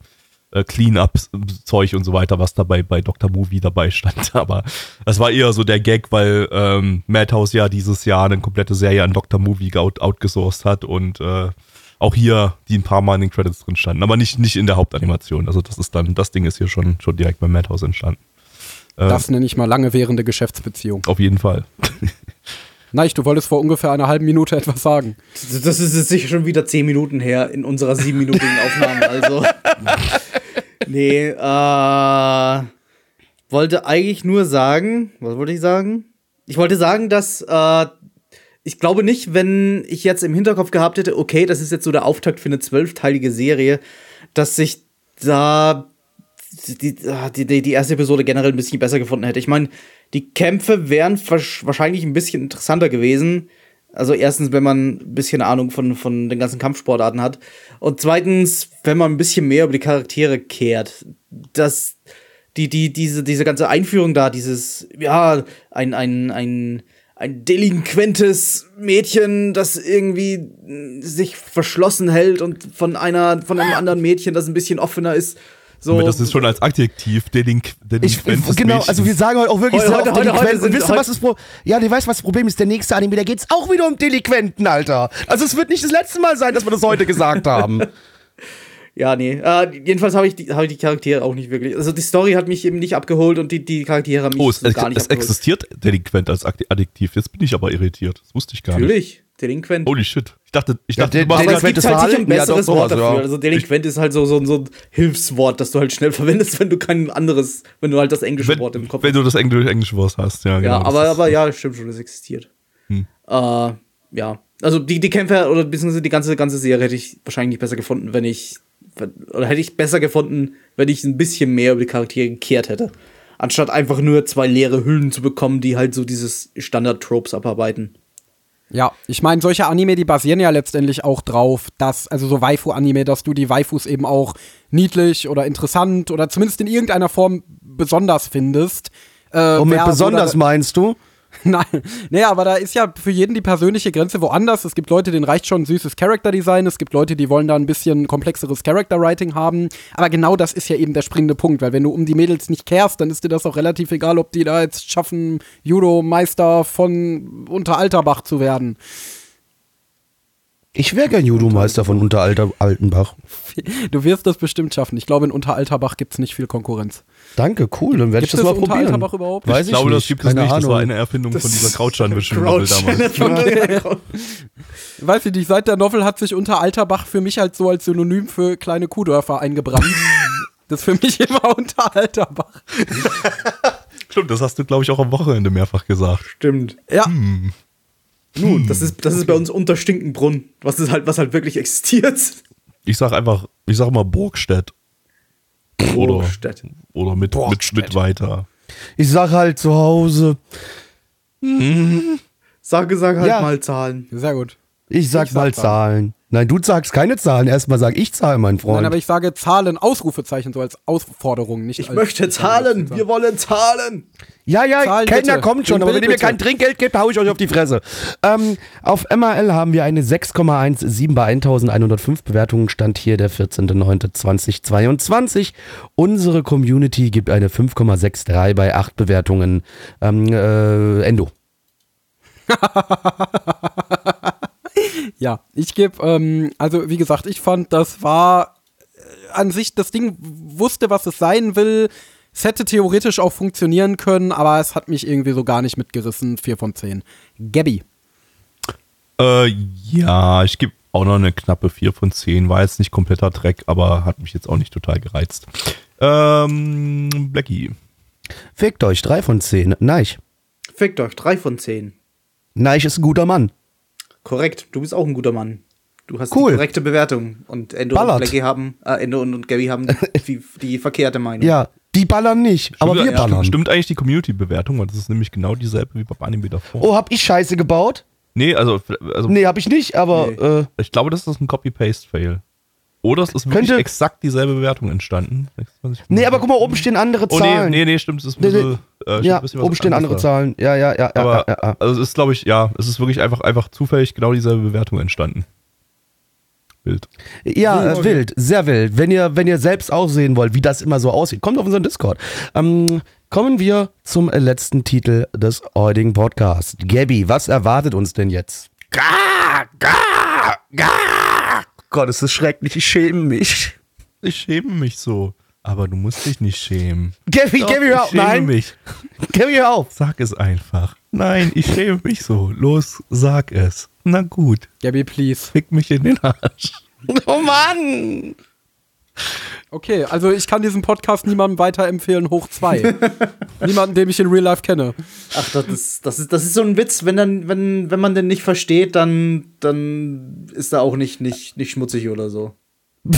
äh, Clean-Up-Zeug und so weiter, was dabei bei Dr. Movie dabei stand. Aber das war eher so der Gag, weil ähm, Madhouse ja dieses Jahr eine komplette Serie an Dr. Movie out, outgesourced hat und äh, auch hier die ein paar Mal in den Credits drin standen, aber nicht, nicht in der Hauptanimation. Also das ist dann, das Ding ist hier schon, schon direkt bei Madhouse entstanden. Das nenne ich mal lange währende Geschäftsbeziehung. auf jeden Fall. Nein, du wolltest vor ungefähr einer halben Minute etwas sagen. Das ist jetzt sicher schon wieder zehn Minuten her in unserer siebenminütigen Aufnahme. Also. nee, äh. Wollte eigentlich nur sagen. Was wollte ich sagen? Ich wollte sagen, dass. Äh, ich glaube nicht, wenn ich jetzt im Hinterkopf gehabt hätte, okay, das ist jetzt so der Auftakt für eine zwölfteilige Serie, dass sich da die, die, die, die erste Episode generell ein bisschen besser gefunden hätte. Ich meine, die Kämpfe wären wahrscheinlich ein bisschen interessanter gewesen. Also erstens, wenn man ein bisschen Ahnung von, von den ganzen Kampfsportarten hat. Und zweitens, wenn man ein bisschen mehr über die Charaktere kehrt. Das, die, die, diese, diese ganze Einführung da, dieses, ja, ein, ein, ein, ein delinquentes Mädchen, das irgendwie mm, sich verschlossen hält und von einer, von einem anderen Mädchen, das ein bisschen offener ist. So, Das ist schon als Adjektiv delink Ich, delinquentes genau, Mädchen. also wir sagen heute auch wirklich Heute- heute- heute- Und wisst ihr, was das Pro Ja, du weißt, was das Problem ist? Der nächste Anime, da geht's auch wieder um Delinquenten, Alter. Also es wird nicht das letzte Mal sein, dass wir das heute gesagt haben. Ja, nee. Äh, jedenfalls habe ich, die- hab ich die Charaktere auch nicht wirklich. Also die Story hat mich eben nicht abgeholt und die, die Charaktere haben mich Oh, es, so es, gar nicht es abgeholt. existiert delinquent als Adjektiv. Jetzt bin ich aber irritiert. Das wusste ich gar nicht. Natürlich. Delinquent. Holy shit. Ich dachte, ich Ja, dachte, der- du machst gibt delinquentes halt sicher ein Verhalten? Ja, besseres Wort sowas, dafür. ja. Also delinquent ist halt so, so, so ein Hilfswort, das du halt schnell verwendest, wenn du kein anderes, wenn du halt das englische wenn, Wort im Kopf wenn du das Engl englische Wort hast. Ja, genau. Ja, Das aber, ist- aber ja, stimmt schon, das existiert. Hm. Äh, ja. Also die, die Kämpfe oder beziehungsweise die ganze, ganze Serie hätte ich wahrscheinlich nicht besser gefunden, wenn ich. Oder hätte ich besser gefunden, wenn ich ein bisschen mehr über die Charaktere gekehrt hätte. Anstatt einfach nur zwei leere Hüllen zu bekommen, die halt so dieses Standard-Tropes abarbeiten. Ja, ich meine, solche Anime, die basieren ja letztendlich auch drauf, dass, also so Waifu-Anime, dass du die Waifus eben auch niedlich oder interessant oder zumindest in irgendeiner Form besonders findest. Äh, Und mit besonders oder- meinst du? Nein, nee, aber da ist ja für jeden die persönliche Grenze woanders. Es gibt Leute, denen reicht schon ein süßes Character-Design. Es gibt Leute, die wollen da ein bisschen komplexeres Character-Writing haben. Aber genau das ist ja eben der springende Punkt, weil wenn du um die Mädels nicht kehrst, dann ist dir das auch relativ egal, ob die da jetzt schaffen, Judo-Meister von Unteralterbach zu werden. Ich wäre gern Judo-Meister von Unteralter Altenbach. Du wirst das bestimmt schaffen. Ich glaube, in Unteralterbach gibt es nicht viel Konkurrenz. Danke, cool. Dann werde ich das mal probieren. Unteralterbach überhaupt? Weiß ich glaube, nicht. das gibt es Keine nicht. Das war Ahnung. eine Erfindung von dieser Krautschanwischung Crouch. damals. Weiß ich nicht, seit der Novel hat sich Unteralterbach für mich halt so als Synonym für kleine Kuhdörfer eingebrannt. das ist für mich immer Unteralterbach. Stimmt, das hast du, glaube ich, auch am Wochenende mehrfach gesagt. Stimmt. Ja, Nun, das ist, das ist bei uns unter Stinkenbrunn, was ist halt, was halt wirklich existiert. Ich sag einfach, ich sag mal Burgstedt. Oder, oder mit, mit, mit weiter. Ich sag halt zu Hause. Sage, sag halt Ja. mal Zahlen. sehr gut. Ich sag Ich sag mal Zahlen. Zahlen. Nein, du sagst keine Zahlen. Erstmal sag ich Zahlen, mein Freund. Nein, aber ich sage Zahlen, Ausrufezeichen, so als Ausforderung, nicht Ich als möchte Zahlen. Wir wollen Zahlen. Ja, ja, Zahlen Kellner bitte. kommt schon, aber wenn ihr mir kein Trinkgeld gebt, hau ich euch auf die Fresse. Ähm, auf MRL haben wir eine 6,17 bei 1105 Bewertungen, stand hier der 14.09.2022. Unsere Community gibt eine 5,63 bei 8 Bewertungen. Ähm, äh, Endo. Ja, ich gebe, ähm, also wie gesagt, ich fand, das war äh, an sich, das Ding wusste, was es sein will. Es hätte theoretisch auch funktionieren können, aber es hat mich irgendwie so gar nicht mitgerissen. 4 von 10. Gabby. Äh, ja, ich gebe auch noch eine knappe 4 von 10. War jetzt nicht kompletter Dreck, aber hat mich jetzt auch nicht total gereizt. Ähm, Blackie. Fickt euch, 3 von 10. Neich. Fickt euch, drei von zehn. Neich ist ein guter Mann. Korrekt, du bist auch ein guter Mann. Du hast Cool. die korrekte Bewertung. Und Endo Ballert. und Blackie haben, äh, Endo und, und Gabby haben die, die verkehrte Meinung. Ja, die ballern nicht, aber wir Stimmt, ballern. Stimmt eigentlich die Community-Bewertung, weil das ist nämlich genau dieselbe wie beim Anime davor. Oh, hab ich Scheiße gebaut? Nee, also, also Nee, hab ich nicht, aber Nee. äh, ich glaube, das ist ein Copy-Paste-Fail. Oder es ist wirklich Könnte- exakt dieselbe Bewertung entstanden. nee, aber guck mal, oben stehen andere Oh nee, Zahlen. nee, nee, stimmt. Es ist ein Nee, nee. bisschen, äh, steht ja, ein bisschen was oben stehen andere da. Zahlen. Ja, ja, ja, ja, Aber ja, ja. also es ist, glaube ich, ja, es ist wirklich einfach, einfach zufällig genau dieselbe Bewertung entstanden. Bild. Ja, äh, wild, sehr wild. Wenn ihr, wenn ihr selbst auch sehen wollt, wie das immer so aussieht, kommt auf unseren Discord. Ähm, kommen wir zum äh, letzten Titel des heutigen Podcasts. Gabby, was erwartet uns denn jetzt? Ga, ga, ga. Gott, es ist schrecklich, ich schäme mich. Ich schäme mich so. Aber du musst dich nicht schämen. Gabby, Doch, Gabby, ich hör auf. schäme Nein, mich. Gabby, hör auf. Sag es einfach. Nein, ich schäme mich so. Los, sag es. Na gut, Gabby, please. fick mich in den Arsch. Oh Mann. Okay, also ich kann diesen Podcast niemandem weiterempfehlen, hoch 2. Niemanden, den ich in Real Life kenne. Ach, das ist, das ist, das ist so ein Witz, wenn dann, wenn, wenn man den nicht versteht, dann, dann ist er auch nicht, nicht, nicht schmutzig oder so.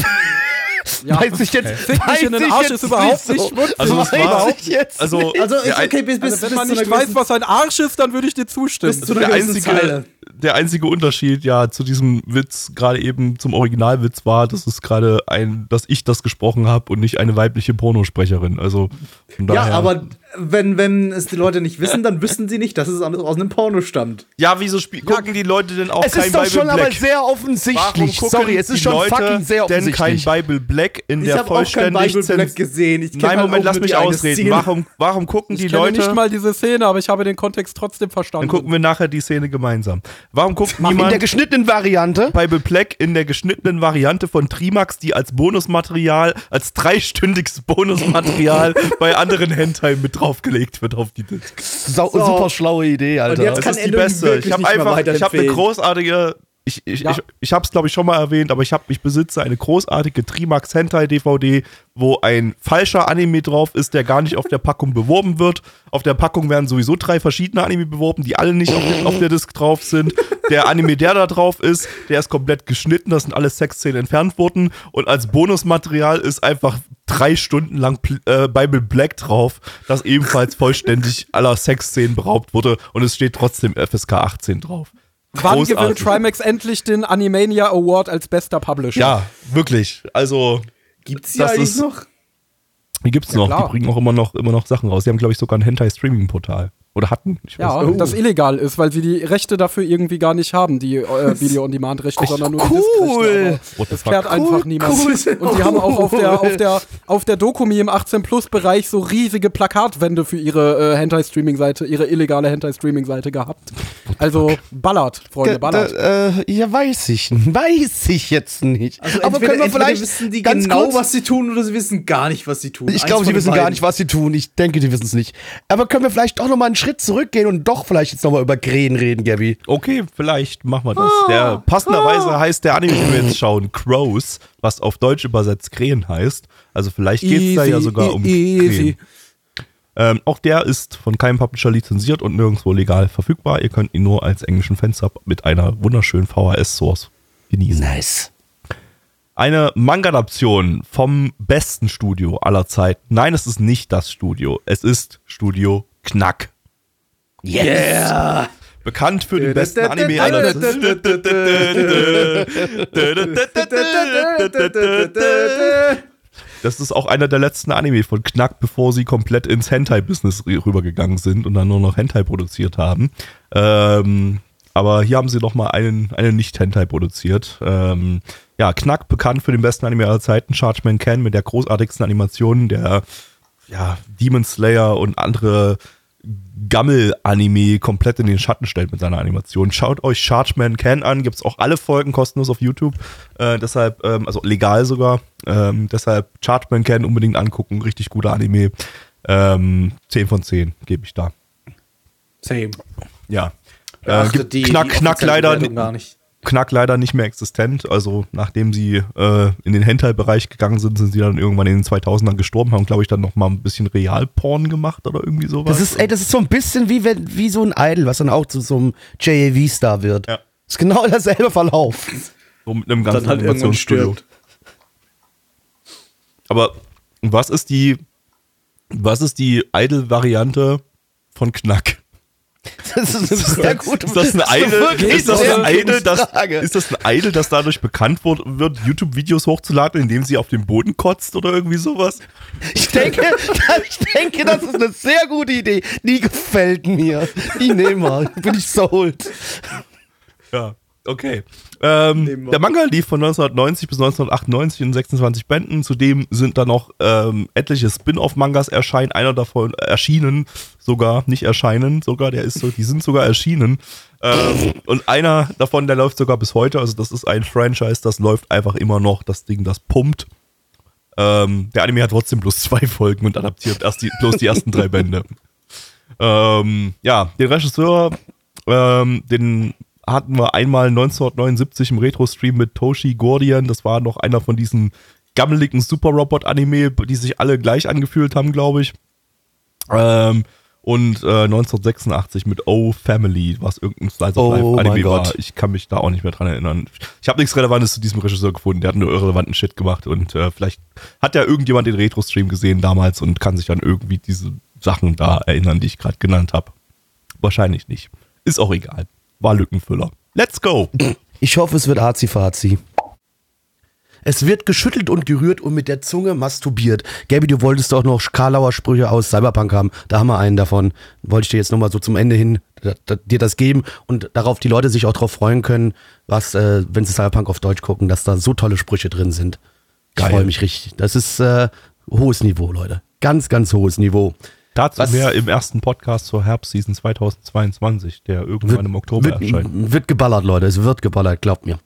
Ja. Weiß ich jetzt, Fick mich weiß in den ich Arsch jetzt ist überhaupt so. nicht schmutzig. Also weiß war, ich jetzt also, Also, ist okay, bis, bis, Also wenn bis man nicht weiß, was ein Arsch ist, dann würde ich dir zustimmen. Bis zu der einzige, Zeile. der einzige Unterschied ja zu diesem Witz gerade eben zum Originalwitz war, dass es gerade ein, dass ich das gesprochen habe und nicht eine weibliche Pornosprecherin. Also von Ja, aber wenn, wenn es die Leute nicht wissen, dann wissen sie nicht, dass es aus aus einem Porno stammt. ja, wieso gucken die Leute denn auch Es kein ist doch Bible schon aber Black? sehr offensichtlich. Sorry, es ist schon Leute fucking sehr denn kein offensichtlich. Bible Black in Ich der habe auch kein vollständig Bible Black gesehen. Ich Nein, halt Moment, lass mich ausreden. Szene. Warum, warum gucken Ich die kenne Leute? nicht mal diese Szene, aber ich habe den Kontext trotzdem verstanden. dann gucken wir nachher die Szene gemeinsam. Warum guckt In der niemand geschnittenen Variante. Bible Black in der geschnittenen Variante von Trimax, die als Bonusmaterial, als dreistündiges Bonusmaterial bei anderen Hentai mit draufgelegt wird auf die Disc. Sau, So. Super schlaue Idee, Alter. jetzt Das kann ist die beste. Ich habe einfach, ich habe eine großartige, ich, ich, Ja. ich, ich habe es glaube ich schon mal erwähnt, aber ich habe, ich besitze eine großartige Trimax Hentai DVD, wo ein falscher Anime drauf ist, der gar nicht auf der Packung beworben wird. Auf der Packung werden sowieso drei verschiedene Anime beworben, die alle nicht auf, der- auf der Disc drauf sind. Der Anime, der da drauf ist, der ist komplett geschnitten, da sind alle Sexszenen entfernt worden und als Bonusmaterial ist einfach drei Stunden lang äh, Bible Black drauf, das ebenfalls vollständig aller Sexszenen beraubt wurde und es steht trotzdem FSK 18 drauf. Wann gewinnt. Trimax endlich den Animania Award als bester Publisher? Ja, wirklich. Also, Gibt's die Das eigentlich ist- noch? die gibt's Ja, noch. klar. Die bringen auch immer noch, immer noch Sachen raus. Die haben, glaube ich, sogar ein Hentai-Streaming-Portal. Oder hatten? ja, oh. das illegal ist, weil sie die Rechte dafür irgendwie gar nicht haben, die äh, Video-on-Demand-Rechte, sondern nur cool. die Das klärt cool, einfach niemand. Cool. Und die haben auch auf der, auf der, auf der Dokumi im 18-Plus-Bereich so riesige Plakatwände für ihre äh, Hentai-Streaming-Seite, ihre illegale Hentai-Streaming-Seite gehabt. Also ballert, Freunde, ballert. Da, äh, ja, weiß ich, weiß ich jetzt nicht. Also Aber entweder, können wir vielleicht wissen die genau, kurz, was sie tun, oder sie wissen gar nicht, was sie tun. Ich glaube, sie wissen beiden. gar nicht, was sie tun. Ich denke, die wissen es nicht. Aber können wir vielleicht doch noch mal einen Schritt zurückgehen und doch vielleicht jetzt nochmal über Krähen reden, Gabby. Okay, vielleicht machen wir das. Ah, der, passenderweise ah. heißt der Anime, den wir jetzt schauen, Crows, was auf Deutsch übersetzt Krähen heißt. Also vielleicht geht es da ja sogar um easy. Krähen. Ähm, auch der ist von keinem Publisher lizenziert und nirgendwo legal verfügbar. Ihr könnt ihn nur als englischen Fansub mit einer wunderschönen VHS-Source genießen. Nice. Eine Manga-Adaption vom besten Studio aller Zeiten. Nein, es ist nicht das Studio. Es ist Studio Knack. Yeah! Bekannt für den besten Anime aller Das ist auch einer der letzten Anime von Knack, bevor sie komplett ins Hentai-Business rübergegangen sind und dann nur noch Hentai produziert haben. Ähm, aber hier haben sie noch mal einen, einen Nicht-Hentai produziert. Ähm, ja, Knack, bekannt für den besten Anime aller Zeiten, Chargeman Ken mit der großartigsten Animation, der ja, Demon Slayer und andere Gammel-Anime komplett in den Schatten stellt mit seiner Animation. Schaut euch Chargeman Can an, gibt es auch alle Folgen kostenlos auf YouTube. Äh, deshalb, ähm, also legal sogar. Ähm, deshalb Chargeman Can unbedingt angucken, richtig guter Anime. Ähm, 10 von 10 gebe ich da. Same. Ja. Äh, gibt die, knack, die knack leider. Gar nicht. Knack leider nicht mehr existent. Also nachdem sie äh, in den Hentai-Bereich gegangen sind, sind sie dann irgendwann in den 2000ern gestorben, haben glaube ich dann noch mal ein bisschen Realporn gemacht oder irgendwie sowas. Das ist, ey, das ist so ein bisschen wie, wenn, wie so ein Idol, was dann auch zu so einem JAV-Star wird. Ja. Das ist genau derselbe Verlauf. So mit einem ganzen dann halt Animationsstudio. Aber was ist die, was ist die Idol-Variante von Knack? Das ist eine sehr gute Ist das eine Eile? Ist das eine Eile, das, ist das eine Eile, das dadurch bekannt wird, wird YouTube-Videos hochzuladen, indem sie auf den Boden kotzt oder irgendwie sowas? Ich denke, ich denke, das ist eine sehr gute Idee. Die gefällt mir. Die nehmen wir. Bin ich sold. Ja. Okay. Ähm, der Manga lief von 1990 bis 1998 in 26 Bänden. Zudem sind da noch ähm, etliche Spin-off-Mangas erscheinen. Einer davon erschienen, sogar nicht erscheinen, sogar. Der ist so, die sind sogar erschienen. Ähm, und einer davon, der läuft sogar bis heute. Also das ist ein Franchise, das läuft einfach immer noch. Das Ding, das pumpt. Ähm, der Anime hat trotzdem bloß zwei Folgen und adaptiert erst die, bloß die ersten drei Bände. Ähm, ja, den Regisseur, ähm, den hatten wir einmal 1979 im Retro-Stream mit Toshi Gordian. Das war noch einer von diesen gammeligen Super-Robot-Anime, die sich alle gleich angefühlt haben, glaube ich. Ähm, und äh, 1986 mit O Family, was irgendein Slice of oh Life Anime war. Ich kann mich da auch nicht mehr dran erinnern. Ich habe nichts Relevantes zu diesem Regisseur gefunden. Der hat nur irrelevanten Shit gemacht und äh, vielleicht hat ja irgendjemand den Retro-Stream gesehen damals und kann sich dann irgendwie diese Sachen da erinnern, die ich gerade genannt habe. Wahrscheinlich nicht. Ist auch egal war Lückenfüller. Let's go! Ich hoffe, es wird Azi-Fazi. Es wird geschüttelt und gerührt und mit der Zunge masturbiert. Gabi, du wolltest doch noch Karlauer Sprüche aus Cyberpunk haben. Da haben wir einen davon. Wollte ich dir jetzt nochmal so zum Ende hin dir das geben und darauf die Leute sich auch darauf freuen können, was, äh, wenn sie Cyberpunk auf Deutsch gucken, dass da so tolle Sprüche drin sind. Ich freue mich richtig. Das ist äh, hohes Niveau, Leute. Ganz, ganz hohes Niveau. Dazu Was? mehr im ersten Podcast zur Herbstseason 2022, der irgendwann wird, im Oktober wird, erscheint. Wird geballert, Leute. Es wird geballert, glaubt mir.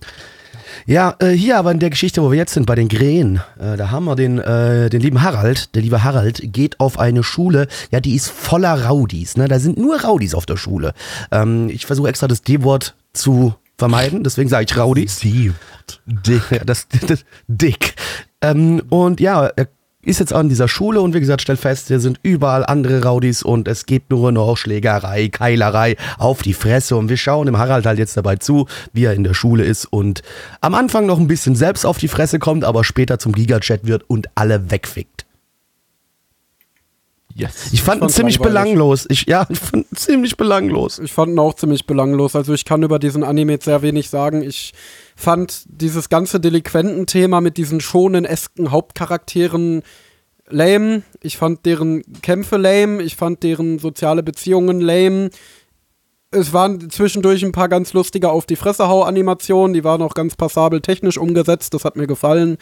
Ja, äh, hier aber in der Geschichte, wo wir jetzt sind, bei den Krähen, äh, da haben wir den, äh, den lieben Harald. Der liebe Harald geht auf eine Schule, ja, die ist voller Raudis. Ne? Da sind nur Raudis auf der Schule. Ähm, ich versuche extra das D-Wort zu vermeiden, deswegen sage ich Raudis. D-Wort. Dick. Ja, das, das Dick. Ähm, und ja, er ist jetzt an dieser Schule und wie gesagt, stellt fest, hier sind überall andere Raudis und es geht nur noch Schlägerei, Keilerei auf die Fresse und wir schauen dem Harald halt jetzt dabei zu, wie er in der Schule ist und am Anfang noch ein bisschen selbst auf die Fresse kommt, aber später zum Gigachat wird und alle wegfickt. Yes. Ich fand ihn ziemlich langweilig. belanglos. Ich, ja, ich fand ihn ziemlich belanglos. Ich fand ihn auch ziemlich belanglos. Also ich kann über diesen Anime jetzt sehr wenig sagen. Ich fand dieses ganze Delinquententhema mit diesen schonen esken Hauptcharakteren lame. Ich fand deren Kämpfe lame. Ich fand deren soziale Beziehungen lame. Es waren zwischendurch ein paar ganz lustige Auf die Fresse hau Animationen, die waren auch ganz passabel technisch umgesetzt, das hat mir gefallen.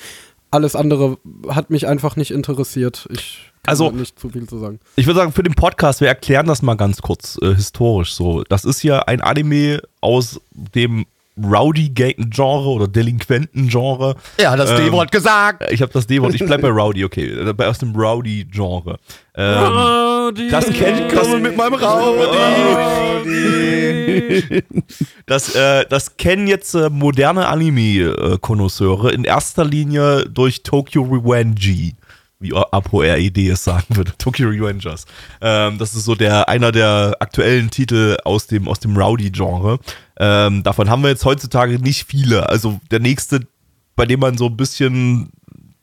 Alles andere hat mich einfach nicht interessiert. Ich kann Also- nicht zu viel zu sagen. Ich würde sagen, für den Podcast, wir erklären das mal ganz kurz äh, historisch so. Das ist ja ein Anime aus dem Rowdy-Genre oder Delinquenten-Genre. Ja, das Ähm, D-Wort gesagt. Ich habe das D-Wort, ich bleib bei Rowdy, okay. Äh, bei- Aus dem Rowdy-Genre. Ähm, das kennt das mit meinem Das, äh, das kennen jetzt äh, moderne Anime-Konnoisseure in erster Linie durch Tokyo Revenge, wie Apo RED es sagen würde. Tokyo Revengers. Ähm, das ist so der einer der aktuellen Titel aus dem, aus dem Rowdy-Genre. Ähm, davon haben wir jetzt heutzutage nicht viele. Also der nächste, bei dem man so ein bisschen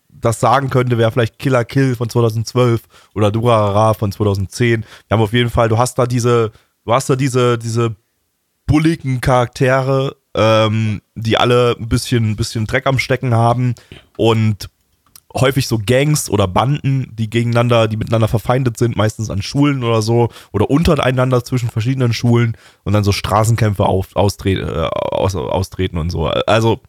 das sagen könnte, wäre vielleicht Killer Kill von 2012 oder Durarara von 2010. Wir haben auf jeden Fall, du hast da diese, du hast da diese, diese bulligen Charaktere, ähm, die alle ein bisschen, ein bisschen Dreck am Stecken haben und häufig so Gangs oder Banden, die gegeneinander, die miteinander verfeindet sind, meistens an Schulen oder so oder untereinander zwischen verschiedenen Schulen und dann so Straßenkämpfe auf, austre äh, aus, austreten und so. Also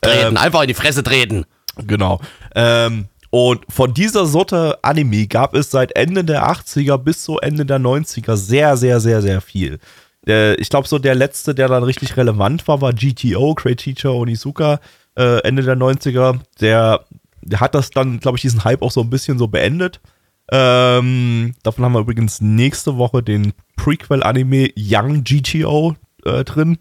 Treten, einfach in die Fresse treten. Genau. Ähm, und von dieser Sorte Anime gab es seit Ende der 80er bis so Ende der 90er sehr, sehr, sehr, sehr viel. Der, ich glaube, so der letzte, der dann richtig relevant war, war GTO, Great Teacher Onizuka, äh, Ende der 90er. Der, der hat das dann, glaube ich, diesen Hype auch so ein bisschen so beendet. Ähm, davon haben wir übrigens nächste Woche den Prequel-Anime Young GTO äh, drin.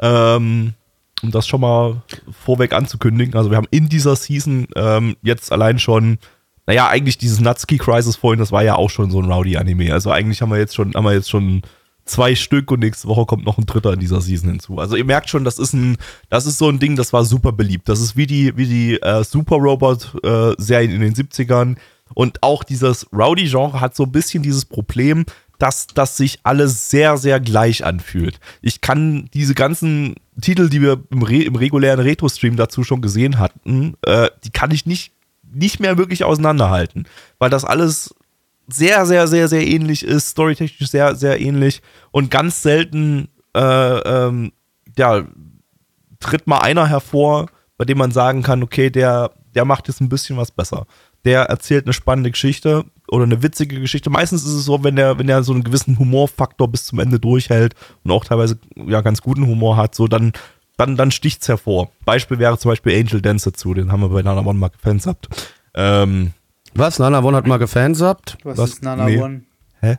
Ähm, um das schon mal vorweg anzukündigen. Also wir haben in dieser Season ähm, jetzt allein schon, naja, eigentlich dieses Natsuki Crisis vorhin, das war ja auch schon so ein Rowdy-Anime. Also eigentlich haben wir jetzt schon, haben wir jetzt schon zwei Stück und nächste Woche kommt noch ein dritter in dieser Season hinzu. Also ihr merkt schon, das ist ein, das ist so ein Ding, das war super beliebt. Das ist wie die, wie die äh, Super Robot-Serien in den 70ern. Und auch dieses Rowdy-Genre hat so ein bisschen dieses Problem, dass das sich alles sehr, sehr gleich anfühlt. Ich kann diese ganzen Titel, die wir im, Re im regulären Retro-Stream dazu schon gesehen hatten, äh, die kann ich nicht, nicht mehr wirklich auseinanderhalten, weil das alles sehr, sehr, sehr, sehr ähnlich ist, storytechnisch sehr, sehr ähnlich und ganz selten, äh, ähm, ja, tritt mal einer hervor, bei dem man sagen kann, okay, der, der macht jetzt ein bisschen was besser. Der erzählt eine spannende Geschichte oder eine witzige Geschichte. Meistens ist es so, wenn der, wenn der so einen gewissen Humorfaktor bis zum Ende durchhält und auch teilweise ja ganz guten Humor hat, so dann, dann, dann sticht's hervor. Beispiel wäre zum Beispiel Angel Dance dazu, den haben wir bei Nana One mal gefanshabt. Ähm, Was? Nana One hat mal gefanshabt? Was, Was? ist Nana Nee. One? hä?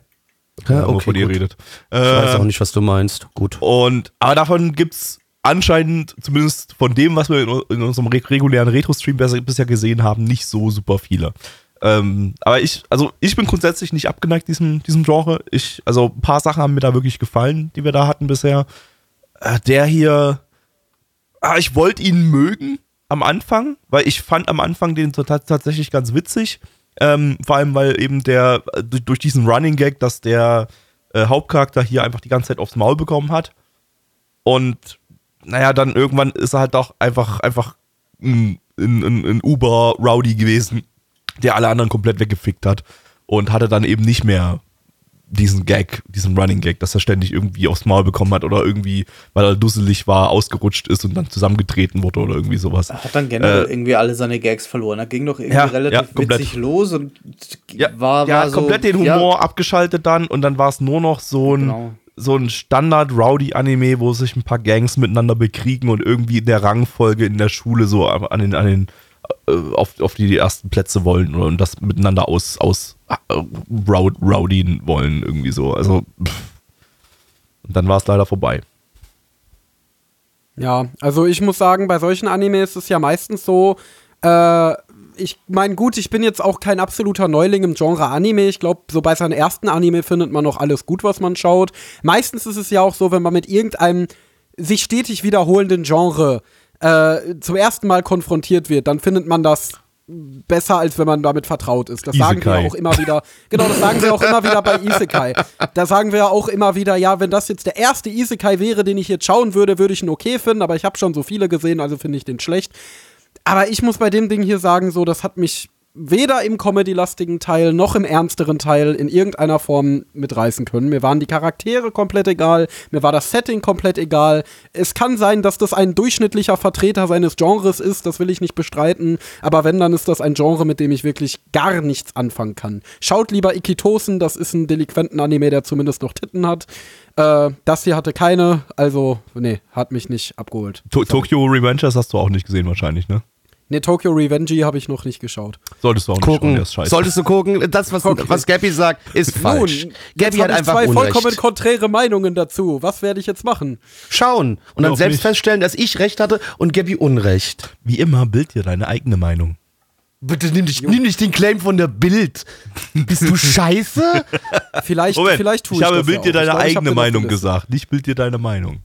Ja, Ja, okay, von dir redet. Ich weiß Äh, auch nicht, was du meinst. Gut. Und, aber davon gibt's anscheinend, zumindest von dem, was wir in, in unserem re regulären Retro-Stream bis- bisher gesehen haben, nicht so super viele. Ähm, aber ich, also ich bin grundsätzlich nicht abgeneigt diesem, diesem Genre. Ich, also ein paar Sachen haben mir da wirklich gefallen, die wir da hatten bisher. Äh, der hier, ah, ich wollte ihn mögen am Anfang, weil ich fand am Anfang den tatsächlich ganz witzig. Ähm, vor allem, weil eben der, äh, durch, diesen Running Gag, dass der äh, Hauptcharakter hier einfach die ganze Zeit aufs Maul bekommen hat. Und naja, dann irgendwann ist er halt auch einfach, einfach ein, ein, ein, ein Uber-Rowdy gewesen, der alle anderen komplett weggefickt hat. Und hatte dann eben nicht mehr diesen Gag, diesen Running Gag, dass er ständig irgendwie aufs Maul bekommen hat oder irgendwie, weil er dusselig war, ausgerutscht ist und dann zusammengetreten wurde oder irgendwie sowas. Er hat dann generell Äh, irgendwie alle seine Gags verloren. Er ging doch irgendwie Ja, relativ ja, witzig los und Ja, war, war hat so, komplett den ja, Humor abgeschaltet dann und dann war es nur noch so ein, Genau. so ein Standard-Rowdy-Anime, wo sich ein paar Gangs miteinander bekriegen und irgendwie in der Rangfolge in der Schule so an den, an den auf, auf die ersten Plätze wollen und das miteinander aus, aus äh, Row, Rowdien wollen, irgendwie so. Also. Und dann war es leider vorbei. Ja, also ich muss sagen, bei solchen Animes ist es ja meistens so, äh, ich meine, gut, ich bin jetzt auch kein absoluter Neuling im Genre Anime. Ich glaube, so bei seinen ersten Anime findet man noch alles gut, was man schaut. Meistens ist es ja auch so, wenn man mit irgendeinem sich stetig wiederholenden Genre äh, zum ersten Mal konfrontiert wird, dann findet man das besser, als wenn man damit vertraut ist. Das sagen wir Isekai. auch immer wieder. Genau, das sagen wir auch immer wieder bei Isekai. Da sagen wir auch immer wieder, ja, wenn das jetzt der erste Isekai wäre, den ich jetzt schauen würde, würde ich ihn okay finden, aber ich habe schon so viele gesehen, also finde ich den schlecht. Aber ich muss bei dem Ding hier sagen, so, das hat mich weder im comedy-lastigen Teil noch im ernsteren Teil in irgendeiner Form mitreißen können. Mir waren die Charaktere komplett egal, mir war das Setting komplett egal. Es kann sein, dass das ein durchschnittlicher Vertreter seines Genres ist, das will ich nicht bestreiten, aber wenn, dann ist das ein Genre, mit dem ich wirklich gar nichts anfangen kann. Schaut lieber Ikitosen, das ist ein Delinquenten-Anime, der zumindest noch Titten hat. Äh, das hier hatte keine, also, nee, hat mich nicht abgeholt. To Tokyo Revengers hast du auch nicht gesehen wahrscheinlich, ne? Ne, Tokyo Revenge habe ich noch nicht geschaut. Solltest du auch gucken. nicht schauen, der ist Solltest du gucken. Das, was, Okay. was Gabby sagt, ist falsch. Nun, Gabby jetzt hat einfach zwei Unrecht. vollkommen konträre Meinungen dazu. Was werde ich jetzt machen? Schauen und dann selbst nicht. feststellen, dass ich Recht hatte und Gabby Unrecht. Wie immer, bild dir deine eigene Meinung. Bitte nimm dich, nimm nicht den Claim von der Bild. Bist du scheiße? Vielleicht, Moment, vielleicht tue ich ich habe das bild dir auch. deine eigene Meinung gesagt, nicht bild dir deine Meinung.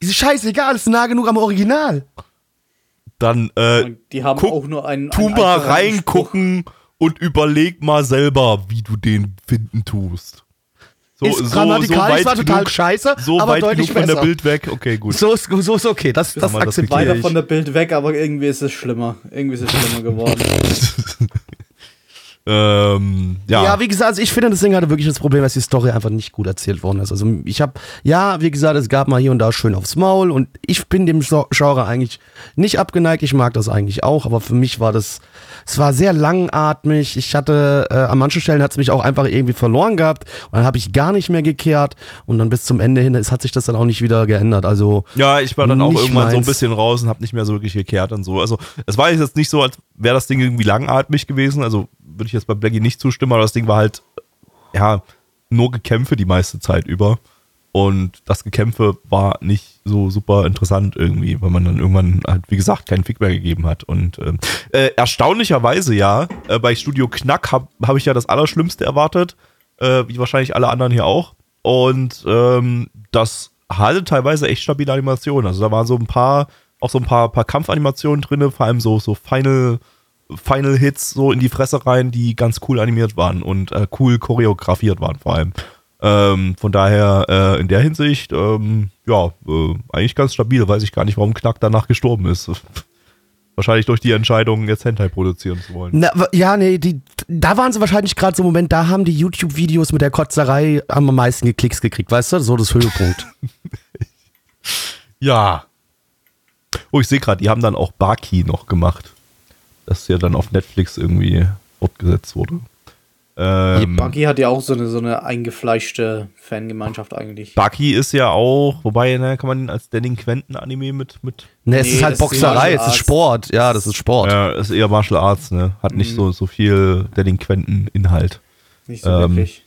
Ist scheißegal, ist nah genug am Original. Dann äh, Und die haben guck, auch nur einen. tu einen mal reingucken und überleg mal selber, wie du den finden tust. So, ist grammatikalisch zwar total scheiße, so aber weit deutlich genug von der. Bild weg. Okay, gut. So ist, so ist okay, das, das das akzeptiere Weiter ich. von der Bild weg, aber irgendwie ist es schlimmer. Irgendwie ist es schlimmer geworden. Ähm, ja. Ja, wie gesagt, also ich finde, das Ding hatte wirklich das Problem, dass die Story einfach nicht gut erzählt worden ist. Also ich habe, ja, wie gesagt, es gab mal hier und da schön aufs Maul und ich bin dem Genre eigentlich nicht abgeneigt. Ich mag das eigentlich auch, aber für mich war das, es war sehr langatmig. Ich hatte, äh, an manchen Stellen hat es mich auch einfach irgendwie verloren gehabt und dann habe ich gar nicht mehr gekehrt und dann bis zum Ende hin ist, hat sich das dann auch nicht wieder geändert. Also Ja, ich war dann auch irgendwann so ein meins. bisschen raus und habe nicht mehr so wirklich gekehrt und so. Also es war jetzt nicht so, als wäre das Ding irgendwie langatmig gewesen. Also würde ich jetzt bei Blackie nicht zustimmen, aber das Ding war halt, ja, nur Gekämpfe die meiste Zeit über. Und das Gekämpfe war nicht so super interessant irgendwie, weil man dann irgendwann halt, wie gesagt, keinen Fick mehr gegeben hat. Und ähm, äh, erstaunlicherweise ja, äh, bei Studio Knack habe hab ich ja das Allerschlimmste erwartet, äh, wie wahrscheinlich alle anderen hier auch. Und ähm, das hatte teilweise echt stabile Animationen. Also da waren so ein paar, auch so ein paar, paar Kampfanimationen drin, vor allem so, so Final, Final Hits so in die Fresse rein, die ganz cool animiert waren und äh, cool choreografiert waren vor allem. Ähm, von daher äh, in der Hinsicht, ähm, ja, äh, eigentlich ganz stabil. Weiß ich gar nicht, warum Knack danach gestorben ist. Wahrscheinlich durch die Entscheidung, jetzt Hentai produzieren zu wollen. Na, ja, nee, die, da waren sie wahrscheinlich gerade so im Moment, da haben die YouTube-Videos mit der Kotzerei am meisten Klicks gekriegt, weißt du? So das Höhepunkt. Ja. Oh, ich sehe gerade, die haben dann auch Baki noch gemacht. Das ja dann auf Netflix irgendwie fortgesetzt wurde. Ähm, Buggy hat ja auch so eine, so eine eingefleischte Fangemeinschaft eigentlich. Baki ist ja auch, wobei, ne, kann man den als Delinquenten-Anime mit, mit Ne, es Nee, ist halt ist Boxerei, Martial es ist. Sport. Ja, das ist Sport. ja, ist eher Martial Arts, ne? Hat nicht so, so viel Delinquenten-Inhalt. Nicht so Ähm, wirklich.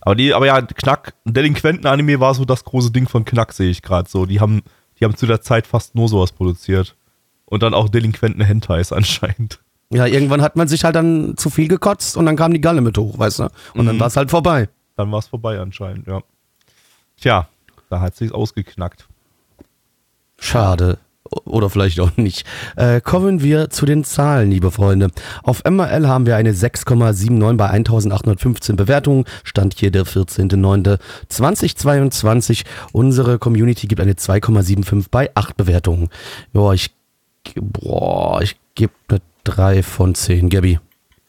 Aber die, aber ja, Knack, Delinquenten-Anime war so das große Ding von Knack, sehe ich gerade so. Die haben, die haben zu der Zeit fast nur sowas produziert. Und dann auch Delinquenten-Hentais anscheinend. Ja, irgendwann hat man sich halt dann zu viel gekotzt und dann kam die Galle mit hoch, weißt du? Und dann Mhm. war es halt vorbei. Dann war es vorbei anscheinend, ja. Tja, da hat sich's ausgeknackt. Schade. Oder vielleicht auch nicht. Äh, kommen wir zu den Zahlen, liebe Freunde. Auf MRL haben wir eine 6,79 bei 1815 Bewertungen. Stand hier der 14.09.2022. Unsere Community gibt eine 2,75 bei 8 Bewertungen. Ja, ich, boah, ich gebe eine 3 von 10. Gabby.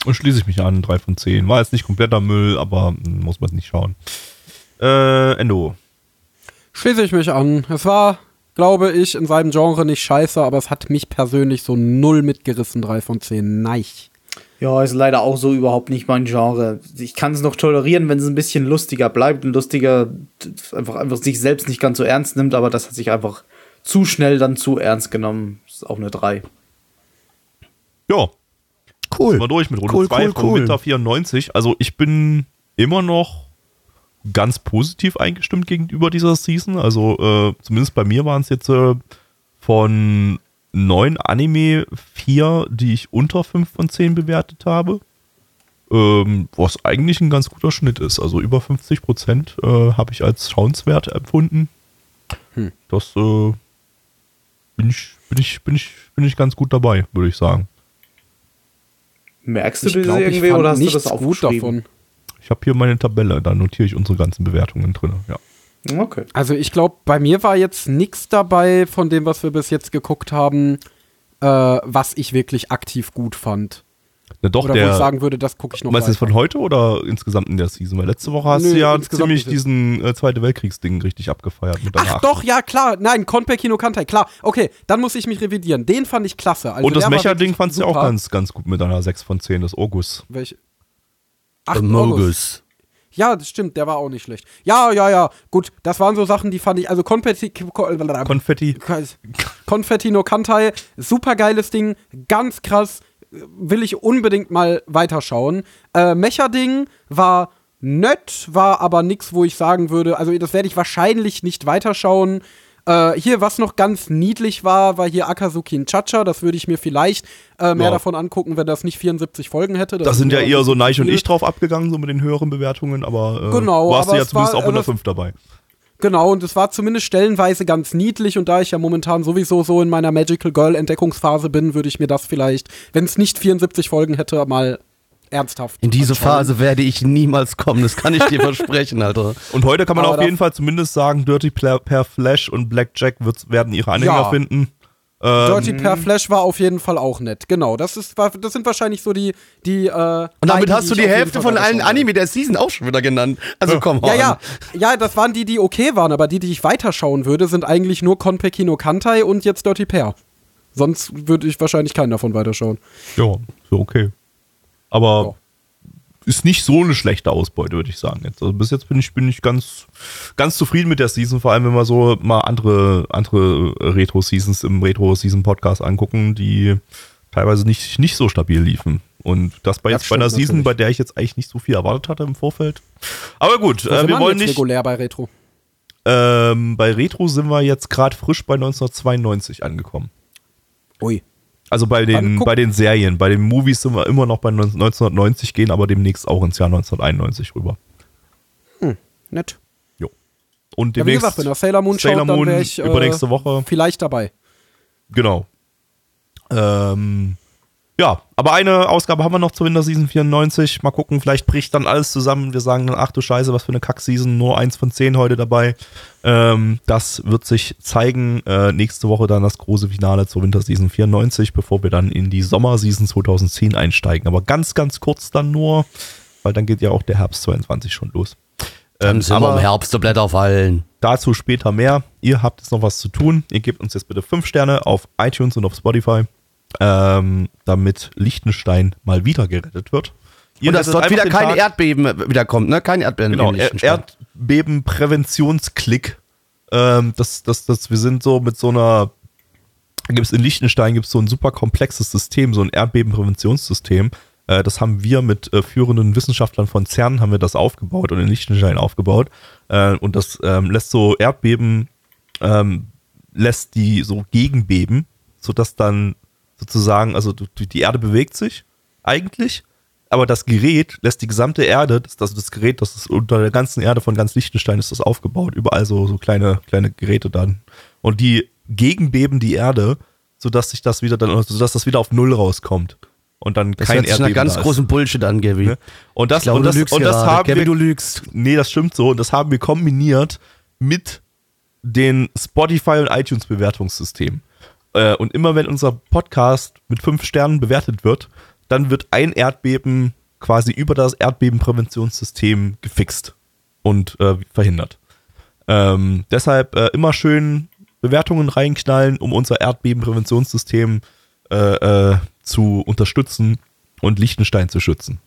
Und schließe ich mich an, 3 von 10. War jetzt nicht kompletter Müll, aber hm, muss man nicht schauen. Äh, Endo. Schließe ich mich an. Es war, glaube ich, in seinem Genre nicht scheiße, aber es hat mich persönlich so null mitgerissen, 3 von 10. Nein. Ja, ist leider auch so überhaupt nicht mein Genre. Ich kann es noch tolerieren, wenn es ein bisschen lustiger bleibt und lustiger einfach, einfach sich selbst nicht ganz so ernst nimmt, aber das hat sich einfach zu schnell dann zu ernst genommen. Ist auch eine 3. Ja, Cool. sind wir durch mit Runde Cool, 2 cool, von cool. Winter 94. Also ich bin immer noch ganz positiv eingestimmt gegenüber dieser Season. Also äh, zumindest bei mir waren es jetzt äh, von neun Anime vier, die ich unter 5 von 10 bewertet habe. Ähm, was eigentlich ein ganz guter Schnitt ist. Also über 50 Prozent äh, habe ich als schauenswert empfunden. Hm. Das äh, bin, ich, bin, ich, bin, ich, bin ich ganz gut dabei, würde ich sagen. Merkst du Ich das glaube, ich irgendwie oder hast du das gut aufgeschrieben? davon. Ich habe hier meine Tabelle, da notiere ich unsere ganzen Bewertungen drin. Ja. Okay. Also ich glaube, bei mir war jetzt nichts dabei von dem, was wir bis jetzt geguckt haben, äh, was ich wirklich aktiv gut fand. Na doch, Oder der, wo ich sagen würde, das gucke ich noch Meinst du weiter. von heute oder insgesamt in der Season? Weil letzte Woche hast Nö, du ja insgesamt ziemlich diesen äh, Zweite Weltkriegsding richtig abgefeiert mit Ach doch, ja klar. Nein, Konpeki no Kantai, klar. Okay, dann muss ich mich revidieren. Den fand ich klasse. Also Und das Mecha-Ding fandst du auch ganz, ganz gut mit einer 6 von 10, das Orgus. Welche? Ach, Mogus. Ja, das stimmt, der war auch nicht schlecht. Ja, ja, ja. Gut, das waren so Sachen, die fand ich, also Konfetti, Konfetti. Konfetti no Kantai, super geiles Ding, ganz krass, will ich unbedingt mal weiterschauen. Äh, Mecha-Ding war nett, war aber nix, wo ich sagen würde, also das werde ich wahrscheinlich nicht weiterschauen. Äh, hier, was noch ganz niedlich war, war hier Akazuki Chacha. Das würde ich mir vielleicht äh, mehr Ja. davon angucken, wenn das nicht 74 Folgen hätte. Das Da sind ja eher so Neich und ich drauf abgegangen, so mit den höheren Bewertungen, aber äh, Genau, warst du aber ja es zumindest war- auch in der aber es- 5 dabei. Genau, und es war zumindest stellenweise ganz niedlich und da ich ja momentan sowieso so in meiner Magical Girl Entdeckungsphase bin, würde ich mir das vielleicht, wenn es nicht 74 Folgen hätte, mal ernsthaft. In diese anschauen. Phase werde ich niemals kommen, das kann ich dir versprechen, Alter. Und heute kann man Aber auf jeden Fall zumindest sagen, Dirty Pla- Per Flash und Blackjack wird, werden ihre Anhänger Ja. finden. Ähm, Dirty Per Flash war auf jeden Fall auch nett. Genau, das ist das sind wahrscheinlich so die die äh, Und damit hast du die Hälfte von allen. Anime der Season auch schon wieder genannt. Also komm Ja, ja, ja, das waren die, die okay waren, aber die, die ich weiterschauen würde, sind eigentlich nur Konpeki no Kantai und jetzt Dirty Pair. Sonst würde ich wahrscheinlich keinen davon weiterschauen. Ja, so okay. Aber ist nicht so eine schlechte Ausbeute, würde ich sagen. Jetzt. Also bis jetzt bin ich, bin ich ganz, ganz zufrieden mit der Season, vor allem wenn wir so mal andere, andere Retro-Seasons im Retro-Season-Podcast angucken, die teilweise nicht, nicht so stabil liefen. Und das bei Das jetzt bei einer Season, natürlich. bei der ich jetzt eigentlich nicht so viel erwartet hatte im Vorfeld. Aber gut, äh, wir wollen nicht. regulär bei Retro. Ähm, bei Retro sind wir jetzt gerade frisch bei 1992 angekommen. Ui. Also bei Dann den, bei den Serien, bei den Movies sind wir immer noch bei 19- 1990, gehen aber demnächst auch ins Jahr 1991 rüber. Nett. Jo. Und Ja, wie demnächst gesagt, wenn er Sailor Moon Sailor schaut, dann Moon wäre ich äh, übernächste Woche. vielleicht dabei. Genau. Ähm, ja, aber eine Ausgabe haben wir noch zur Winterseason 94. Mal gucken, vielleicht bricht dann alles zusammen. Wir sagen dann, ach du Scheiße, was für eine Kack-Season, nur eins von zehn heute dabei. Ähm, das wird sich zeigen. Äh, nächste Woche dann das große Finale zur Winterseason 94, bevor wir dann in die Sommerseason 2010 einsteigen. Aber ganz, ganz kurz dann nur, weil dann geht ja auch der Herbst 22 schon los. Dann Ähm, sind wir im aber Herbst, die Blätter fallen. dazu später mehr. Ihr habt jetzt noch was zu tun. Ihr gebt uns jetzt bitte fünf Sterne auf iTunes und auf Spotify, ähm, damit Liechtenstein mal wieder gerettet wird. Ihr Und dass dort wieder kein Tag- Erdbeben wieder kommt, ne? Kein Erdbeben Genau, Er-. Erdbebenpräventionsklick. Ähm, das, das, das, wir sind so mit so einer, gibt es in Liechtenstein gibt es so ein super komplexes System, so ein Erdbebenpräventionssystem. Äh, das haben wir mit äh, führenden Wissenschaftlern von CERN haben wir das aufgebaut und in Liechtenstein aufgebaut. Äh, und das ähm, lässt so Erdbeben, ähm, lässt die so gegenbeben, sodass dann sozusagen, also die Erde bewegt sich eigentlich, aber das Gerät lässt die gesamte Erde, das, das, das Gerät, das ist unter der ganzen Erde von ganz Liechtenstein ist das aufgebaut, überall so, so kleine, kleine Geräte dann. Und die gegenbeben die Erde, sodass sich das wieder dann, sodass das wieder auf Null rauskommt. Und dann Das kein hört sich Erdbeben ganz ist. großen Bullshit an, Gaby. Ne? Und das, glaube, und das, und das gerade. haben Gaby, wir, du lügst. Nee, das stimmt so. Und das haben wir kombiniert mit den Spotify und iTunes Bewertungssystem. Äh, und immer wenn unser Podcast mit fünf Sternen bewertet wird, dann wird ein Erdbeben quasi über das Erdbebenpräventionssystem gefixt und äh, verhindert. Ähm, deshalb äh, immer schön Bewertungen reinknallen, um unser Erdbebenpräventionssystem äh, äh, zu unterstützen und Liechtenstein zu schützen.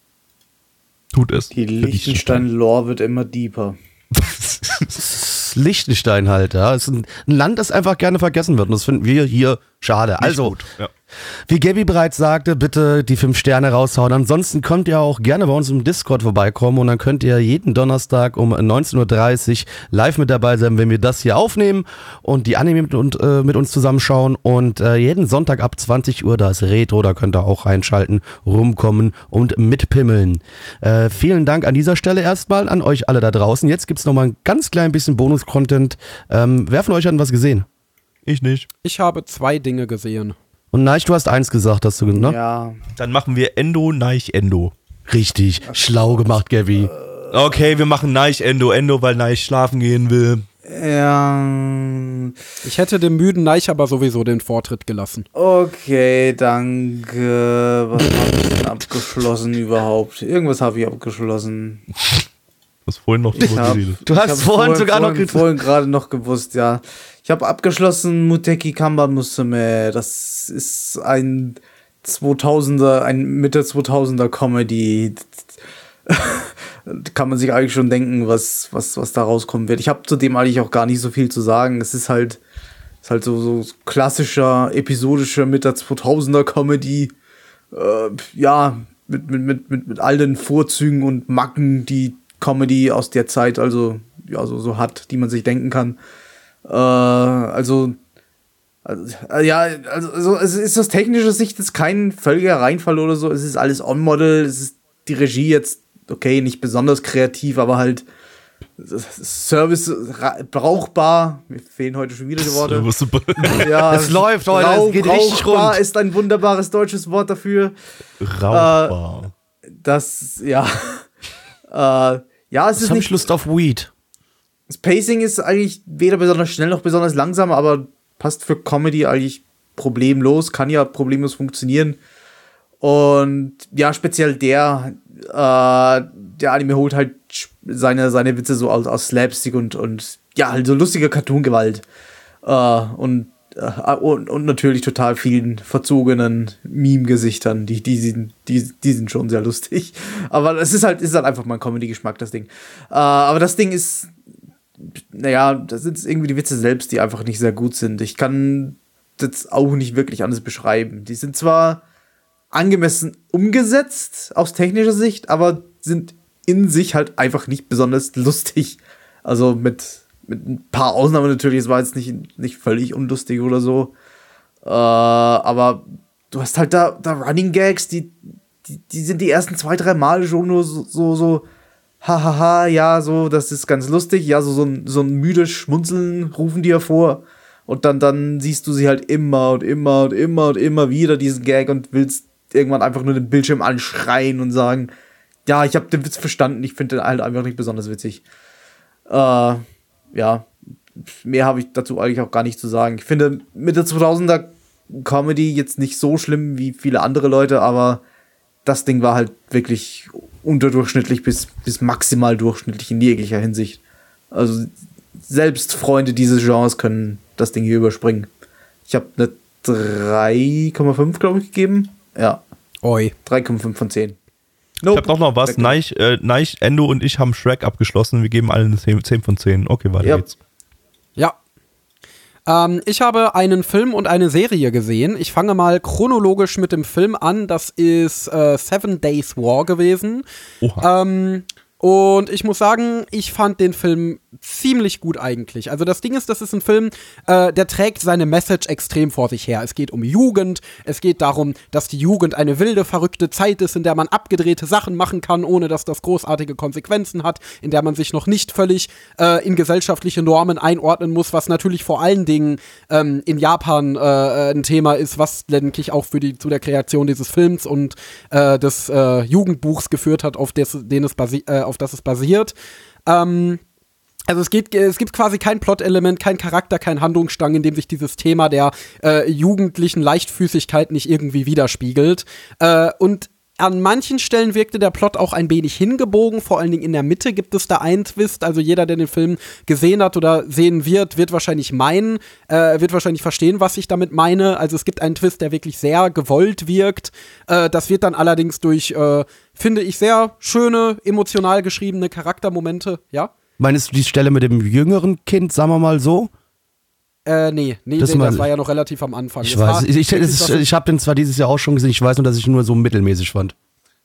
Tut es. Die Liechtenstein-Lore wird immer deeper. Liechtenstein halt, ja. Es ist ein ein Land, das einfach gerne vergessen wird. Und das finden wir hier schade. Nicht Also, gut, ja. Wie Gabby bereits sagte, bitte die fünf Sterne raushauen. Ansonsten könnt ihr auch gerne bei uns im Discord vorbeikommen und dann könnt ihr jeden Donnerstag um 19.30 Uhr live mit dabei sein, wenn wir das hier aufnehmen und die Anime mit, und, äh, mit uns zusammenschauen. Und äh, jeden Sonntag ab 20 Uhr, da ist Retro, da könnt ihr auch reinschalten, rumkommen und mitpimmeln. Äh, vielen Dank an dieser Stelle erstmal an euch alle da draußen. Jetzt gibt's noch mal ein ganz klein bisschen Bonus-Content. Ähm, wer von euch hat was gesehen? Ich nicht. Ich habe zwei Dinge gesehen. Und Neich, du hast eins gesagt, hast du, ne? Ja. Dann machen wir Endo, Neich, Endo. Richtig, schlau gemacht, Gabby. Okay, wir machen Neich, Endo, Endo, weil Neich schlafen gehen will. Ja. Ich hätte dem müden Neich aber sowieso den Vortritt gelassen. Okay, danke. Was habe ich denn abgeschlossen überhaupt? Irgendwas habe ich abgeschlossen. Du hast vorhin noch drüber hab- geredet. Du hast hab vorhin sogar noch vorhin, ge- vorhin gerade noch gewusst, ja. Ich habe abgeschlossen Muteki Kanban Musume. Das ist ein 2000er, ein Mitte 2000er Comedy. Kann man sich eigentlich schon denken, was, was, was da rauskommen wird. Ich habe zudem eigentlich auch gar nicht so viel zu sagen. Es ist halt, ist halt so, so klassischer, episodischer Mitte 2000er Comedy. Äh, ja, mit, mit, mit, mit, mit all den Vorzügen und Macken, die Comedy aus der Zeit also ja, so, so hat, die man sich denken kann. Äh, also, also, äh, ja, also, also es ist aus technischer Sicht jetzt kein völliger Reinfall oder so. Es ist alles on-model. Es ist die Regie jetzt, okay, nicht besonders kreativ, aber halt Service ra- brauchbar. Mir fehlen heute schon wieder die Worte. Ja, Es läuft heute, es geht richtig brauchbar rund. ist ein wunderbares deutsches Wort dafür. Rauchbar. Das, ja. äh, ja, es Jetzt ist habe ich nicht. Lust auf Weed. Das Pacing ist eigentlich weder besonders schnell noch besonders langsam, aber passt für Comedy eigentlich problemlos, kann ja problemlos funktionieren. Und ja, speziell der, äh, der Anime holt halt seine, seine Witze so aus, aus Slapstick und, und ja, halt so lustiger Cartoon-Gewalt. Äh, und, und, und natürlich total vielen verzogenen Meme-Gesichtern, die, die, sind, die, die sind schon sehr lustig. Aber es ist halt, ist halt einfach mein Comedy-Geschmack, das Ding. Äh, aber das Ding ist, naja, das sind irgendwie die Witze selbst, die einfach nicht sehr gut sind. Ich kann das auch nicht wirklich anders beschreiben. Die sind zwar angemessen umgesetzt aus technischer Sicht, aber sind in sich halt einfach nicht besonders lustig. Also mit, mit ein paar Ausnahmen natürlich, es war jetzt nicht, nicht völlig unlustig oder so. Äh, aber du hast halt da, da Running Gags, die, die, die sind die ersten zwei, drei Male schon nur so, so, so hahaha, ja, so, das ist ganz lustig, ja, so, so, ein, so ein müdes Schmunzeln rufen die hervor. Und dann, dann siehst du sie halt immer und immer und immer und immer wieder diesen Gag und willst irgendwann einfach nur den Bildschirm anschreien und sagen, ja, ich habe den Witz verstanden, ich finde den halt einfach nicht besonders witzig. Äh, ja, mehr habe ich dazu eigentlich auch gar nicht zu sagen. Ich finde Mitte 2000er Comedy jetzt nicht so schlimm wie viele andere Leute, aber das Ding war halt wirklich unterdurchschnittlich bis, bis maximal durchschnittlich in jeglicher Hinsicht. Also selbst Freunde dieses Genres können das Ding hier überspringen. Ich habe eine 3,5, glaube ich, gegeben. Ja, Oi. 3,5 von 10. Ich hab doch noch was. Weg. Neich, äh, Neich, Endo und ich haben Shrek abgeschlossen. Wir geben allen eine 10, 10 von 10. Okay, weiter Ja. geht's. Ja. Ähm, ich habe einen Film und eine Serie gesehen. Ich fange mal chronologisch mit dem Film an. Das ist äh, Seven Days War gewesen. Oha. Ähm, und ich muss sagen, ich fand den Film ziemlich gut eigentlich. Also das Ding ist, das ist ein Film, äh, der trägt seine Message extrem vor sich her. Es geht um Jugend, es geht darum, dass die Jugend eine wilde, verrückte Zeit ist, in der man abgedrehte Sachen machen kann, ohne dass das großartige Konsequenzen hat, in der man sich noch nicht völlig äh, in gesellschaftliche Normen einordnen muss, was natürlich vor allen Dingen ähm, in Japan äh, ein Thema ist, was letztendlich auch für die, zu der Kreation dieses Films und äh, des äh, Jugendbuchs geführt hat, auf, des, den es äh, auf das es basiert. Ähm, also es, geht, es gibt quasi kein Plot-Element, kein Charakter, kein Handlungsstrang, in dem sich dieses Thema der äh, jugendlichen Leichtfüßigkeit nicht irgendwie widerspiegelt. Äh, und an manchen Stellen wirkte der Plot auch ein wenig hingebogen, vor allen Dingen in der Mitte gibt es da einen Twist. Also jeder, der den Film gesehen hat oder sehen wird, wird wahrscheinlich meinen, äh, wird wahrscheinlich verstehen, was ich damit meine. Also es gibt einen Twist, der wirklich sehr gewollt wirkt. Äh, das wird dann allerdings durch, äh, finde ich, sehr schöne, emotional geschriebene Charaktermomente, ja? Meinst du die Stelle mit dem jüngeren Kind, sagen wir mal so? Äh, nee, nee, Das nee, das war ja noch relativ am Anfang. Ich Das weiß, war ich, ich, ich, ich habe den zwar dieses Jahr auch schon gesehen, ich weiß nur, dass ich ihn nur so mittelmäßig fand.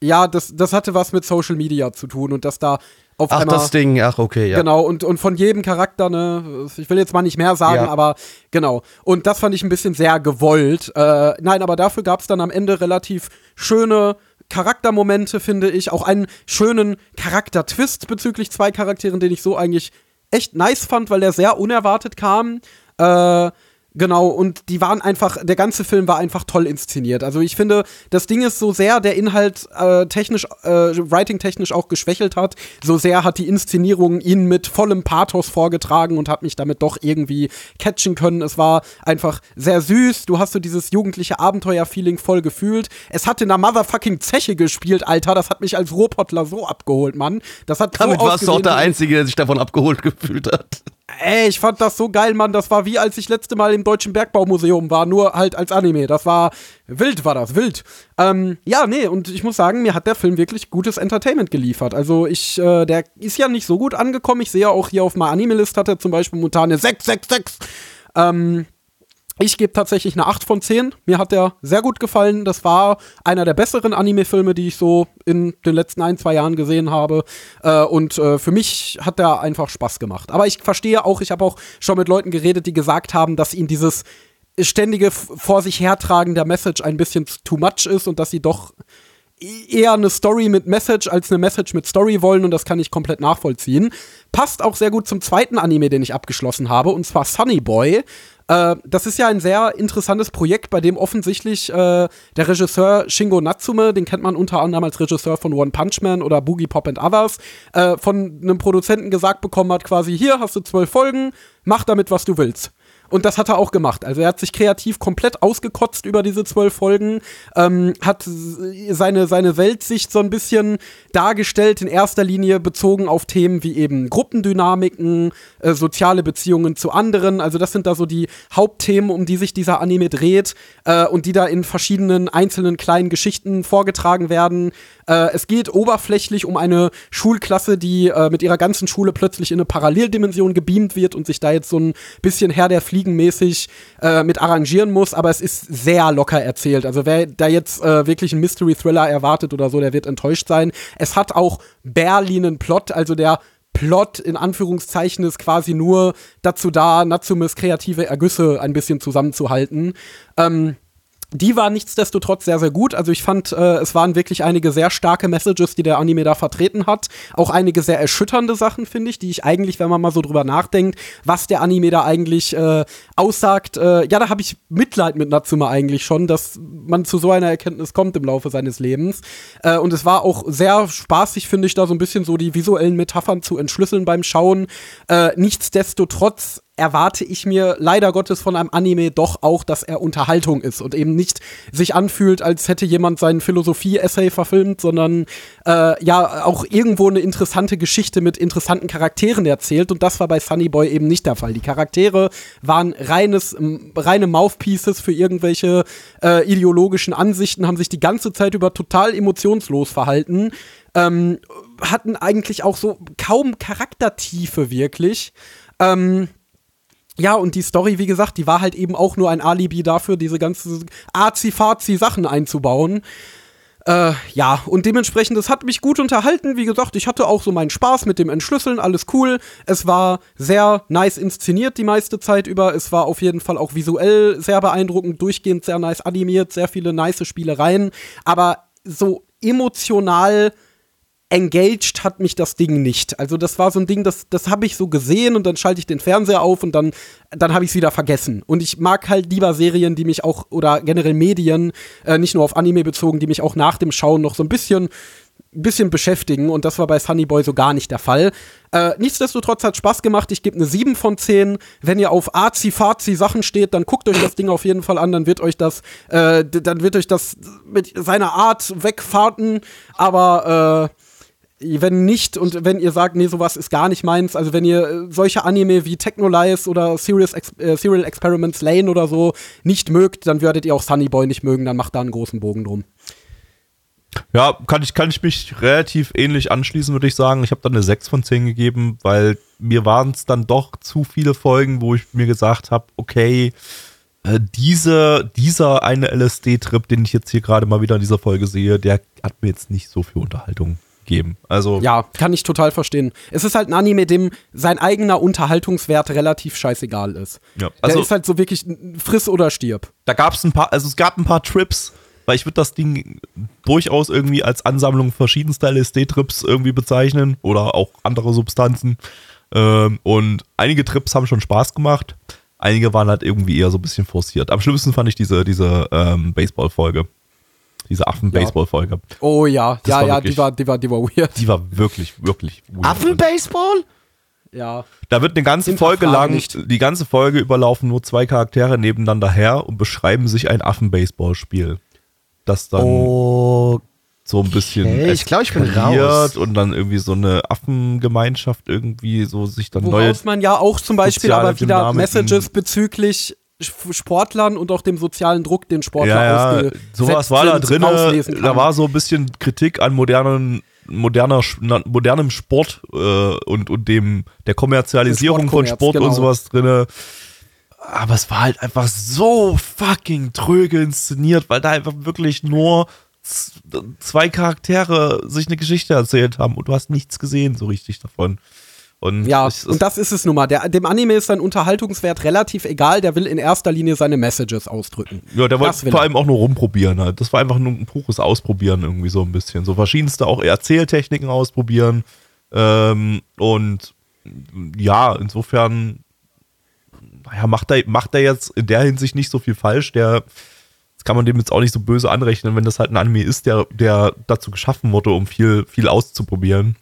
ja, das, das hatte was mit Social Media zu tun und dass da auf Ach, einmal. das Ding, ach, okay, ja. Genau, und, und von jedem Charakter, ne, ich will jetzt mal nicht mehr sagen, Ja. aber genau. Und das fand ich ein bisschen sehr gewollt. Äh, nein, aber dafür gab es dann am Ende relativ schöne Charaktermomente, finde ich. Auch einen schönen Charakter-Twist bezüglich zwei Charakteren, den ich so eigentlich echt nice fand, weil der sehr unerwartet kam. Äh, Genau, und die waren einfach, der ganze Film war einfach toll inszeniert. Also ich finde, das Ding ist so sehr der Inhalt äh, technisch, äh, writing-technisch auch geschwächelt hat, so sehr hat die Inszenierung ihn mit vollem Pathos vorgetragen und hat mich damit doch irgendwie catchen können. Es war einfach sehr süß, du hast so dieses jugendliche Abenteuer-Feeling voll gefühlt. Es hat in einer motherfucking Zeche gespielt, Alter, das hat mich als Robotler so abgeholt, Mann. Das hat Damit so warst du auch der Einzige, der sich davon abgeholt gefühlt hat. Ey, ich fand das so geil, Mann. Das war wie als ich letzte Mal im Deutschen Bergbaumuseum war, nur halt als Anime. Das war wild, war das, wild. Ähm, ja, nee, und ich muss sagen, mir hat der Film wirklich gutes Entertainment geliefert. Also ich, äh, der ist ja nicht so gut angekommen. Ich sehe auch hier auf meiner Anime-List hat er zum Beispiel momentan eine 666. Ähm, ich gebe tatsächlich eine 8 von 10. Mir hat der sehr gut gefallen. Das war einer der besseren Anime-Filme, die ich so in den letzten ein, zwei Jahren gesehen habe. Äh, und äh, für mich hat der einfach Spaß gemacht. Aber ich verstehe auch, ich habe auch schon mit Leuten geredet, die gesagt haben, dass ihnen dieses ständige vor sich hertragen der Message ein bisschen too much ist und dass sie doch e- eher eine Story mit Message als eine Message mit Story wollen und das kann ich komplett nachvollziehen. Passt auch sehr gut zum zweiten Anime, den ich abgeschlossen habe, und zwar Sunny Boy. Äh, das ist ja ein sehr interessantes Projekt, bei dem offensichtlich äh, der Regisseur Shingo Natsume, den kennt man unter anderem als Regisseur von One Punch Man oder Boogie Pop and Others, äh, von einem Produzenten gesagt bekommen hat, quasi, hier hast du zwölf Folgen, mach damit, was du willst. Und das hat er auch gemacht. Also er hat sich kreativ komplett ausgekotzt über diese zwölf Folgen, ähm, hat seine, seine Weltsicht so ein bisschen dargestellt, in erster Linie bezogen auf Themen wie eben Gruppendynamiken, äh, soziale Beziehungen zu anderen. Also das sind da so die Hauptthemen, um die sich dieser Anime dreht äh, und die da in verschiedenen einzelnen kleinen Geschichten vorgetragen werden. Äh, es geht oberflächlich um eine Schulklasse, die äh, mit ihrer ganzen Schule plötzlich in eine Paralleldimension gebeamt wird und sich da jetzt so ein bisschen Herr der Fliegen mäßig äh, mit arrangieren muss, aber es ist sehr locker erzählt. Also wer da jetzt äh, wirklich einen Mystery Thriller erwartet oder so, der wird enttäuscht sein. Es hat auch Berlinen Plot, also der Plot in Anführungszeichen ist quasi nur dazu da, Natsumes kreative Ergüsse ein bisschen zusammenzuhalten. Ähm, die war nichtsdestotrotz sehr, sehr gut. Also ich fand, äh, es waren wirklich einige sehr starke Messages, die der Anime da vertreten hat. Auch einige sehr erschütternde Sachen, finde ich, die ich eigentlich, wenn man mal so drüber nachdenkt, was der Anime da eigentlich äh, aussagt, äh, ja, da habe ich Mitleid mit Natsume eigentlich schon, dass man zu so einer Erkenntnis kommt im Laufe seines Lebens. Äh, und es war auch sehr spaßig, finde ich, da so ein bisschen so die visuellen Metaphern zu entschlüsseln beim Schauen. Äh, nichtsdestotrotz erwarte ich mir leider Gottes von einem Anime doch auch, dass er Unterhaltung ist und eben nicht sich anfühlt, als hätte jemand seinen Philosophie-Essay verfilmt, sondern äh, ja auch irgendwo eine interessante Geschichte mit interessanten Charakteren erzählt und das war bei Sunny Boy eben nicht der Fall. Die Charaktere waren reines, reine Mouthpieces für irgendwelche äh, ideologischen Ansichten, haben sich die ganze Zeit über total emotionslos verhalten, ähm, hatten eigentlich auch so kaum Charaktertiefe wirklich. Ähm, ja, und die Story, wie gesagt, die war halt eben auch nur ein Alibi dafür, diese ganzen Azi-Fazi-Sachen einzubauen. Äh, ja, und dementsprechend, es hat mich gut unterhalten. Wie gesagt, ich hatte auch so meinen Spaß mit dem Entschlüsseln, alles cool. Es war sehr nice inszeniert die meiste Zeit über. Es war auf jeden Fall auch visuell sehr beeindruckend, durchgehend sehr nice animiert, sehr viele nice Spielereien. Aber so emotional engaged hat mich das Ding nicht. Also das war so ein Ding, das, das habe ich so gesehen und dann schalte ich den Fernseher auf und dann, dann habe ich es wieder vergessen. Und ich mag halt lieber Serien, die mich auch, oder generell Medien, äh, nicht nur auf Anime bezogen, die mich auch nach dem Schauen noch so ein bisschen bisschen beschäftigen und das war bei Sunny Boy so gar nicht der Fall. Äh, nichtsdestotrotz hat Spaß gemacht. Ich gebe eine 7 von 10. Wenn ihr auf Azi-Fazi Sachen steht, dann guckt euch das Ding auf jeden Fall an. Dann wird euch das, äh, dann wird euch das mit seiner Art wegfahrten. Aber äh, wenn nicht und wenn ihr sagt, nee, sowas ist gar nicht meins, also wenn ihr äh, solche Anime wie Technolize oder Serious Ex äh, Serial Experiments Lane oder so nicht mögt, dann werdet ihr auch Sunny Boy nicht mögen, dann macht da einen großen Bogen drum. Ja, kann ich, kann ich mich relativ ähnlich anschließen, würde ich sagen. Ich habe dann eine 6 von 10 gegeben, weil mir waren es dann doch zu viele Folgen, wo ich mir gesagt habe, okay, äh, diese, dieser eine LSD-Trip, den ich jetzt hier gerade mal wieder in dieser Folge sehe, der hat mir jetzt nicht so viel Unterhaltung gegeben. Also, Ja, kann ich total verstehen. Es ist halt ein Anime, dem sein eigener Unterhaltungswert relativ scheißegal ist. Ja, Der also- ist halt so wirklich friss oder stirb. da gab es ein paar, also es gab ein paar Trips, weil ich würde das Ding durchaus irgendwie als Ansammlung verschiedenster LSD-Trips irgendwie bezeichnen oder auch andere Substanzen. Ähm, und einige Trips haben schon Spaß gemacht. einige waren halt irgendwie eher so ein bisschen forciert. Am schlimmsten fand ich diese, diese ähm, Baseball-Folge. Diese Affen-Baseball-Folge. Oh ja, Das ja, war ja, wirklich- die war, die war, die war weird. Die war wirklich, wirklich weird. Affenbaseball? Ja. Da wird eine ganze Hinterfrage Folge lang, nicht. die ganze Folge überlaufen nur zwei Charaktere nebeneinander her und beschreiben sich ein Affen-Baseball-Spiel. Das dann Oh, so ein bisschen okay, ich glaub, ich bin raus. und dann irgendwie so eine Affengemeinschaft irgendwie so sich dann neue Woraus man ja auch zum Beispiel aber wieder Messages bezüglich Sportlern und auch dem sozialen Druck, den Sportler ja, ja, ausgesetzt sowas war da sind, drin. Da war so ein bisschen Kritik an modernen, moderner, modernem Sport äh, und, und dem der Kommerzialisierung von Sport und genau. sowas drin. Aber es war halt einfach so fucking tröge inszeniert, weil da einfach wirklich nur zwei Charaktere sich eine Geschichte erzählt haben und du hast nichts gesehen so richtig davon. Und Ja, es- und das ist es nun mal. Der, dem Anime ist sein Unterhaltungswert relativ egal. Der will in erster Linie seine Messages ausdrücken. Ja, der wollte vor allem auch nur rumprobieren halt. Das war einfach nur ein pures Ausprobieren irgendwie so ein bisschen. So verschiedenste auch Erzähltechniken ausprobieren. Ähm, und ja, insofern, naja, macht er, macht er jetzt in der Hinsicht nicht so viel falsch. Der, das kann man dem jetzt auch nicht so böse anrechnen, wenn das halt ein Anime ist, der, der dazu geschaffen wurde, um viel, viel auszuprobieren.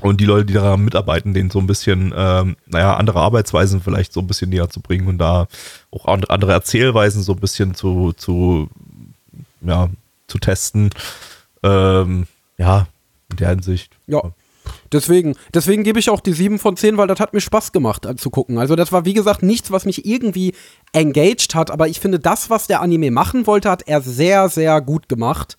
Und die Leute, die daran mitarbeiten, denen so ein bisschen, ähm, naja, andere Arbeitsweisen vielleicht so ein bisschen näher zu bringen und da auch and- andere Erzählweisen so ein bisschen zu, zu, ja, zu testen. Ähm, ja, in der Hinsicht. Ja. Deswegen, deswegen gebe ich auch die 7 von 10, weil das hat mir Spaß gemacht anzugucken. Also das war wie gesagt nichts, was mich irgendwie engaged hat, aber ich finde, das, was der Anime machen wollte, hat er sehr, sehr gut gemacht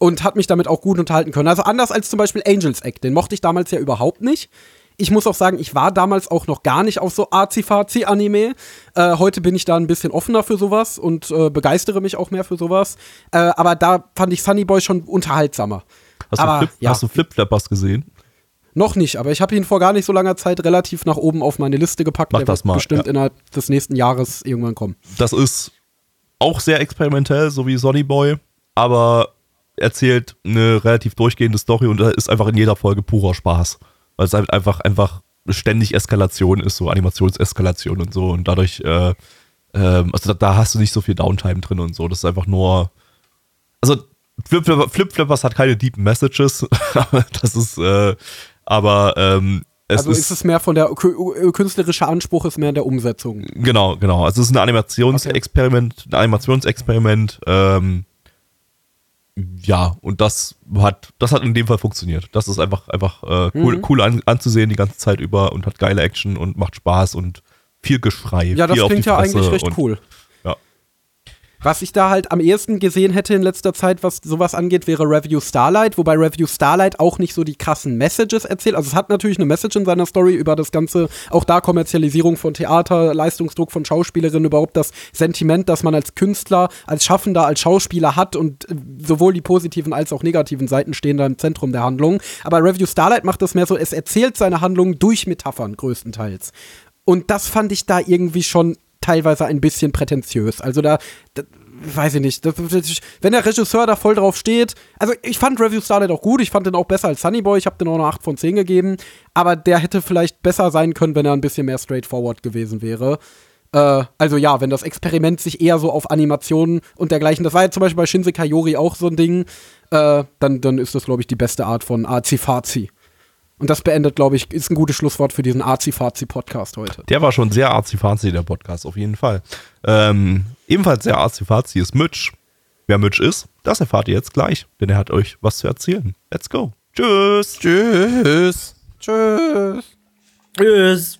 und hat mich damit auch gut unterhalten können. Also anders als zum Beispiel Angels Egg, den mochte ich damals ja überhaupt nicht. Ich muss auch sagen, ich war damals auch noch gar nicht auf so Azi-Fazi-Anime. Äh, heute bin ich da ein bisschen offener für sowas und äh, begeistere mich auch mehr für sowas. Äh, aber da fand ich Sunny Boy schon unterhaltsamer. Hast, aber, du Flip, ja. hast du Flip-Flappers gesehen? Noch nicht, aber ich habe ihn vor gar nicht so langer Zeit relativ nach oben auf meine Liste gepackt. Mach Der das wird mal, bestimmt ja. innerhalb des nächsten Jahres irgendwann kommen. Das ist auch sehr experimentell, so wie Sonny Boy, aber erzählt eine relativ durchgehende Story und da ist einfach in jeder Folge purer Spaß. Weil es halt einfach, einfach ständig Eskalation ist, so Animationseskalation und so und dadurch, äh, ähm, also da, da hast du nicht so viel Downtime drin und so. Das ist einfach nur, also Flip Flip- Flip Flippers hat keine deep Messages, das ist, äh, aber ähm, es also ist, es mehr von der kü- künstlerische Anspruch ist mehr in der Umsetzung. Genau, genau. Also es ist ein Animationsexperiment, ein Animationsexperiment. Ähm, ja, und das hat, das hat in dem Fall funktioniert. Das ist einfach, einfach äh, cool, Mhm. cool an, anzusehen die ganze Zeit über und hat geile Action und macht Spaß und viel Geschrei. Ja, das klingt ja eigentlich recht cool. Was ich da halt am ehesten gesehen hätte in letzter Zeit, was sowas angeht, wäre Review Starlight, wobei Review Starlight auch nicht so die krassen Messages erzählt. Also es hat natürlich eine Message in seiner Story über das ganze, auch da Kommerzialisierung von Theater, Leistungsdruck von Schauspielerinnen, überhaupt das Sentiment, das man als Künstler, als Schaffender, als Schauspieler hat und äh, sowohl die positiven als auch negativen Seiten stehen da im Zentrum der Handlung. Aber Review Starlight macht das mehr so, es erzählt seine Handlung durch Metaphern größtenteils. Und das fand ich da irgendwie schon teilweise ein bisschen prätentiös. Also da, da weiß ich nicht, das, wenn der Regisseur da voll drauf steht, also ich fand Review Starlight auch gut, ich fand den auch besser als Sunny Boy, ich habe den auch eine 8 von 10 gegeben, aber der hätte vielleicht besser sein können, wenn er ein bisschen mehr straightforward gewesen wäre. Äh, also ja, wenn das Experiment sich eher so auf Animationen und dergleichen, das war ja zum Beispiel bei Shinse Kayori auch so ein Ding, äh, dann, dann ist das, glaube ich, die beste Art von Azi-Fazi. Und das beendet, glaube ich, ist ein gutes Schlusswort für diesen Azi-Fazi-Podcast heute. Der war schon sehr arzi der Podcast, auf jeden Fall. Ähm, ebenfalls sehr arzi ist Mitch. Wer Mitch ist, das erfahrt ihr jetzt gleich, denn er hat euch was zu erzählen. Let's go. Tschüss. Tschüss. Tschüss. Tschüss.